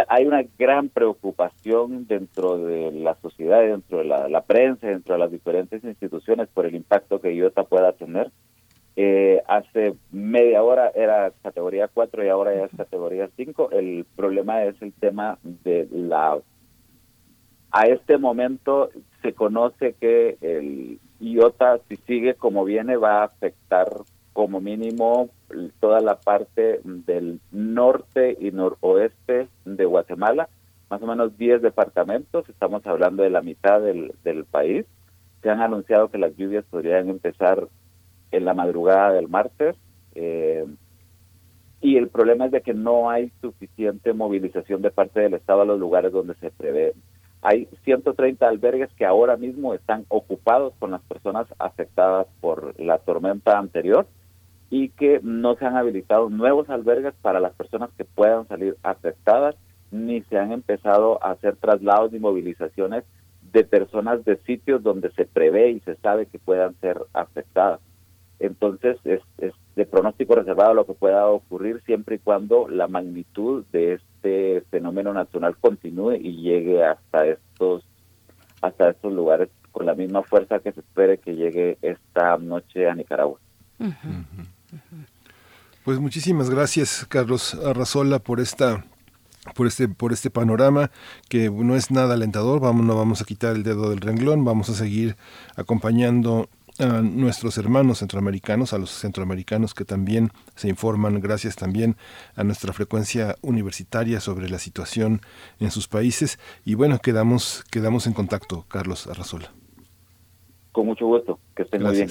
Hay una gran preocupación dentro de la sociedad, dentro de la, prensa, dentro de las diferentes instituciones por el impacto que IOTA pueda tener. Eh, hace media hora era categoría 4 y ahora ya es categoría 5. El problema es el tema de la... A este momento se conoce que el IOTA, si sigue como viene, va a afectar como mínimo toda la parte del norte y noroeste de Guatemala, más o menos 10 departamentos, estamos hablando de la mitad del, del país. Se han anunciado que las lluvias podrían empezar en la madrugada del martes. Eh, y el problema es de que no hay suficiente movilización de parte del Estado a los lugares donde se prevé. Hay 130 albergues que ahora mismo están ocupados con las personas afectadas por la tormenta anterior y que no se han habilitado nuevos albergues para las personas que puedan salir afectadas, ni se han empezado a hacer traslados y movilizaciones de personas de sitios donde se prevé y se sabe que puedan ser afectadas. Entonces, es, de pronóstico reservado lo que pueda ocurrir siempre y cuando la magnitud de este fenómeno nacional continúe y llegue hasta estos hasta estos lugares con la misma fuerza que se espere que llegue esta noche a Nicaragua. Pues muchísimas gracias, Carlos Arrazola, por esta por este por este panorama que no es nada alentador. Vamos, no vamos a quitar el dedo del renglón, vamos a seguir acompañando a nuestros hermanos centroamericanos, a los centroamericanos que también se informan, gracias también a nuestra frecuencia universitaria sobre la situación en sus países. Y bueno, quedamos, quedamos en contacto, Carlos Arrazola. Con mucho gusto, que estén muy bien.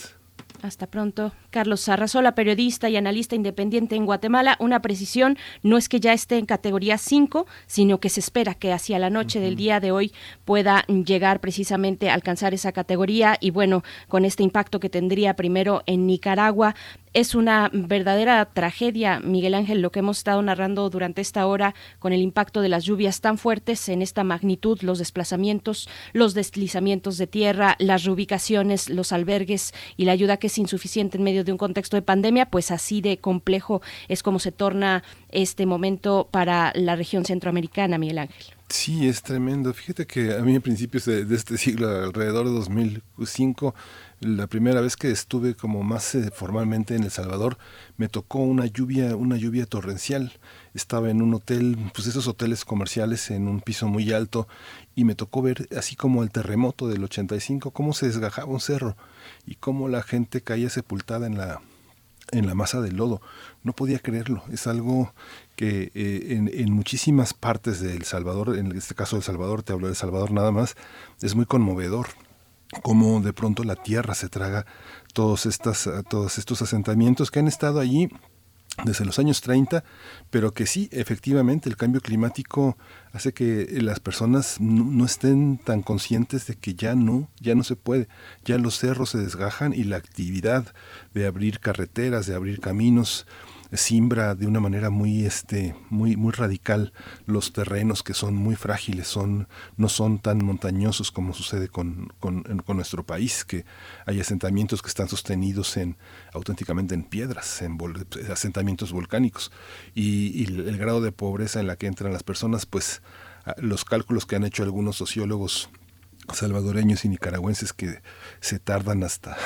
Hasta pronto. Carlos Arrazola, periodista y analista independiente en Guatemala. Una precisión, no es que ya esté en categoría 5, sino que se espera que hacia la noche del día de hoy pueda llegar precisamente a alcanzar esa categoría y bueno, con este impacto que tendría primero en Nicaragua, es una verdadera tragedia, Miguel Ángel, lo que hemos estado narrando durante esta hora con el impacto de las lluvias tan fuertes en esta magnitud, los desplazamientos, los deslizamientos de tierra, las reubicaciones, los albergues y la ayuda que es insuficiente en medio de un contexto de pandemia, pues así de complejo es como se torna este momento para la región centroamericana, Miguel Ángel. Sí, es tremendo. Fíjate que a mí a principios de, de este siglo, alrededor de 2005, la primera vez que estuve como más eh, formalmente en El Salvador, me tocó una lluvia, una lluvia torrencial. Estaba en un hotel, pues esos hoteles comerciales en un piso muy alto y me tocó ver así como el terremoto del 85, cómo se desgajaba un cerro y cómo la gente caía sepultada en la en la masa del lodo. No podía creerlo. Es algo que eh, en, muchísimas partes de El Salvador, en este caso El Salvador, te hablo de El Salvador nada más, es muy conmovedor cómo de pronto la tierra se traga todos, estas, todos estos asentamientos que han estado allí desde los años 30, pero que sí, efectivamente, el cambio climático hace que las personas no, estén tan conscientes de que ya no, ya no se puede, ya los cerros se desgajan y la actividad de abrir carreteras, de abrir caminos, simbra de una manera muy este muy muy radical los terrenos que son muy frágiles son no son tan montañosos como sucede con, con, nuestro país que hay asentamientos que están sostenidos en auténticamente en piedras en asentamientos volcánicos. Y, el grado de pobreza en la que entran las personas pues los cálculos que han hecho algunos sociólogos salvadoreños y nicaragüenses que se tardan hasta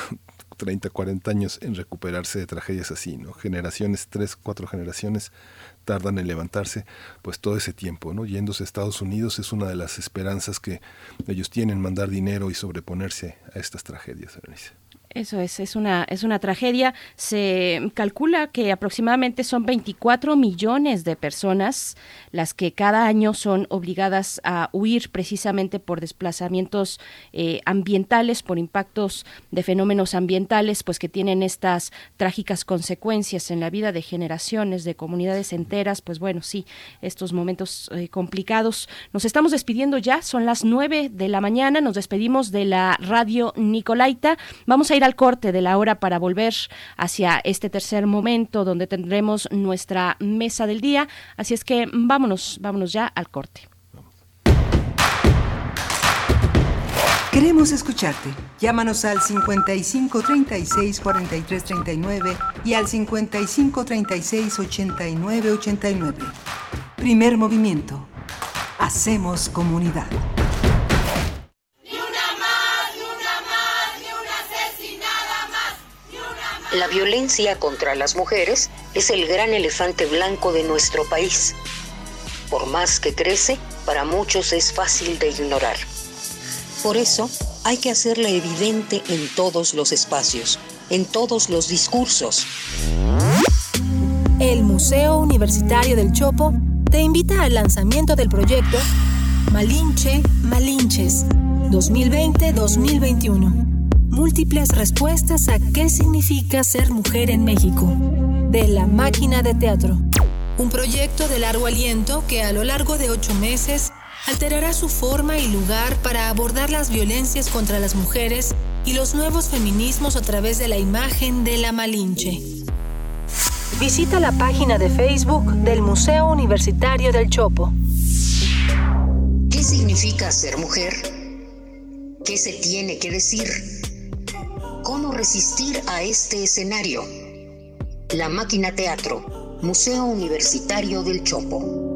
30, 40 años en recuperarse de tragedias así, ¿no? Generaciones, tres, cuatro generaciones tardan en levantarse, pues todo ese tiempo, ¿no? Yéndose a Estados Unidos es una de las esperanzas que ellos tienen, mandar dinero y sobreponerse a estas tragedias, Eso es, es una, es una tragedia. Se calcula que aproximadamente son 24 millones de personas las que cada año son obligadas a huir precisamente por desplazamientos eh, ambientales, por impactos de fenómenos ambientales, pues que tienen estas trágicas consecuencias en la vida de generaciones, de comunidades enteras. Pues bueno, sí, estos momentos eh, complicados. Nos estamos despidiendo ya, son las 9 de la mañana, nos despedimos de la radio Nicolaita. Vamos a ir al corte de la hora para volver hacia este tercer momento donde tendremos nuestra mesa del día. Así es que vámonos, vámonos ya al corte. Queremos escucharte. Llámanos al 55 36 43 39 y al 55 36 89 89. Primer movimiento. Hacemos comunidad. La violencia contra las mujeres es el gran elefante blanco de nuestro país. Por más que crece, para muchos es fácil de ignorar. Por eso, hay que hacerla evidente en todos los espacios, en todos los discursos. El Museo Universitario del Chopo te invita al lanzamiento del proyecto Malinche Malinches 2020-2021 múltiples respuestas a qué significa ser mujer en México, de La Máquina de Teatro. Un proyecto de largo aliento que a lo largo de ocho meses alterará su forma y lugar para abordar las violencias contra las mujeres y los nuevos feminismos a través de la imagen de la Malinche. Visita la página de Facebook del Museo Universitario del Chopo. ¿Qué significa ser mujer? ¿Qué se tiene que decir? ¿Cómo resistir a este escenario? La Máquina Teatro, Museo Universitario del Chopo.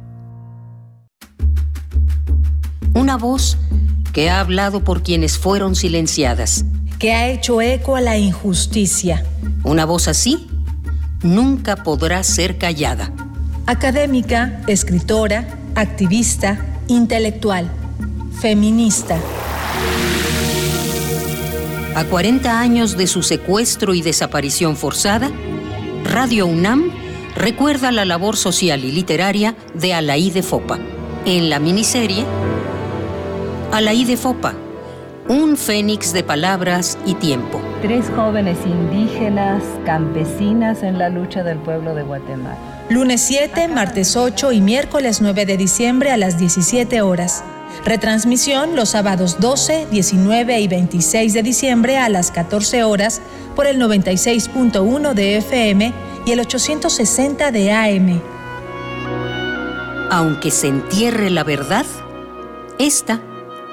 Una voz que ha hablado por quienes fueron silenciadas. Que ha hecho eco a la injusticia. Una voz así nunca podrá ser callada. Académica, escritora, activista, intelectual, feminista. A 40 años de su secuestro y desaparición forzada, Radio UNAM recuerda la labor social y literaria de Alaí de Fopa en la miniserie Alaí de Fopa, un fénix de palabras y tiempo. Tres jóvenes indígenas campesinas en la lucha del pueblo de Guatemala. Lunes 7, martes 8 y miércoles 9 de diciembre a las 17 horas. Retransmisión los sábados 12, 19 y 26 de diciembre a las 14 horas por el 96.1 de FM y el 860 de AM. Aunque se entierre la verdad, esta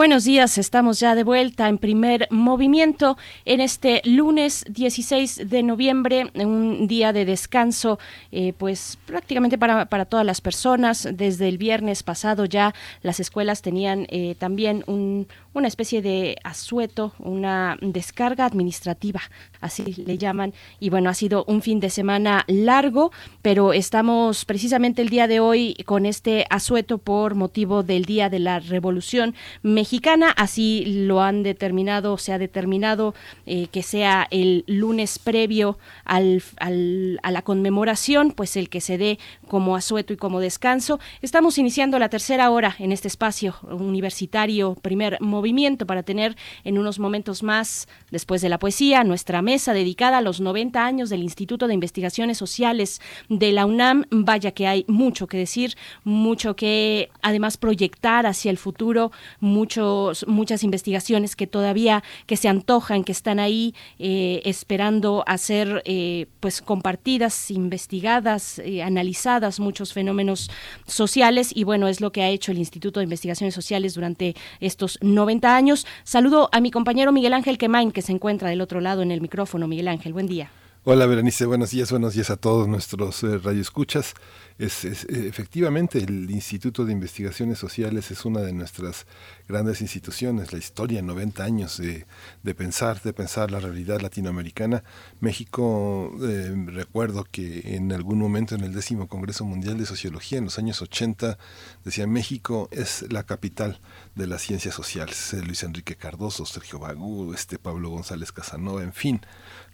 Buenos días, estamos ya de vuelta en primer movimiento en este lunes 16 de noviembre, un día de descanso, eh, pues prácticamente para, para, todas las personas. Desde el viernes pasado ya las escuelas tenían eh, también un, una especie de asueto, una descarga administrativa, así le llaman. Y bueno, ha sido un fin de semana largo, pero estamos precisamente el día de hoy con este asueto por motivo del Día de la Revolución Mexicana. Así lo han determinado, se ha determinado eh, que sea el lunes previo al, a la conmemoración, pues el que se dé como asueto y como descanso. Estamos iniciando la tercera hora en este espacio universitario, primer movimiento, para tener en unos momentos más, después de la poesía, nuestra mesa dedicada a los 90 años del Instituto de Investigaciones Sociales de la UNAM. Vaya que hay mucho que decir, mucho que además proyectar hacia el futuro, muchos, muchas investigaciones que todavía que se antojan, que están ahí eh, esperando a ser eh, pues compartidas, investigadas, eh, analizadas, muchos fenómenos sociales y bueno, es lo que ha hecho el Instituto de Investigaciones Sociales durante estos 90 años. Saludo a mi compañero Miguel Ángel Quemain, que se encuentra del otro lado en el micrófono. Miguel Ángel, buen día. Hola Berenice, buenos días, buenos días a todos nuestros eh, radioescuchas. Es, eh, efectivamente, el Instituto de Investigaciones Sociales es una de nuestras grandes instituciones, la historia, 90 años de, de pensar, de pensar la realidad latinoamericana. México, eh, recuerdo que en algún momento en el décimo Congreso Mundial de Sociología, en los años 80, decía México es la capital de las ciencias sociales. Luis Enrique Cardoso, Sergio Bagú, este Pablo González Casanova, en fin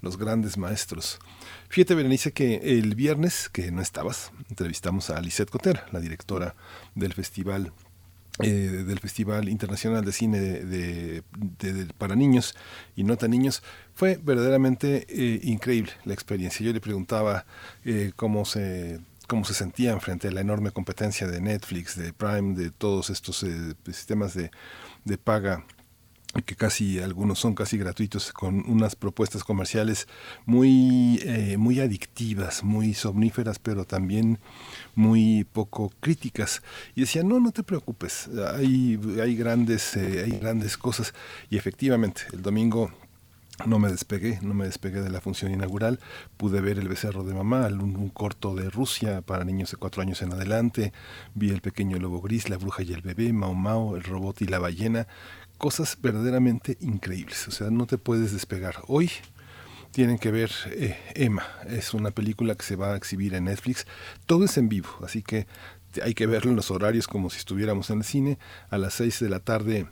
los grandes maestros. Fíjate, Berenice, que el viernes, que no estabas, entrevistamos a Lisette Cotter, la directora del festival eh, del Festival Internacional de Cine para Niños y No Tan Niños, fue verdaderamente eh, increíble la experiencia. Yo le preguntaba eh, cómo se cómo se sentían frente a la enorme competencia de Netflix, de Prime, de todos estos sistemas de, de paga que casi algunos son casi gratuitos con unas propuestas comerciales muy eh, muy adictivas muy somníferas pero también muy poco críticas. Y decía no no te preocupes hay hay grandes eh, hay grandes cosas y efectivamente el domingo no me despegué, no me despegué de la función inaugural, pude ver El becerro de mamá, un, un, corto de Rusia para niños de cuatro años en adelante, vi El pequeño lobo gris, La bruja y el bebé, Mao Mao, El robot y la ballena, cosas verdaderamente increíbles. O sea, no te puedes despegar. Hoy tienen que ver eh, Emma. Es una película que se va a exhibir en Netflix. Todo es en vivo, así que hay que verlo en los horarios como si estuviéramos en el cine. A las 6 de la tarde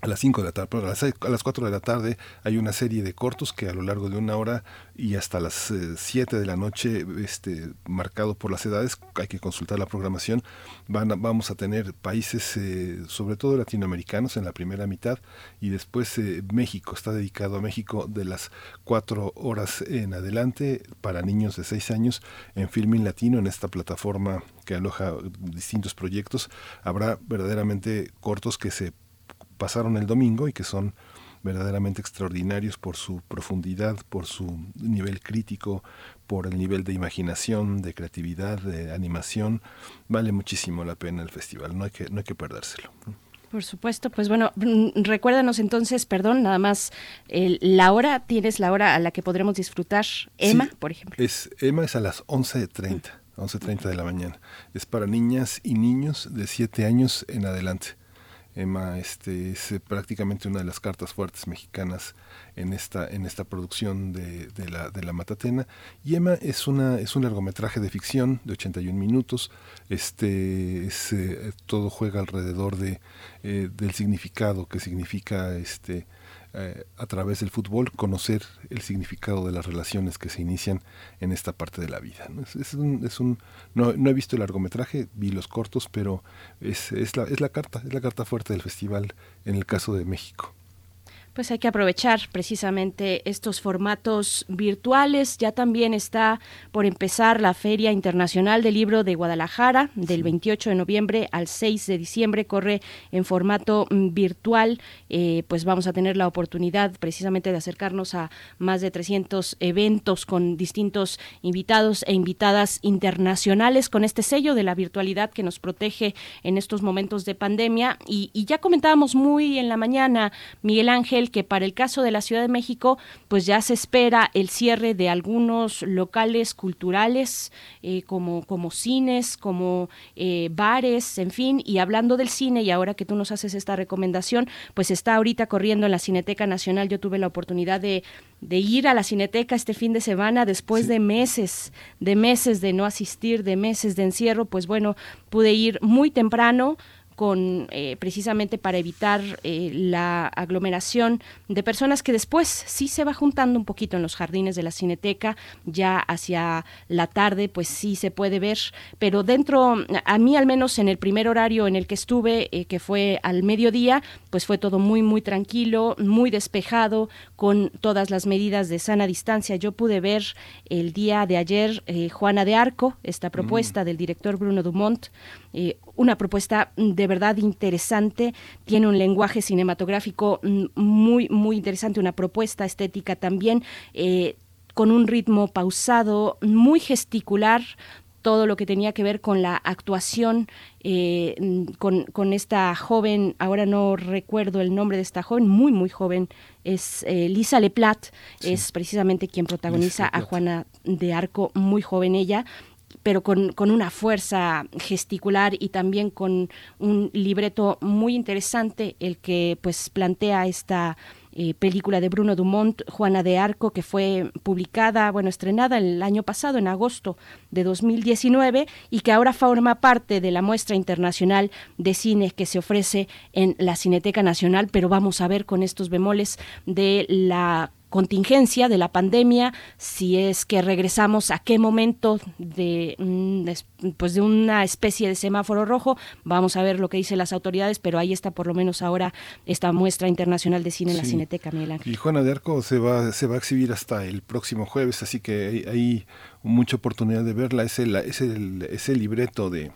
a las 5 de la tarde, a las, a las 4 de la tarde hay una serie de cortos que a lo largo de una hora y hasta las 7 eh, de la noche, este, marcado por las edades, hay que consultar la programación, van vamos a tener países, eh, sobre todo latinoamericanos, en la primera mitad y después eh, México, está dedicado a México de las 4 horas en adelante para niños de 6 años en Filming Latino, en esta plataforma que aloja distintos proyectos. Habrá verdaderamente cortos que se pasaron el domingo y que son verdaderamente extraordinarios por su profundidad, por su nivel crítico, por el nivel de imaginación, de creatividad, de animación. Vale muchísimo la pena el festival, no hay que, no hay que perdérselo. Por supuesto, pues bueno, mm, recuérdanos entonces, perdón, nada más, la hora, tienes la hora a la que podremos disfrutar, Emma, por ejemplo. Es, Emma es a las 11.30, 11.30 de la mañana. Es para niñas y niños de 7 años en adelante. Emma este, es eh, prácticamente una de las cartas fuertes mexicanas en esta, en esta producción de, la, de la Matatena. Y Emma es, una, es un largometraje de ficción de 81 minutos. Este, es, eh, todo juega alrededor de, eh, del significado que significa este, eh, a través del fútbol conocer el significado de las relaciones que se inician en esta parte de la vida. ¿no? Es, un, no, no, he visto el largometraje, vi los cortos, pero es, es, la, es la carta, es la carta fuerte del festival en el caso de México pues hay que aprovechar precisamente estos formatos virtuales. Ya también está por empezar la Feria Internacional del Libro de Guadalajara del 28 de noviembre al 6 de diciembre. Corre en formato mm, virtual. Eh, pues vamos a tener la oportunidad precisamente de acercarnos a más de 300 eventos con distintos invitados e invitadas internacionales con este sello de la virtualidad que nos protege en estos momentos de pandemia. Y, y ya comentábamos muy en la mañana, Miguel Ángel, que para el caso de la Ciudad de México, pues ya se espera el cierre de algunos locales culturales eh, como, como cines, como eh, bares, en fin, y hablando del cine y ahora que tú nos haces esta recomendación, pues está ahorita corriendo en la Cineteca Nacional. Yo tuve la oportunidad de, ir a la Cineteca este fin de semana después de meses, de meses de no asistir, de meses de encierro, pues bueno, pude ir muy temprano con eh, precisamente para evitar eh, la aglomeración de personas que después sí se va juntando un poquito en los jardines de la Cineteca, ya hacia la tarde pues sí se puede ver, pero dentro, a mí al menos en el primer horario en el que estuve, eh, que fue al mediodía, pues fue todo muy, muy tranquilo, muy despejado, con todas las medidas de sana distancia. Yo pude ver el día de ayer Juana de Arco, esta propuesta mm. del director Bruno Dumont, una propuesta de verdad interesante, tiene un lenguaje cinematográfico mm, muy, muy interesante, una propuesta estética también. Eh, con un ritmo pausado, muy gesticular, todo lo que tenía que ver con la actuación eh, mm, con, esta joven, ahora no recuerdo el nombre de esta joven, muy, muy joven, es eh, Lisa Leplat, es precisamente quien protagoniza a Juana de Arco, muy joven ella, pero con, con, una fuerza gesticular y también con un libreto muy interesante, el que pues plantea esta eh, película de Bruno Dumont, Juana de Arco, que fue publicada, bueno, estrenada el año pasado, en agosto de 2019, y que ahora forma parte de la muestra internacional de cine que se ofrece en la Cineteca Nacional, pero vamos a ver con estos bemoles de la contingencia de la pandemia, si es que regresamos a qué momento de, mm, pues de una especie de semáforo rojo, vamos a ver lo que dicen las autoridades, pero ahí está por lo menos ahora esta muestra internacional de cine en la Cineteca, Miguel Ángel. Y Juana de Arco se va, se va a exhibir hasta el próximo jueves, así que hay, mucha oportunidad de verla, es el, es el, es el libreto de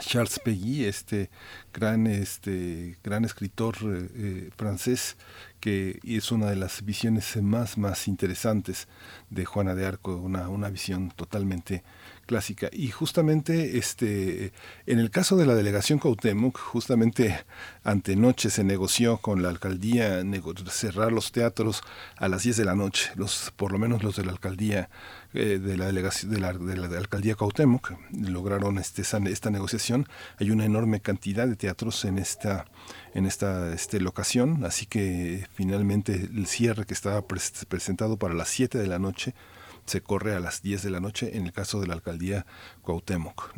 Charles Peggy, este gran, este gran escritor eh, eh, francés que es una de las visiones más, más interesantes de Juana de Arco, una, una visión totalmente clásica. Y justamente este, en el caso de la delegación Cuauhtémoc, justamente antenoche se negoció con la alcaldía cerrar los teatros a las 10 de la noche, los, por lo menos los de la alcaldía eh, de la delegación de la, de la, alcaldía lograron este, esta negociación. Hay una enorme cantidad de teatros en esta en esta este, locación, así que finalmente el cierre que estaba presentado para las 7 de la noche se corre a las 10 de la noche en el caso de la alcaldía Cuauhtémoc.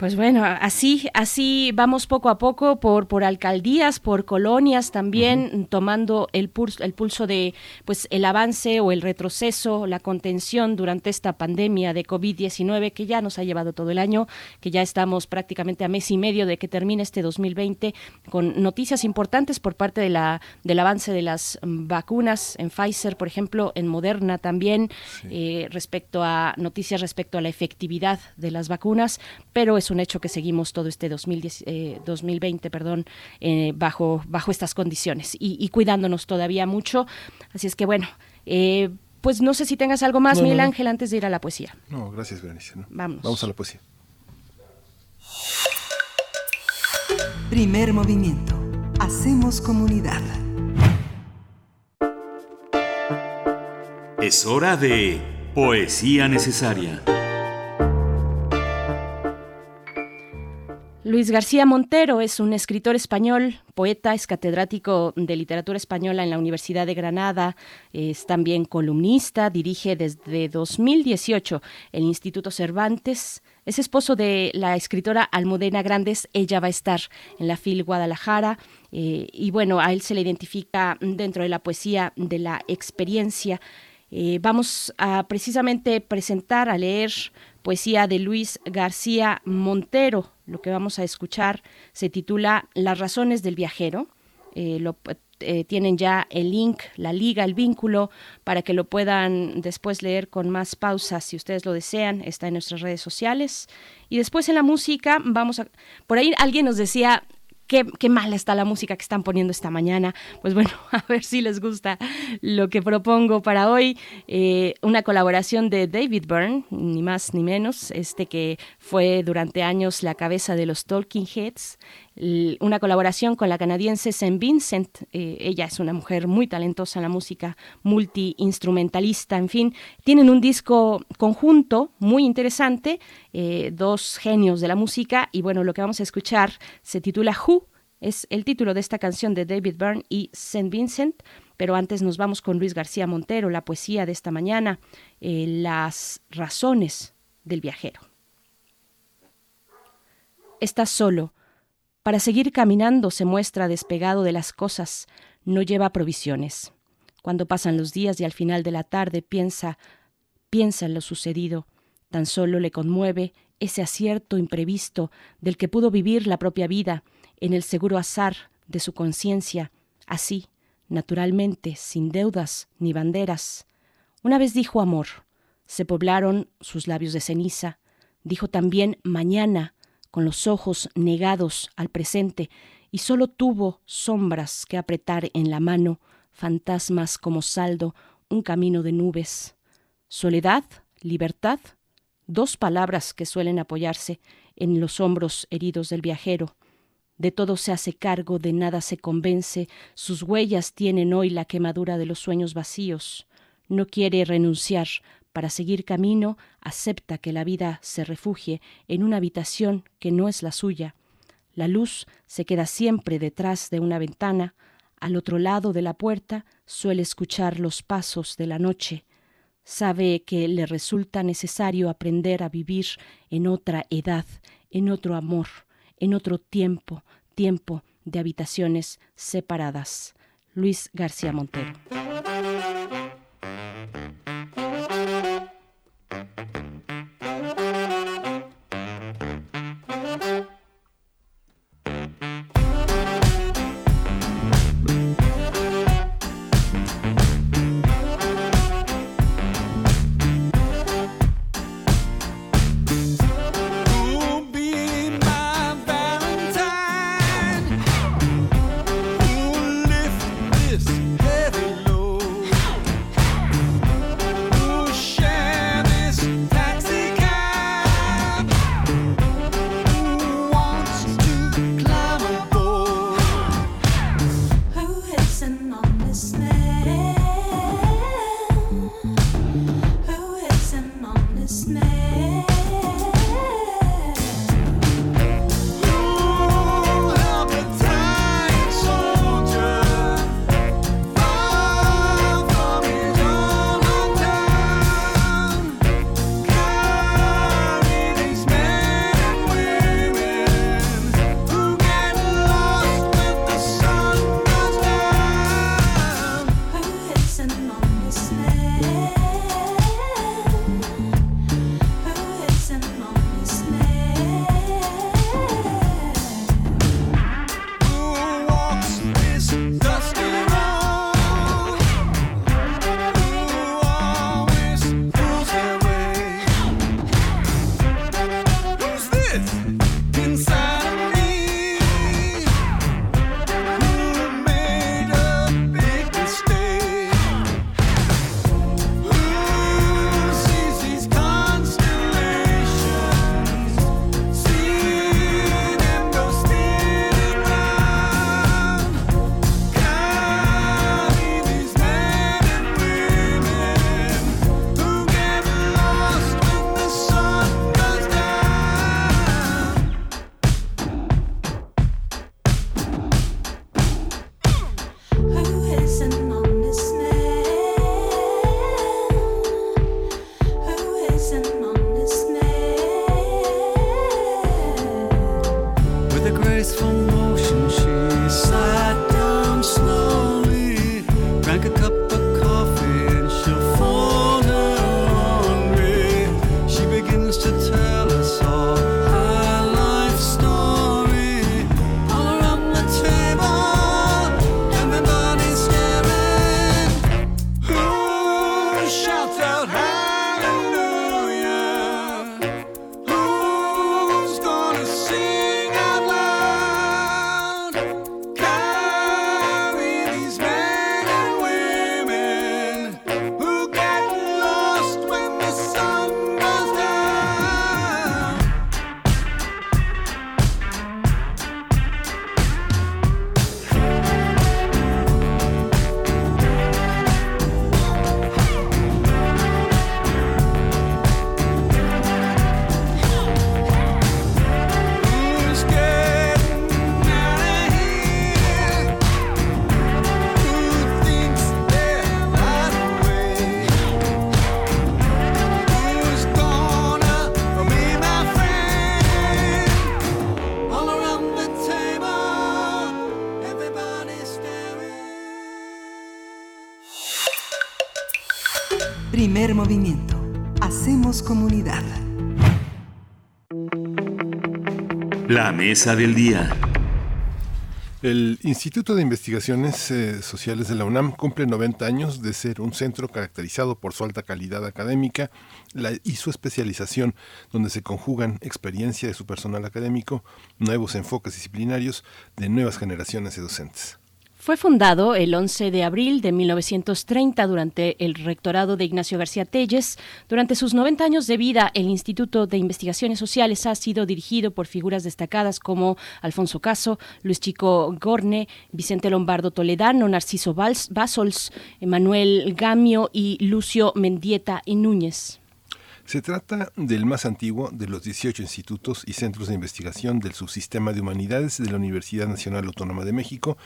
Pues bueno, así, así vamos poco a poco por, por alcaldías, por colonias también, tomando el pulso, el pulso de pues el avance o el retroceso, la contención durante esta pandemia de COVID-19 que ya nos ha llevado todo el año, que ya estamos prácticamente a mes y medio de que termine este 2020 con noticias importantes por parte de la, del avance de las vacunas en Pfizer, por ejemplo, en Moderna también, eh, respecto a noticias respecto a la efectividad de las vacunas, pero es un hecho que seguimos todo este 2010, 2020 eh, perdón, eh, bajo, bajo estas condiciones y, cuidándonos todavía mucho. Así es que bueno, eh, pues no sé si tengas algo más, Miguel Ángel, antes de ir a la poesía. No, gracias, Berenice. Vamos. Vamos a la poesía. Primer movimiento. Hacemos comunidad. Es hora de poesía necesaria. Luis García Montero es un escritor español, poeta, es catedrático de literatura española en la Universidad de Granada, es también columnista, dirige desde 2018 el Instituto Cervantes, es esposo de la escritora Almudena Grandes, ella va a estar en la FIL Guadalajara eh, y bueno, a él se le identifica dentro de la poesía de la experiencia. Eh, vamos a precisamente presentar, a leer poesía de Luis García Montero. Lo que vamos a escuchar se titula Las razones del viajero. Eh, lo, eh, tienen ya el link, la liga, el vínculo, para que lo puedan después leer con más pausas si ustedes lo desean. Está en nuestras redes sociales. Y después en la música, vamos a... Por ahí alguien nos decía, qué, mala está la música que están poniendo esta mañana. Pues bueno, <laughs> a ver si les gusta lo que propongo para hoy. Eh, una colaboración de David Byrne, ni más ni menos, este que fue durante años la cabeza de los Talking Heads una colaboración con la canadiense St. Vincent. Eh, ella es una mujer muy talentosa en la música, multi-instrumentalista, en fin. Tienen un disco conjunto muy interesante, eh, dos genios de la música, y bueno, lo que vamos a escuchar se titula Who, es el título de esta canción de David Byrne y St. Vincent. Pero antes nos vamos con Luis García Montero, la poesía de esta mañana, eh, las razones del viajero. Estás solo para seguir caminando se muestra despegado de las cosas, no lleva provisiones. Cuando pasan los días y al final de la tarde piensa, piensa en lo sucedido, tan solo le conmueve ese acierto imprevisto del que pudo vivir la propia vida en el seguro azar de su conciencia, así, naturalmente, sin deudas ni banderas. Una vez dijo amor, se poblaron sus labios de ceniza, dijo también mañana, con los ojos negados al presente, y sólo tuvo sombras que apretar en la mano, fantasmas como saldo, un camino de nubes. Soledad, libertad, dos palabras que suelen apoyarse en los hombros heridos del viajero. De todo se hace cargo, de nada se convence, sus huellas tienen hoy la quemadura de los sueños vacíos. No quiere renunciar, para seguir camino, acepta que la vida se refugie en una habitación que no es la suya. La luz se queda siempre detrás de una ventana, al otro lado de la puerta suele escuchar los pasos de la noche. Sabe que le resulta necesario aprender a vivir en otra edad, en otro amor, en otro tiempo, tiempo de habitaciones separadas. Luis García Montero. Del día. El Instituto de Investigaciones eh, Sociales de la UNAM cumple 90 años de ser un centro caracterizado por su alta calidad académica y su especialización, donde se conjugan experiencia de su personal académico, nuevos enfoques disciplinarios de nuevas generaciones de docentes. Fue fundado el 11 de abril de 1930 durante el rectorado de Ignacio García Telles. Durante sus 90 años de vida, el Instituto de Investigaciones Sociales ha sido dirigido por figuras destacadas como Alfonso Caso, Luis Chico Gorne, Vicente Lombardo Toledano, Narciso Basols, Emanuel Gamio y Lucio Mendieta y Núñez. Se trata del más antiguo de los 18 institutos y centros de investigación del subsistema de humanidades de la Universidad Nacional Autónoma de México,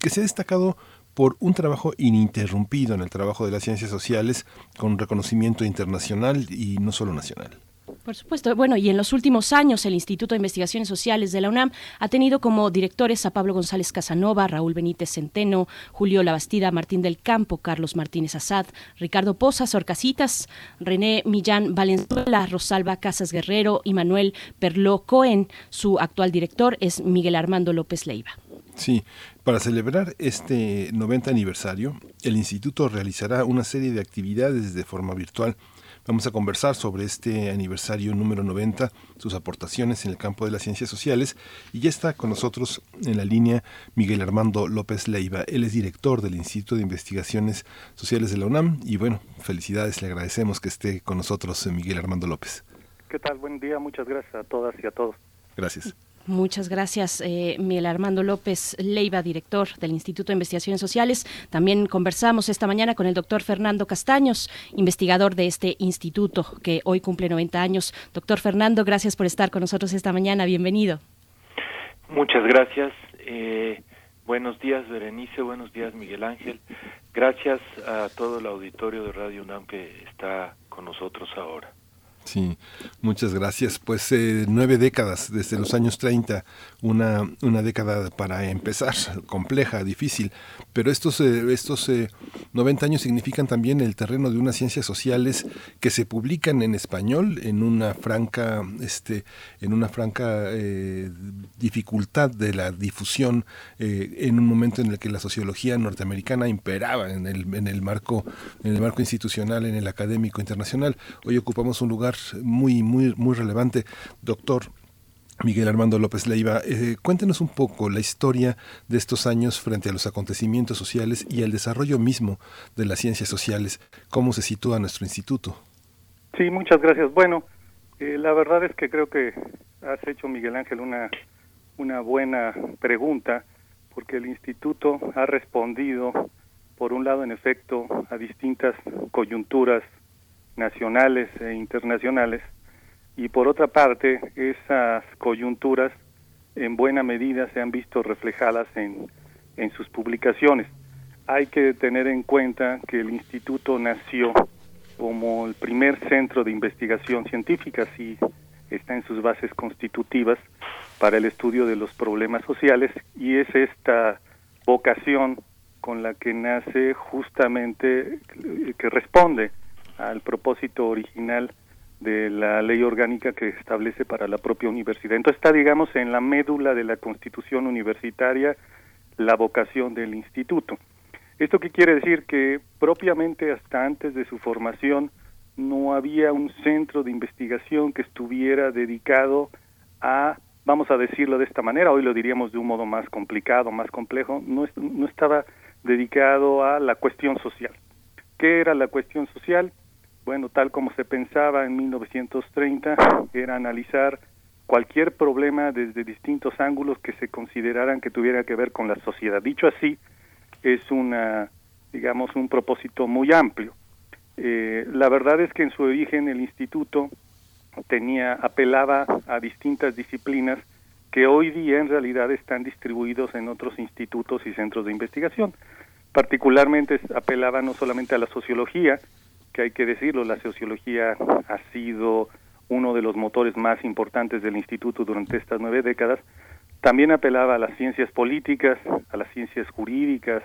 que se ha destacado por un trabajo ininterrumpido en el trabajo de las ciencias sociales con reconocimiento internacional y no solo nacional. Por supuesto. Bueno, y en los últimos años el Instituto de Investigaciones Sociales de la UNAM ha tenido como directores a Pablo González Casanova, Raúl Benítez Centeno, Julio Labastida, Martín del Campo, Carlos Martínez Azad, Ricardo Pozas Orcasitas, René Millán Valenzuela, Rosalba Casas Guerrero y Manuel Perló Cohen. Su actual director es Miguel Armando López Leiva. Sí, para celebrar este 90 aniversario, el instituto realizará una serie de actividades de forma virtual Vamos a conversar sobre este aniversario número 90, sus aportaciones en el campo de las ciencias sociales. Y ya está con nosotros en la línea Miguel Armando López Leiva. Él es director del Instituto de Investigaciones Sociales de la UNAM. Y bueno, felicidades, le agradecemos que esté con nosotros eh, Miguel Armando López. ¿Qué tal? Buen día, muchas gracias a todas y a todos. Gracias. Muchas gracias, eh, Miguel Armando López Leiva, director del Instituto de Investigaciones Sociales. También conversamos esta mañana con el doctor Fernando Castaños, investigador de este instituto que hoy cumple 90 años. Doctor Fernando, gracias por estar con nosotros esta mañana. Bienvenido. Muchas gracias. Eh, buenos días, Berenice. Buenos días, Miguel Ángel. Gracias a todo el auditorio de Radio UNAM que está con nosotros ahora. Sí, muchas gracias. Pues eh, nueve décadas, desde los años 30, una, una década para empezar, compleja, difícil, pero estos, eh, estos 90 eh, años significan también el terreno de unas ciencias sociales que se publican en español en una franca, este, en una franca dificultad de la difusión en un momento en el que la sociología norteamericana imperaba en el, en el marco, en el marco institucional, en el académico internacional. Hoy ocupamos un lugar muy, muy, muy relevante. Doctor, Miguel Armando López Leiva, eh, cuéntenos un poco la historia de estos años frente a los acontecimientos sociales y el desarrollo mismo de las ciencias sociales. ¿Cómo se sitúa nuestro instituto? Sí, muchas gracias. Bueno, eh, la verdad es que creo que has hecho, Miguel Ángel, una, una buena pregunta, porque el instituto ha respondido, por un lado, en efecto, a distintas coyunturas nacionales e internacionales y por otra parte esas coyunturas en buena medida se han visto reflejadas en, en sus publicaciones. Hay que tener en cuenta que el instituto nació como el primer centro de investigación científica, si está en sus bases constitutivas para el estudio de los problemas sociales y es esta vocación con la que nace justamente que responde al propósito original de la ley orgánica que establece para la propia universidad. Entonces está, digamos, en la médula de la constitución universitaria la vocación del instituto. ¿Esto qué quiere decir? Que propiamente hasta antes de su formación no había un centro de investigación que estuviera dedicado a, vamos a decirlo de esta manera, hoy lo diríamos de un modo más complicado, más complejo, no, no estaba dedicado a la cuestión social. ¿Qué era la cuestión social? Bueno, tal como se pensaba en 1930, era analizar cualquier problema desde distintos ángulos que se consideraran que tuviera que ver con la sociedad. Dicho así, es una, digamos, un propósito muy amplio. Eh, la verdad es que en su origen el instituto tenía apelaba a distintas disciplinas que hoy día en realidad están distribuidos en otros institutos y centros de investigación. Particularmente apelaba no solamente a la sociología, que hay que decirlo, la sociología ha sido uno de los motores más importantes del instituto durante estas nueve décadas, también apelaba a las ciencias políticas, a las ciencias jurídicas,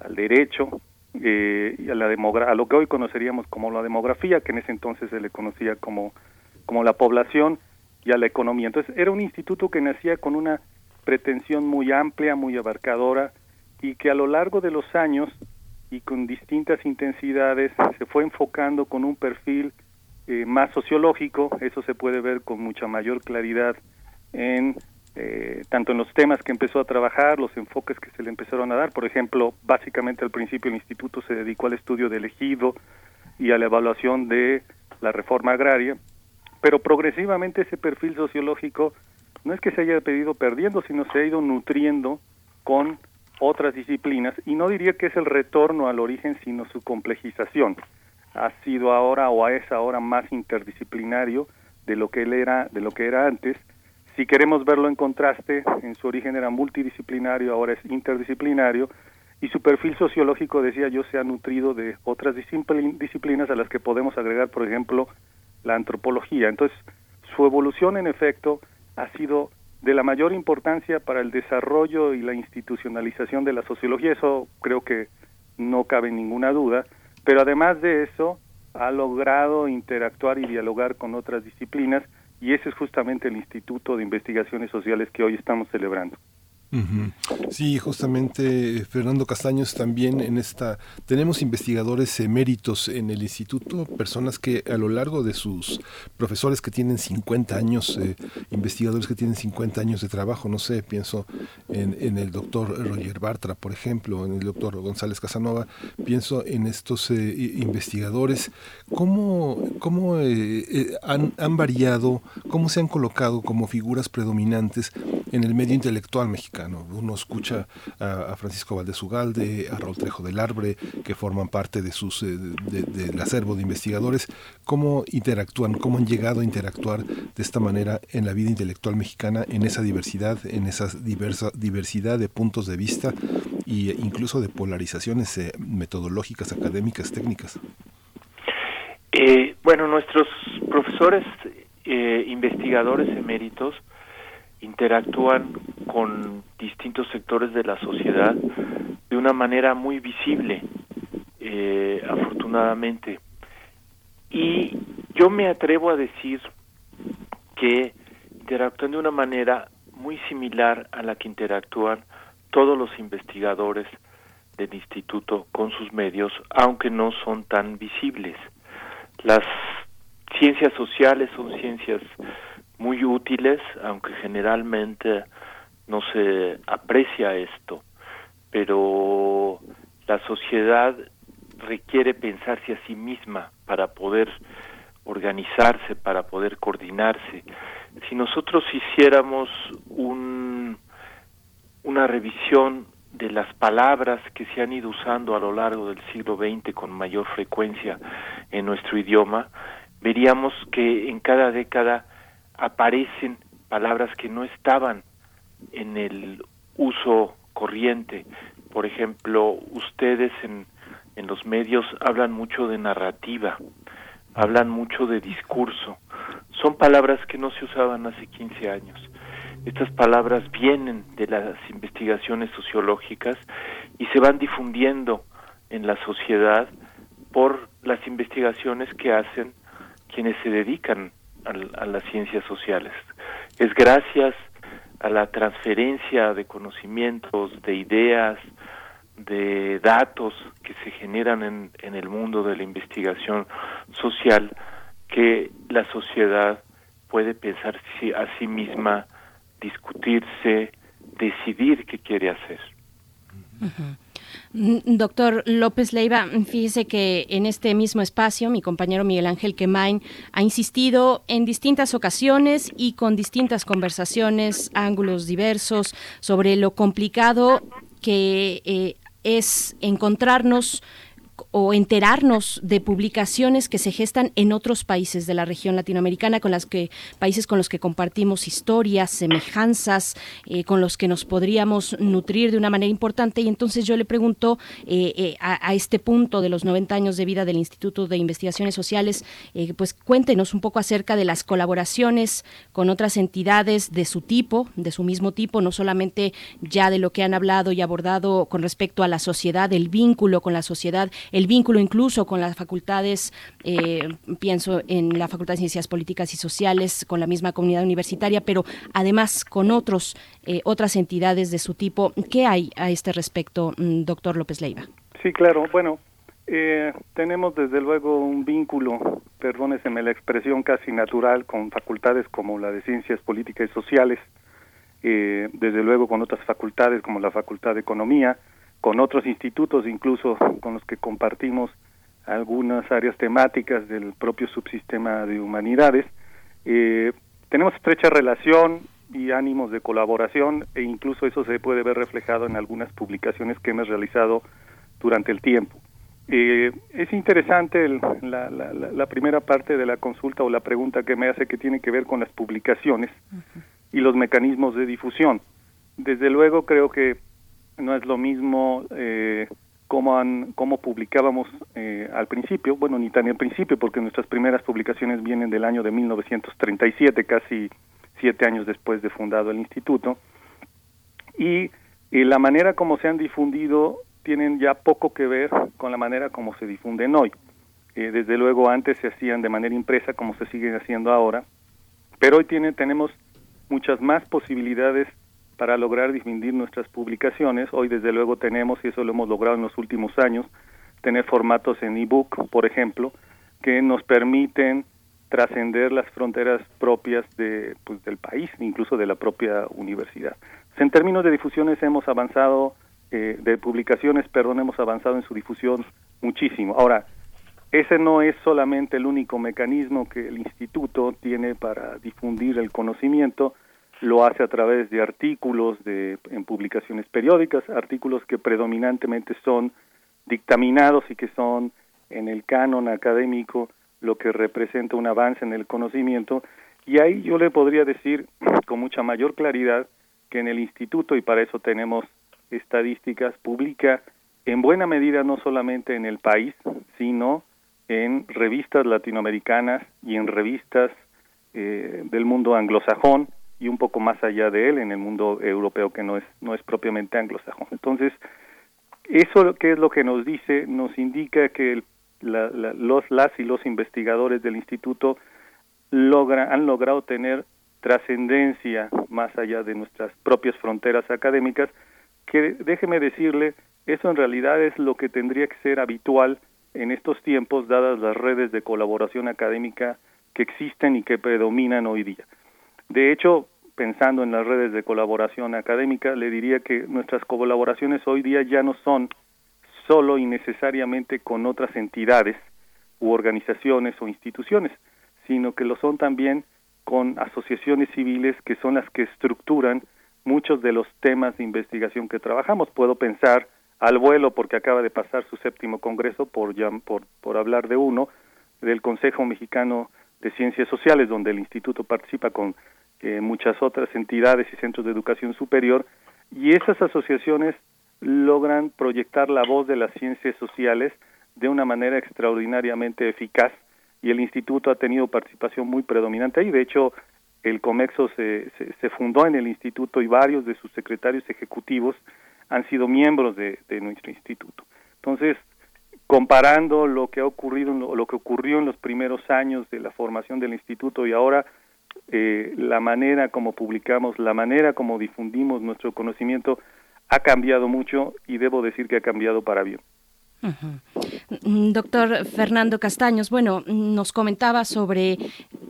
al derecho, eh, y a, la a lo que hoy conoceríamos como la demografía, que en ese entonces se le conocía como, como la población, y a la economía. Entonces era un instituto que nacía con una pretensión muy amplia, muy abarcadora, y que a lo largo de los años y con distintas intensidades se fue enfocando con un perfil eh, más sociológico, eso se puede ver con mucha mayor claridad en eh, tanto en los temas que empezó a trabajar, los enfoques que se le empezaron a dar, por ejemplo, básicamente al principio el instituto se dedicó al estudio del ejido y a la evaluación de la reforma agraria, pero progresivamente ese perfil sociológico no es que se haya pedido perdiendo, sino se ha ido nutriendo con otras disciplinas y no diría que es el retorno al origen, sino su complejización. Ha sido ahora o es ahora más interdisciplinario de lo que él era, de lo que era antes. Si queremos verlo en contraste, en su origen era multidisciplinario, ahora es interdisciplinario y su perfil sociológico, decía yo, se ha nutrido de otras disciplinas a las que podemos agregar, por ejemplo, la antropología. Entonces, su evolución, en efecto, ha sido de la mayor importancia para el desarrollo y la institucionalización de la sociología, eso creo que no cabe ninguna duda, pero además de eso ha logrado interactuar y dialogar con otras disciplinas y ese es justamente el Instituto de Investigaciones Sociales que hoy estamos celebrando. Sí, justamente Fernando Castaños también en esta tenemos investigadores eméritos en el instituto, personas que a lo largo de sus profesores que tienen 50 años, eh, investigadores que tienen 50 años de trabajo, no sé, pienso en, el doctor Roger Bartra, por ejemplo, en el doctor González Casanova, pienso en estos eh, investigadores, cómo, cómo eh, han, han variado, cómo se han colocado como figuras predominantes en el medio intelectual mexicano uno escucha a, Francisco Valdés Ugalde, a Raúl Trejo del Arbre, que forman parte de sus eh, del acervo de investigadores, cómo interactúan, cómo han llegado a interactuar de esta manera en la vida intelectual mexicana, en esa diversidad, en esa diversa, diversidad de puntos de vista e incluso de polarizaciones eh, metodológicas, académicas, técnicas. Eh, bueno, nuestros profesores investigadores eméritos interactúan con distintos sectores de la sociedad de una manera muy visible, eh, afortunadamente. Y yo me atrevo a decir que interactúan de una manera muy similar a la que interactúan todos los investigadores del instituto con sus medios, aunque no son tan visibles. Las ciencias sociales son ciencias muy útiles, aunque generalmente no se aprecia esto, pero la sociedad requiere pensarse a sí misma para poder organizarse, para poder coordinarse. Si nosotros hiciéramos un, una revisión de las palabras que se han ido usando a lo largo del siglo XX con mayor frecuencia en nuestro idioma, veríamos que en cada década aparecen palabras que no estaban en el uso corriente. Por ejemplo, ustedes en, en los medios hablan mucho de narrativa, hablan mucho de discurso. Son palabras que no se usaban hace 15 años. Estas palabras vienen de las investigaciones sociológicas y se van difundiendo en la sociedad por las investigaciones que hacen quienes se dedican a, las ciencias sociales. Es gracias a la transferencia de conocimientos, de ideas, de datos que se generan en, el mundo de la investigación social que la sociedad puede pensar a sí misma, discutirse, decidir qué quiere hacer. Mm, doctor López Leiva, fíjese que en este mismo espacio mi compañero Miguel Ángel Quemain ha insistido en distintas ocasiones y con distintas conversaciones, ángulos diversos, sobre lo complicado que eh, es encontrarnos o, enterarnos de publicaciones que se gestan en otros países de la región latinoamericana, con las que países con los que compartimos historias, semejanzas, eh, con los que nos podríamos nutrir de una manera importante. Y entonces yo le pregunto eh, a, este punto de los 90 años de vida del Instituto de Investigaciones Sociales, pues cuéntenos un poco acerca de las colaboraciones con otras entidades de su tipo, de su mismo tipo, no solamente ya de lo que han hablado y abordado con respecto a la sociedad, el vínculo con la sociedad, vínculo incluso con las facultades, eh, pienso en la Facultad de Ciencias Políticas y Sociales, con la misma comunidad universitaria, pero además con otros, eh, otras entidades de su tipo. ¿Qué hay a este respecto, mm, doctor López Leiva? Sí, claro. Bueno, eh, tenemos desde luego un vínculo, perdóneseme la expresión casi natural, con facultades como la de Ciencias Políticas y Sociales, eh, desde luego con otras facultades como la Facultad de Economía, con otros institutos incluso con los que compartimos algunas áreas temáticas del propio subsistema de humanidades. Eh, tenemos estrecha relación y ánimos de colaboración e incluso eso se puede ver reflejado en algunas publicaciones que hemos realizado durante el tiempo. Eh, es interesante la, la, primera parte de la consulta o la pregunta que me hace que tiene que ver con las publicaciones y los mecanismos de difusión. Desde luego creo que no es lo mismo eh, como, han, publicábamos eh, al principio, bueno, ni tan al principio, porque nuestras primeras publicaciones vienen del año de 1937, casi siete años después de fundado el instituto, y, la manera como se han difundido tienen ya poco que ver con la manera como se difunden hoy. Eh, desde luego antes se hacían de manera impresa como se siguen haciendo ahora, pero hoy tiene, tenemos muchas más posibilidades para lograr difundir nuestras publicaciones. Hoy desde luego tenemos, y eso lo hemos logrado en los últimos años, tener formatos en ebook, por ejemplo, que nos permiten trascender las fronteras propias de, pues, del país, incluso de la propia universidad. En términos de difusiones hemos avanzado, eh, de publicaciones, perdón, hemos avanzado en su difusión muchísimo. Ahora, ese no es solamente el único mecanismo que el instituto tiene para difundir el conocimiento, lo hace a través de artículos de, en publicaciones periódicas, artículos que predominantemente son dictaminados y que son en el canon académico lo que representa un avance en el conocimiento. Y ahí yo le podría decir <clears throat> con mucha mayor claridad que en el instituto, y para eso tenemos estadísticas, publica en buena medida no solamente en el país, sino en revistas latinoamericanas y en revistas eh, del mundo anglosajón y un poco más allá de él en el mundo europeo que no es no es propiamente anglosajón. Entonces, eso que es lo que nos dice, nos indica que los las y los investigadores del instituto logra, han logrado tener trascendencia más allá de nuestras propias fronteras académicas, que déjeme decirle, eso en realidad es lo que tendría que ser habitual en estos tiempos, dadas las redes de colaboración académica que existen y que predominan hoy día. De hecho, pensando en las redes de colaboración académica, le diría que nuestras colaboraciones hoy día ya no son solo y necesariamente con otras entidades u organizaciones o instituciones, sino que lo son también con asociaciones civiles que son las que estructuran muchos de los temas de investigación que trabajamos. Puedo pensar al vuelo porque acaba de pasar su séptimo congreso por, por, por hablar de uno del Consejo Mexicano de Ciencias Sociales donde el instituto participa con eh, muchas otras entidades y centros de educación superior y esas asociaciones logran proyectar la voz de las ciencias sociales de una manera extraordinariamente eficaz y el instituto ha tenido participación muy predominante ahí de hecho el Comexo se, se, fundó en el instituto y varios de sus secretarios ejecutivos han sido miembros de, nuestro instituto. Entonces, comparando lo que ha ocurrido, lo que ocurrió en los primeros años de la formación del instituto y ahora eh, la manera como publicamos, la manera como difundimos nuestro conocimiento ha cambiado mucho y debo decir que ha cambiado para bien. Doctor Fernando Castaños, bueno, nos comentaba sobre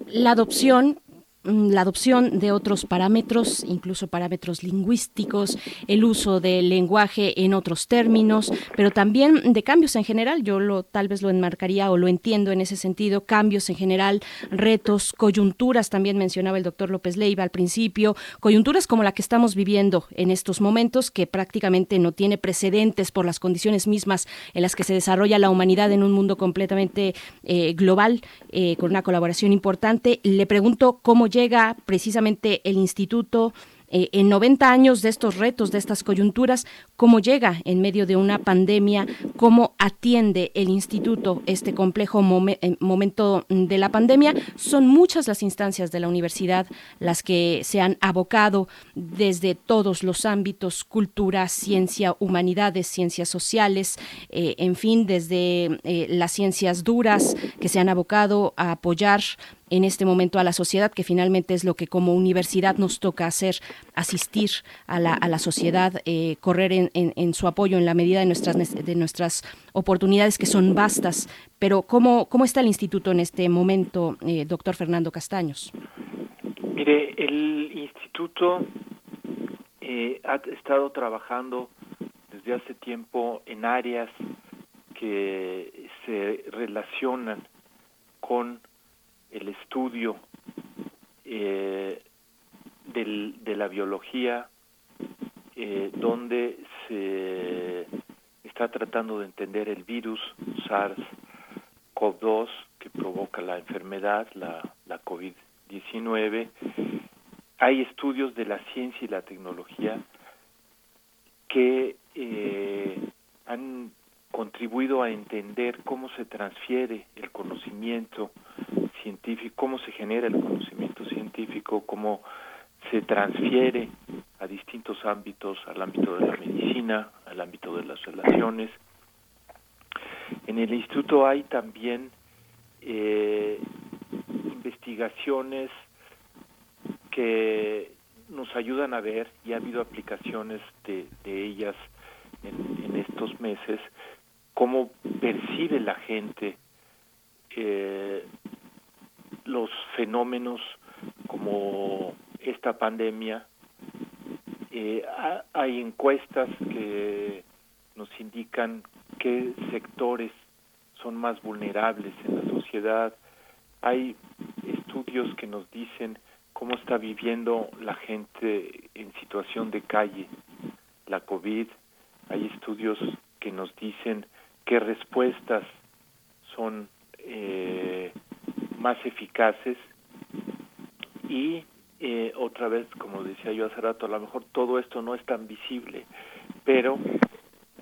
la adopción la adopción de otros parámetros, incluso parámetros lingüísticos, el uso del lenguaje en otros términos, pero también de cambios en general. Yo lo tal vez lo enmarcaría o lo entiendo en ese sentido, cambios en general, retos, coyunturas, también mencionaba el doctor López Leiva al principio, coyunturas como la que estamos viviendo en estos momentos, que prácticamente no tiene precedentes por las condiciones mismas en las que se desarrolla la humanidad en un mundo completamente eh, global, eh, con una colaboración importante. Le pregunto cómo llega precisamente el instituto eh, en 90 años de estos retos, de estas coyunturas, cómo llega en medio de una pandemia, cómo atiende el instituto este complejo eh, momento de la pandemia. Son muchas las instancias de la universidad las que se han abocado desde todos los ámbitos, cultura, ciencia, humanidades, ciencias sociales, eh, en fin, desde las ciencias duras que se han abocado a apoyar en este momento a la sociedad, que finalmente es lo que como universidad nos toca hacer, asistir a la, a la sociedad, eh, correr en, en, su apoyo en la medida de nuestras, de nuestras oportunidades que son vastas. Pero ¿cómo, cómo está el instituto en este momento, eh, doctor Fernando Castaños? Mire, el instituto eh, ha estado trabajando desde hace tiempo en áreas que se relacionan con el estudio eh, del, de la biología, eh, donde se está tratando de entender el virus SARS-CoV-2 que provoca la enfermedad, la, la COVID-19. Hay estudios de la ciencia y la tecnología que eh, han contribuido a entender cómo se transfiere el conocimiento científico, cómo se genera el conocimiento científico, cómo se transfiere a distintos ámbitos, al ámbito de la medicina, al ámbito de las relaciones. En el instituto hay también eh, investigaciones que nos ayudan a ver, y ha habido aplicaciones de, de ellas en, en, estos meses, cómo percibe la gente eh, los fenómenos como esta pandemia. Eh, hay encuestas que nos indican qué sectores son más vulnerables en la sociedad. Hay estudios que nos dicen cómo está viviendo la gente en situación de calle la COVID. Hay estudios que nos dicen qué respuestas son eh, más eficaces y eh, otra vez, como decía yo hace rato, a lo mejor todo esto no es tan visible, pero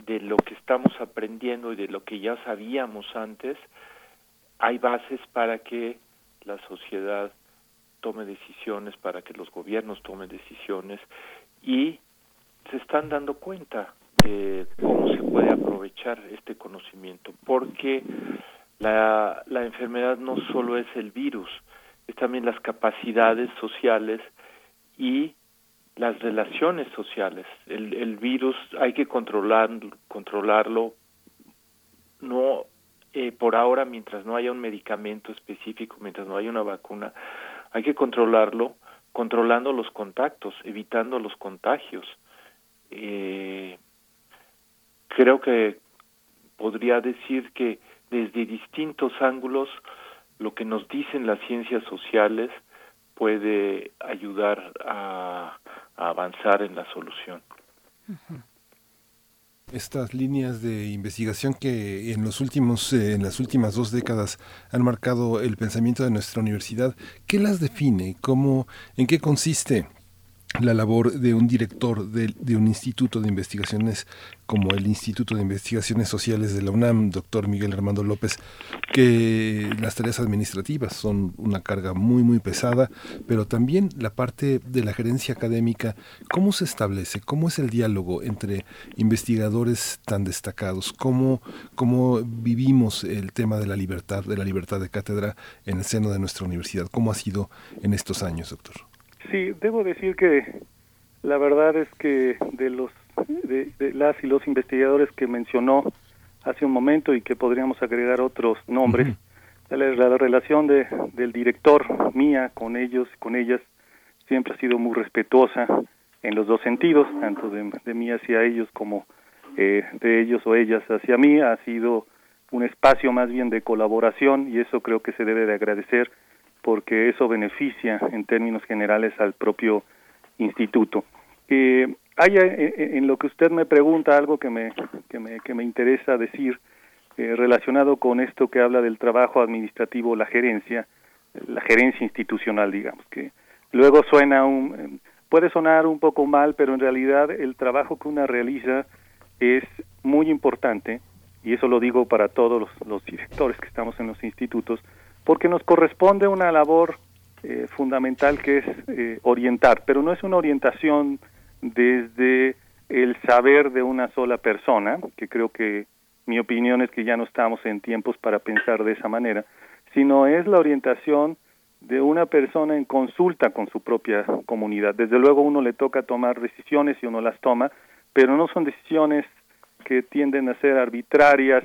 de lo que estamos aprendiendo y de lo que ya sabíamos antes, hay bases para que la sociedad tome decisiones, para que los gobiernos tomen decisiones y se están dando cuenta de cómo se puede aprovechar este conocimiento, porque la, la enfermedad no solo es el virus, es también las capacidades sociales y las relaciones sociales. El, el virus hay que controlar, controlarlo, no eh, por ahora mientras no haya un medicamento específico, mientras no haya una vacuna, hay que controlarlo controlando los contactos, evitando los contagios. Eh, creo que podría decir que desde distintos ángulos lo que nos dicen las ciencias sociales puede ayudar a, avanzar en la solución. Estas líneas de investigación que en los últimos, eh, en las últimas dos décadas han marcado el pensamiento de nuestra universidad, ¿qué las define? ¿Cómo, en qué consiste? La labor de un director de, un instituto de investigaciones como el Instituto de Investigaciones Sociales de la UNAM, doctor Miguel Armando López, que las tareas administrativas son una carga muy, muy pesada, pero también la parte de la gerencia académica, ¿cómo se establece? ¿Cómo es el diálogo entre investigadores tan destacados? ¿Cómo, cómo vivimos el tema de la libertad, de la libertad de cátedra en el seno de nuestra universidad? ¿Cómo ha sido en estos años, doctor? Sí, debo decir que la verdad es que de los de, de, las y los investigadores que mencionó hace un momento y que podríamos agregar otros nombres, uh -huh. la, relación de, del director mía con ellos, con ellas, siempre ha sido muy respetuosa en los dos sentidos, tanto de, de mí hacia ellos como eh, de ellos o ellas hacia mí. Ha sido un espacio más bien de colaboración y eso creo que se debe de agradecer porque eso beneficia en términos generales al propio instituto. Eh, hay en lo que usted me pregunta algo que me, que me, que me interesa decir eh, relacionado con esto que habla del trabajo administrativo, la gerencia, la gerencia institucional, digamos, que luego suena un, puede sonar un poco mal, pero en realidad el trabajo que una realiza es muy importante, y eso lo digo para todos los directores que estamos en los institutos, porque nos corresponde una labor eh, fundamental que es eh, orientar, pero no es una orientación desde el saber de una sola persona, que creo que mi opinión es que ya no estamos en tiempos para pensar de esa manera, sino es la orientación de una persona en consulta con su propia comunidad. Desde luego uno le toca tomar decisiones y uno las toma, pero no son decisiones que tienden a ser arbitrarias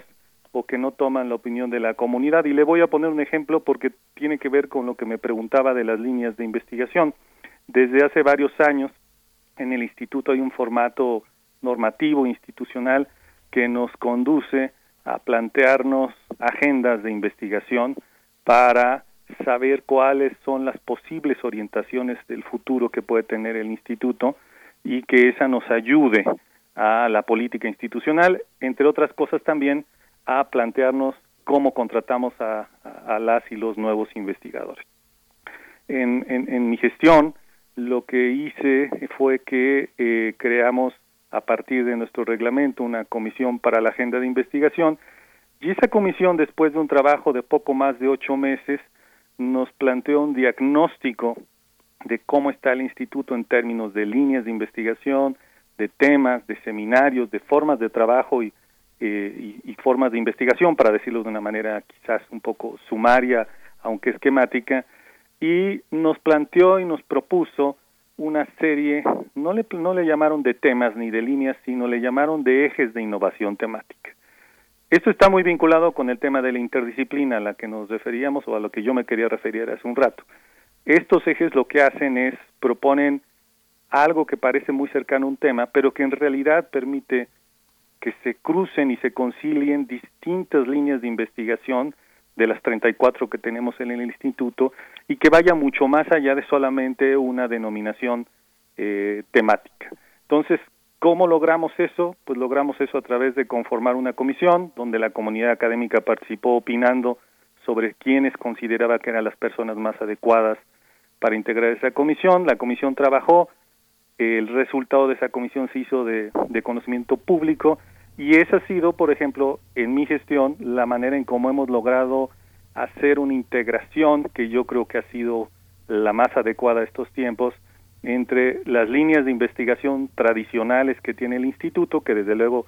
o que no toman la opinión de la comunidad. Y le voy a poner un ejemplo porque tiene que ver con lo que me preguntaba de las líneas de investigación. Desde hace varios años en el instituto hay un formato normativo institucional que nos conduce a plantearnos agendas de investigación para saber cuáles son las posibles orientaciones del futuro que puede tener el instituto y que esa nos ayude a la política institucional, entre otras cosas también a plantearnos cómo contratamos a, las y los nuevos investigadores. En, en, mi gestión, lo que hice fue que eh, creamos a partir de nuestro reglamento una comisión para la agenda de investigación y esa comisión, después de un trabajo de poco más de ocho meses, nos planteó un diagnóstico de cómo está el instituto en términos de líneas de investigación, de temas, de seminarios, de formas de trabajo y, eh, y, formas de investigación, para decirlo de una manera quizás un poco sumaria, aunque esquemática, y nos planteó y nos propuso una serie, no le, no le llamaron de temas ni de líneas, sino le llamaron de ejes de innovación temática. Esto está muy vinculado con el tema de la interdisciplina a la que nos referíamos o a lo que yo me quería referir hace un rato. Estos ejes lo que hacen es proponen algo que parece muy cercano a un tema, pero que en realidad permite que se crucen y se concilien distintas líneas de investigación de las 34 que tenemos en el instituto y que vaya mucho más allá de solamente una denominación eh, temática. Entonces, ¿cómo logramos eso? Pues logramos eso a través de conformar una comisión donde la comunidad académica participó opinando sobre quiénes consideraba que eran las personas más adecuadas para integrar esa comisión. La comisión trabajó, el resultado de esa comisión se hizo de, conocimiento público y esa ha sido, por ejemplo, en mi gestión, la manera en cómo hemos logrado hacer una integración que yo creo que ha sido la más adecuada a estos tiempos entre las líneas de investigación tradicionales que tiene el instituto, que desde luego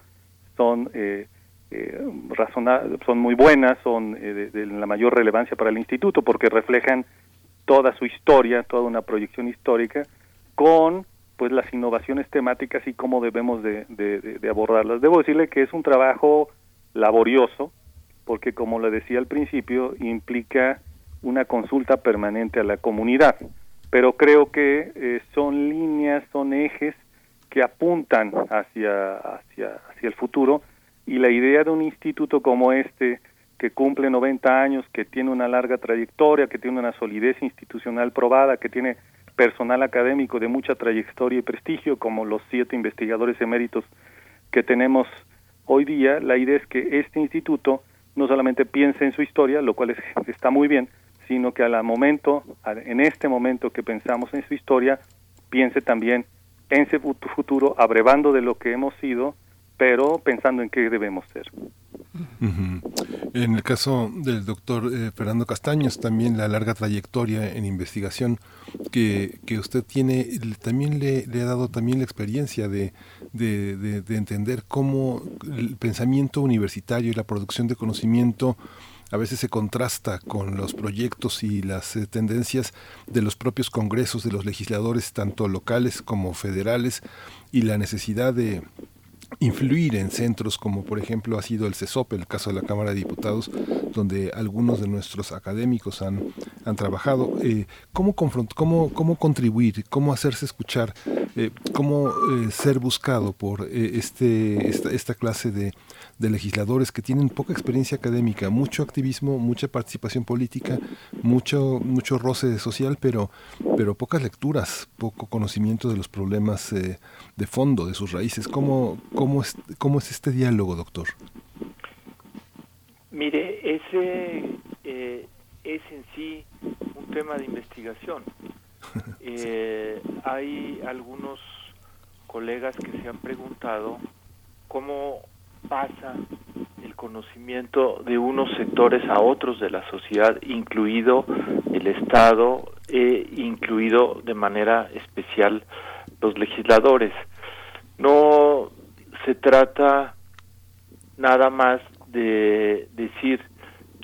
son eh, eh son muy buenas, son eh, de, la mayor relevancia para el instituto porque reflejan toda su historia, toda una proyección histórica, con pues las innovaciones temáticas y cómo debemos de, abordarlas. Debo decirle que es un trabajo laborioso, porque como le decía al principio, implica una consulta permanente a la comunidad, pero creo que eh, son líneas, son ejes que apuntan hacia, hacia, hacia el futuro y la idea de un instituto como este, que cumple 90 años, que tiene una larga trayectoria, que tiene una solidez institucional probada, que tiene personal académico de mucha trayectoria y prestigio, como los siete investigadores eméritos que tenemos hoy día, la idea es que este instituto no solamente piense en su historia, lo cual está muy bien, sino que al momento, en este momento que pensamos en su historia, piense también en su futuro, abrevando de lo que hemos sido, pero pensando en qué debemos ser. En el caso del doctor eh, Fernando Castaños, también la larga trayectoria en investigación que, que usted tiene, también le, ha dado también la experiencia de, de, de, entender cómo el pensamiento universitario y la producción de conocimiento a veces se contrasta con los proyectos y las eh, tendencias de los propios congresos de los legisladores, tanto locales como federales, y la necesidad de influir en centros como por ejemplo ha sido el CESOP, el caso de la Cámara de Diputados, donde algunos de nuestros académicos han, han trabajado. Eh, ¿cómo, cómo, ¿Cómo contribuir? ¿Cómo hacerse escuchar? Eh, ¿Cómo eh, ser buscado por este, esta, esta clase de, de legisladores que tienen poca experiencia académica, mucho activismo, mucha participación política, mucho, mucho roce social, pero, pero pocas lecturas, poco conocimiento de los problemas eh, de fondo, de sus raíces. ¿Cómo, cómo, es, ¿Cómo es este diálogo, doctor? Mire, ese eh, es en sí un tema de investigación. <laughs> Eh, hay algunos colegas que se han preguntado cómo pasa el conocimiento de unos sectores a otros de la sociedad, incluido el Estado e incluido de manera especial los legisladores. No se trata nada más de decir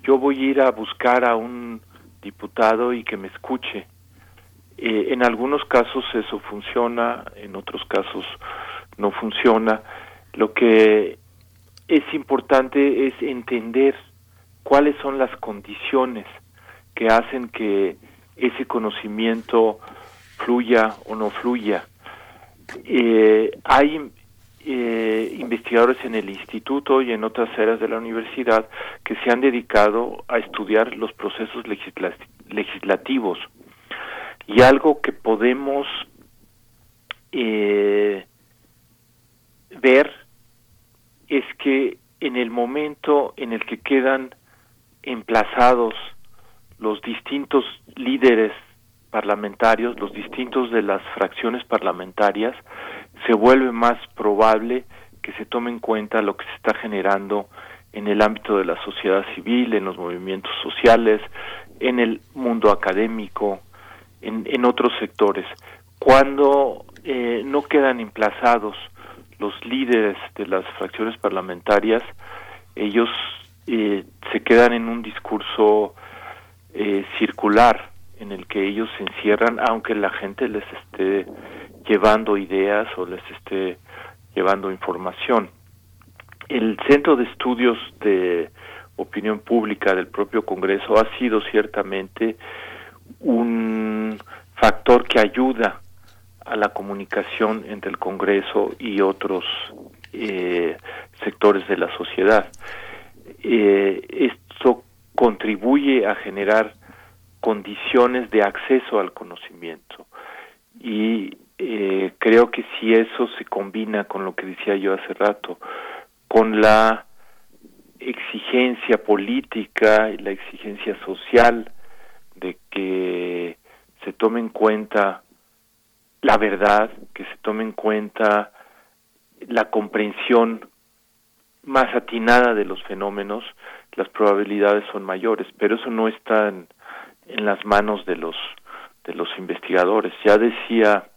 yo voy a ir a buscar a un diputado y que me escuche. Eh, en algunos casos eso funciona, en otros casos no funciona. Lo que es importante es entender cuáles son las condiciones que hacen que ese conocimiento fluya o no fluya. Eh, hay eh, investigadores en el instituto y en otras áreas de la universidad que se han dedicado a estudiar los procesos legislativos y algo que podemos eh, ver es que en el momento en el que quedan emplazados los distintos líderes parlamentarios, los distintos de las fracciones parlamentarias, se vuelve más probable que se tome en cuenta lo que se está generando en el ámbito de la sociedad civil, en los movimientos sociales, en el mundo académico, en, en otros sectores. Cuando eh, no quedan emplazados los líderes de las fracciones parlamentarias, ellos eh, se quedan en un discurso eh, circular en el que ellos se encierran, aunque la gente les esté llevando ideas o les esté llevando información. El Centro de Estudios de Opinión Pública del propio Congreso ha sido ciertamente un factor que ayuda a la comunicación entre el Congreso y otros eh, sectores de la sociedad. Eh, esto contribuye a generar condiciones de acceso al conocimiento y eh, creo que si eso se combina con lo que decía yo hace rato, con la exigencia política y la exigencia social de que se tome en cuenta la verdad, que se tome en cuenta la comprensión más atinada de los fenómenos, las probabilidades son mayores, pero eso no está en, las manos de los de los investigadores. Ya decía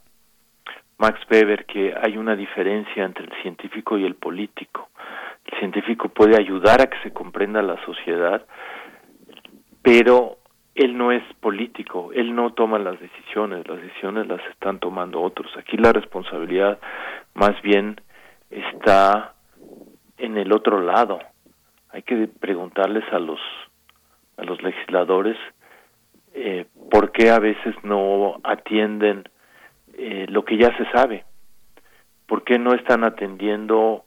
Max Weber que hay una diferencia entre el científico y el político. El científico puede ayudar a que se comprenda la sociedad, pero él no es político, él no toma las decisiones, las decisiones las están tomando otros. Aquí la responsabilidad más bien está en el otro lado. Hay que preguntarles a los a los legisladores eh, por qué a veces no atienden eh, lo que ya se sabe, por qué no están atendiendo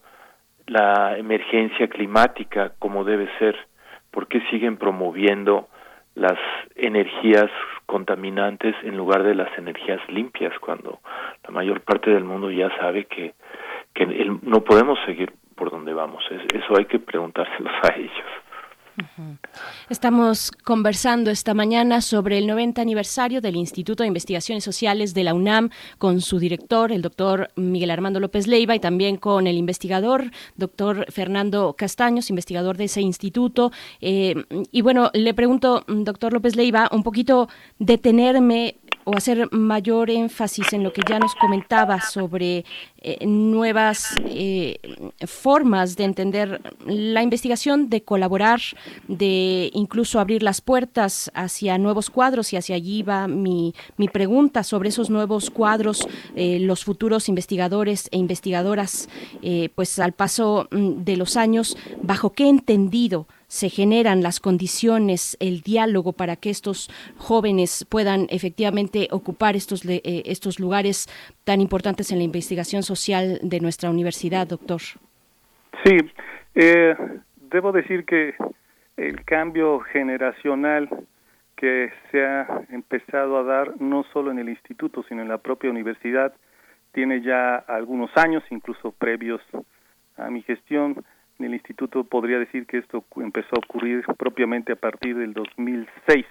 la emergencia climática como debe ser, por qué siguen promoviendo las energías contaminantes en lugar de las energías limpias cuando la mayor parte del mundo ya sabe que que no podemos seguir por donde vamos. Eso hay que preguntárselos a ellos Estamos conversando esta mañana sobre el 90 aniversario del Instituto de Investigaciones Sociales de la UNAM con su director, el doctor Miguel Armando López Leiva, y también con el investigador, doctor Fernando Castaños, investigador de ese instituto. Eh, y bueno, le pregunto, doctor López Leiva, un poquito detenerme o hacer mayor énfasis en lo que ya nos comentaba sobre eh, nuevas eh, formas de entender la investigación, de colaborar, de incluso abrir las puertas hacia nuevos cuadros. Y hacia allí va mi, mi pregunta sobre esos nuevos cuadros, eh, los futuros investigadores e investigadoras, pues al paso mm, de los años, bajo qué entendido se generan las condiciones, el diálogo para que estos jóvenes puedan efectivamente ocupar estos, eh, estos lugares tan importantes en la investigación social de nuestra universidad, doctor. Sí, eh, debo decir que el cambio generacional que se ha empezado a dar no solo en el instituto, sino en la propia universidad, tiene ya algunos años, incluso previos a mi gestión, el instituto podría decir que esto empezó a ocurrir propiamente a partir del 2006.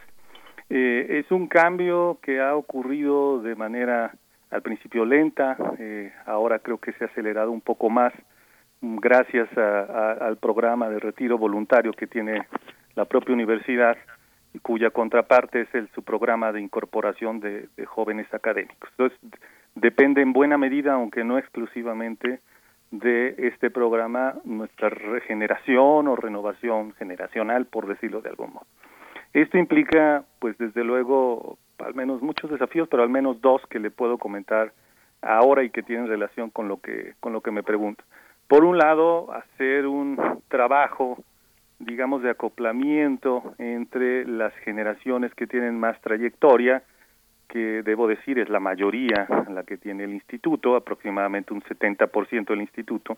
Eh, es un cambio que ha ocurrido de manera al principio lenta, eh, ahora creo que se ha acelerado un poco más mm, gracias al programa de retiro voluntario que tiene la propia universidad cuya contraparte es el su programa de incorporación de jóvenes académicos. Entonces, depende en buena medida, aunque no exclusivamente, de este programa nuestra regeneración o renovación generacional, por decirlo de algún modo. Esto implica, pues desde luego, al menos muchos desafíos, pero al menos dos que le puedo comentar ahora y que tienen relación con lo que con lo que me pregunta. Por un lado, hacer un trabajo, digamos, de acoplamiento entre las generaciones que tienen más trayectoria que debo decir es la mayoría la que tiene el instituto, aproximadamente un 70% del instituto,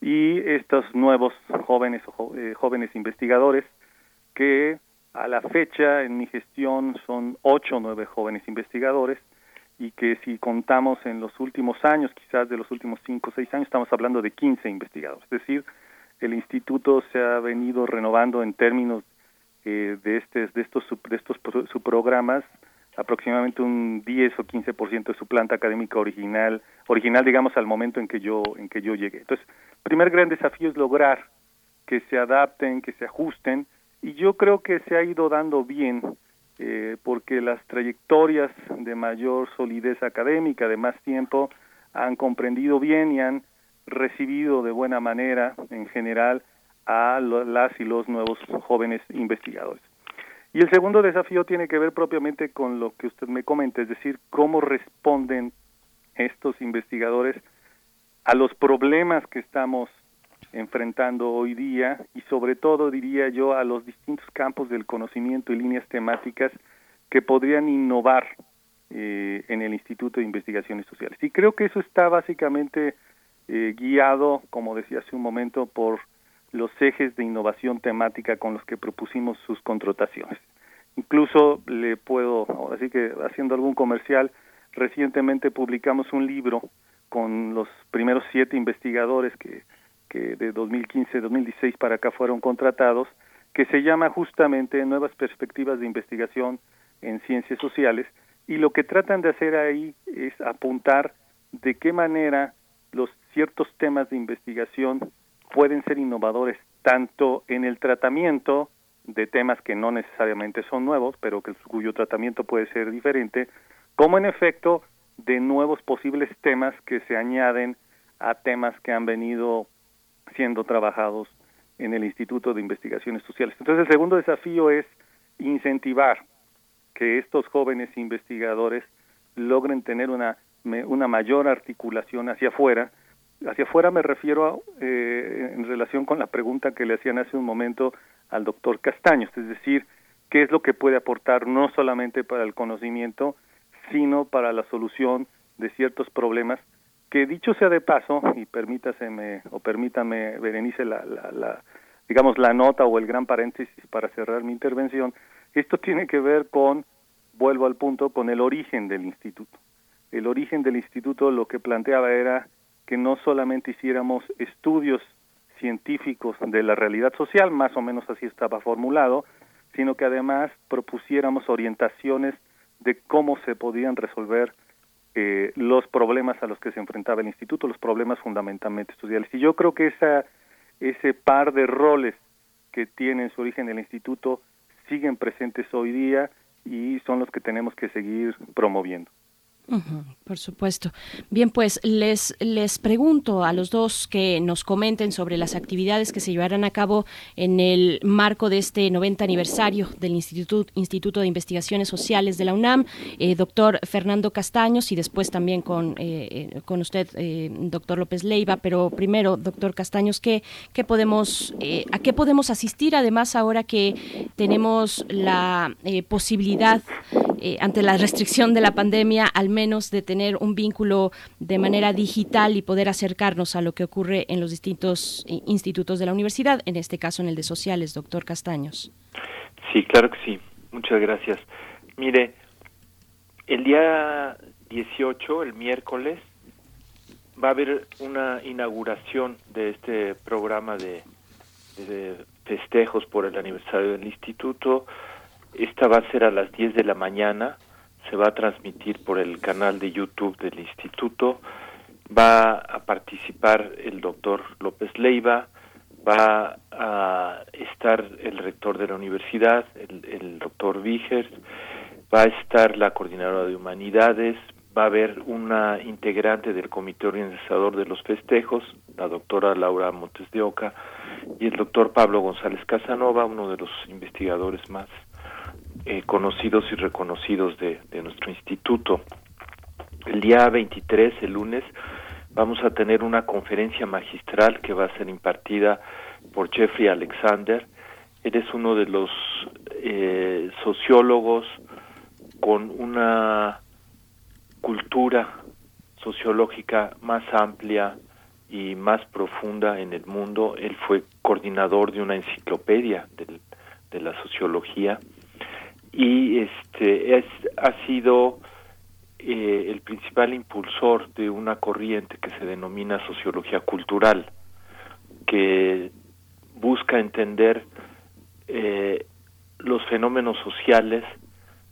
y estos nuevos jóvenes eh, jóvenes investigadores que a la fecha en mi gestión son ocho o nueve jóvenes investigadores y que si contamos en los últimos años, quizás de los últimos cinco o seis años, estamos hablando de 15 investigadores. Es decir, el instituto se ha venido renovando en términos eh, de, este, de estos, de estos subprogramas aproximadamente un 10 o 15% de su planta académica original, original digamos al momento en que yo en que yo llegué. Entonces, el primer gran desafío es lograr que se adapten, que se ajusten y yo creo que se ha ido dando bien eh, porque las trayectorias de mayor solidez académica, de más tiempo, han comprendido bien y han recibido de buena manera en general a las y los nuevos jóvenes investigadores. Y el segundo desafío tiene que ver propiamente con lo que usted me comenta, es decir, cómo responden estos investigadores a los problemas que estamos enfrentando hoy día y sobre todo diría yo a los distintos campos del conocimiento y líneas temáticas que podrían innovar eh, en el Instituto de Investigaciones Sociales. Y creo que eso está básicamente eh, guiado, como decía hace un momento, por los ejes de innovación temática con los que propusimos sus contrataciones. Incluso le puedo, así que haciendo algún comercial, recientemente publicamos un libro con los primeros siete investigadores que, que de 2015-2016 para acá fueron contratados, que se llama justamente Nuevas Perspectivas de Investigación en Ciencias Sociales, y lo que tratan de hacer ahí es apuntar de qué manera los ciertos temas de investigación pueden ser innovadores tanto en el tratamiento de temas que no necesariamente son nuevos, pero que cuyo tratamiento puede ser diferente, como en efecto de nuevos posibles temas que se añaden a temas que han venido siendo trabajados en el Instituto de Investigaciones Sociales. Entonces, el segundo desafío es incentivar que estos jóvenes investigadores logren tener una, una mayor articulación hacia afuera Hacia afuera me refiero eh, en relación con la pregunta que le hacían hace un momento al doctor Castaños, es decir, qué es lo que puede aportar no solamente para el conocimiento, sino para la solución de ciertos problemas que dicho sea de paso, y permítaseme o permítame, Berenice, la, la, la, digamos, la nota o el gran paréntesis para cerrar mi intervención, esto tiene que ver con, vuelvo al punto, con el origen del instituto. El origen del instituto lo que planteaba era que no solamente hiciéramos estudios científicos de la realidad social, más o menos así estaba formulado, sino que además propusiéramos orientaciones de cómo se podían resolver eh, los problemas a los que se enfrentaba el instituto, los problemas fundamentalmente sociales. Y yo creo que esa, ese par de roles que tiene en su origen el instituto siguen presentes hoy día y son los que tenemos que seguir promoviendo por supuesto. Bien, pues les, les pregunto a los dos que nos comenten sobre las actividades que se llevarán a cabo en el marco de este 90 aniversario del Instituto, Instituto de Investigaciones Sociales de la UNAM, eh, doctor Fernando Castaños, y después también con, eh, eh, con usted, doctor López Leiva. Pero primero, doctor Castaños, ¿qué, qué podemos, ¿a qué podemos asistir además ahora que tenemos la posibilidad, ante la restricción de la pandemia, al menos menos de tener un vínculo de manera digital y poder acercarnos a lo que ocurre en los distintos eh, institutos de la universidad, en este caso en el de sociales, doctor Castaños. Sí, claro que sí. Muchas gracias. Mire, el día 18, el miércoles, va a haber una inauguración de este programa de, de, festejos por el aniversario del instituto. Esta va a ser a las 10 de la mañana se va a transmitir por el canal de YouTube del instituto. Va a participar el doctor López Leiva, va a estar el rector de la universidad, el, doctor Vigers, va a estar la coordinadora de humanidades, va a haber una integrante del comité organizador de los festejos, la doctora Laura Montes de Oca, y el doctor Pablo González Casanova, uno de los investigadores más eh, conocidos y reconocidos de, nuestro instituto. El día 23, el lunes, vamos a tener una conferencia magistral que va a ser impartida por Jeffrey Alexander. Él es uno de los eh, sociólogos con una cultura sociológica más amplia y más profunda en el mundo. Él fue coordinador de una enciclopedia de la sociología y este es ha sido eh, el principal impulsor de una corriente que se denomina sociología cultural que busca entender eh, los fenómenos sociales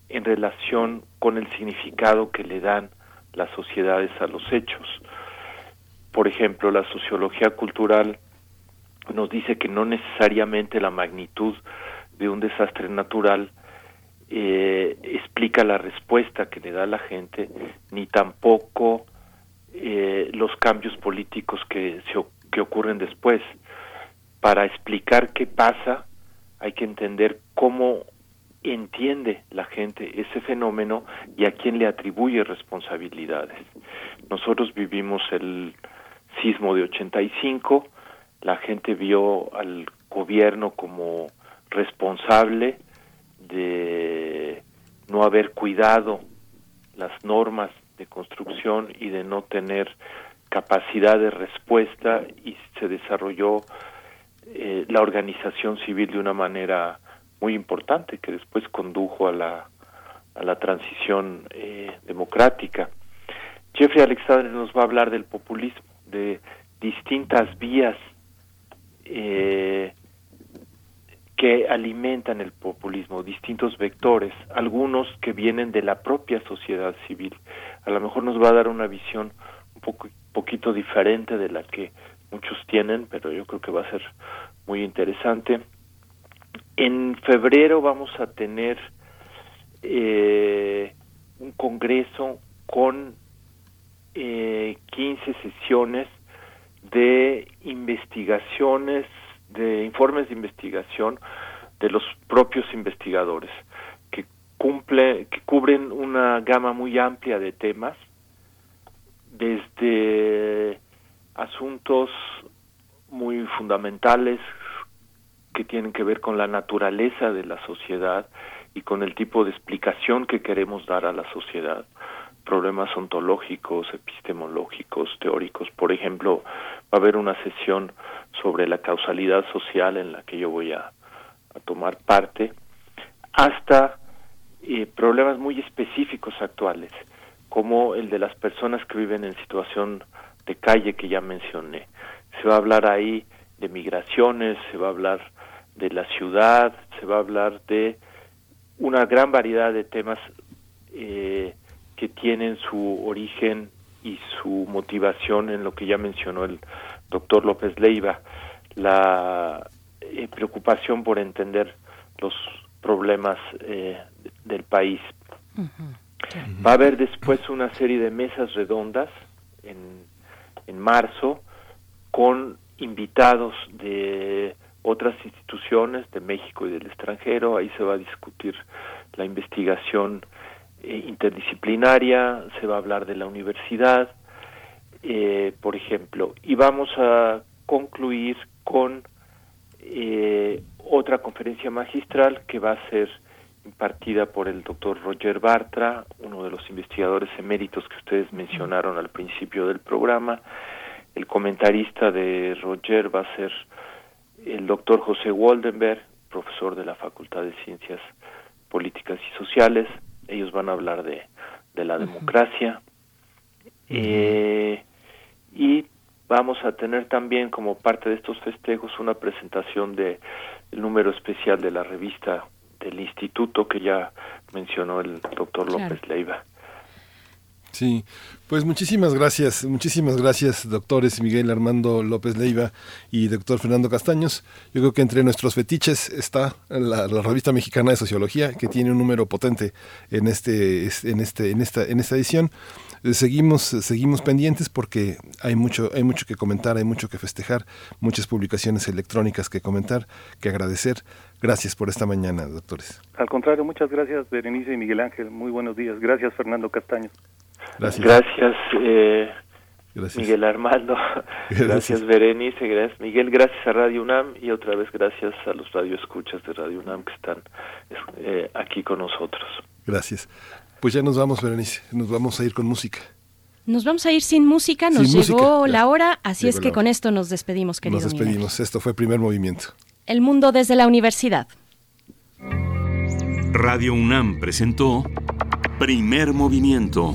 en relación con el significado que le dan las sociedades a los hechos. Por ejemplo, la sociología cultural nos dice que no necesariamente la magnitud de un desastre natural eh, explica la respuesta que le da la gente, ni tampoco eh, los cambios políticos que, se, que ocurren después. Para explicar qué pasa, hay que entender cómo entiende la gente ese fenómeno y a quién le atribuye responsabilidades. Nosotros vivimos el sismo de 85, la gente vio al gobierno como responsable de no haber cuidado las normas de construcción y de no tener capacidad de respuesta y se desarrolló eh, la organización civil de una manera muy importante que después condujo a la, a la transición eh, democrática. Jeffrey Alexander nos va a hablar del populismo, de distintas vías eh, que alimentan el populismo, distintos vectores, algunos que vienen de la propia sociedad civil. A lo mejor nos va a dar una visión un poco, poquito diferente de la que muchos tienen, pero yo creo que va a ser muy interesante. En febrero vamos a tener eh, un congreso con eh, 15 sesiones de investigaciones de informes de investigación de los propios investigadores que cumple que cubren una gama muy amplia de temas desde asuntos muy fundamentales que tienen que ver con la naturaleza de la sociedad y con el tipo de explicación que queremos dar a la sociedad problemas ontológicos, epistemológicos, teóricos. Por ejemplo, va a haber una sesión sobre la causalidad social en la que yo voy a, tomar parte, hasta eh, problemas muy específicos actuales, como el de las personas que viven en situación de calle que ya mencioné. Se va a hablar ahí de migraciones, se va a hablar de la ciudad, se va a hablar de una gran variedad de temas eh, que tienen su origen y su motivación en lo que ya mencionó el doctor López Leiva, la eh, preocupación por entender los problemas eh, del país. Va a haber después una serie de mesas redondas en, en marzo con invitados de otras instituciones de México y del extranjero. Ahí se va a discutir la investigación eh, interdisciplinaria, se va a hablar de la universidad, eh, por ejemplo, y vamos a concluir con eh, otra conferencia magistral que va a ser impartida por el doctor Roger Bartra, uno de los investigadores eméritos que ustedes mencionaron al principio del programa. El comentarista de Roger va a ser el doctor José Waldenberg, profesor de la Facultad de Ciencias Políticas y Sociales. Ellos van a hablar de, de la democracia. eh, y vamos a tener también como parte de estos festejos una presentación de el número especial de la revista del instituto que ya mencionó el doctor Claro. López Leiva. Sí, pues muchísimas gracias, muchísimas gracias, doctores Miguel Armando López Leiva y doctor Fernando Castaños. Yo creo que entre nuestros fetiches está la, revista mexicana de sociología, que tiene un número potente en este, en este, en esta, en esta edición. Seguimos, seguimos pendientes porque hay mucho, hay mucho que comentar, hay mucho que festejar, muchas publicaciones electrónicas que comentar, que agradecer. Gracias por esta mañana, doctores. Al contrario, muchas gracias Berenice y Miguel Ángel. Muy buenos días. Gracias Fernando Castaño. Gracias. Gracias, eh, Gracias. Miguel Armando. <laughs> Gracias. Gracias, Berenice. Gracias, Miguel. Gracias a Radio UNAM y otra vez gracias a los radioescuchas de Radio UNAM que están eh, aquí con nosotros. Gracias. Pues ya nos vamos, Berenice. Nos vamos a ir con música. Nos vamos a ir sin música, nos Sin llegó música, la hora, así Llegó es que con esto nos despedimos, querido Nos Miguel. despedimos. Esto fue primer movimiento. El mundo desde la universidad. Radio UNAM presentó Primer Movimiento.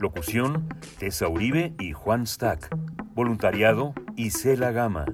Locución, Tessa Uribe y Juan Stack. Voluntariado, Isela Gama.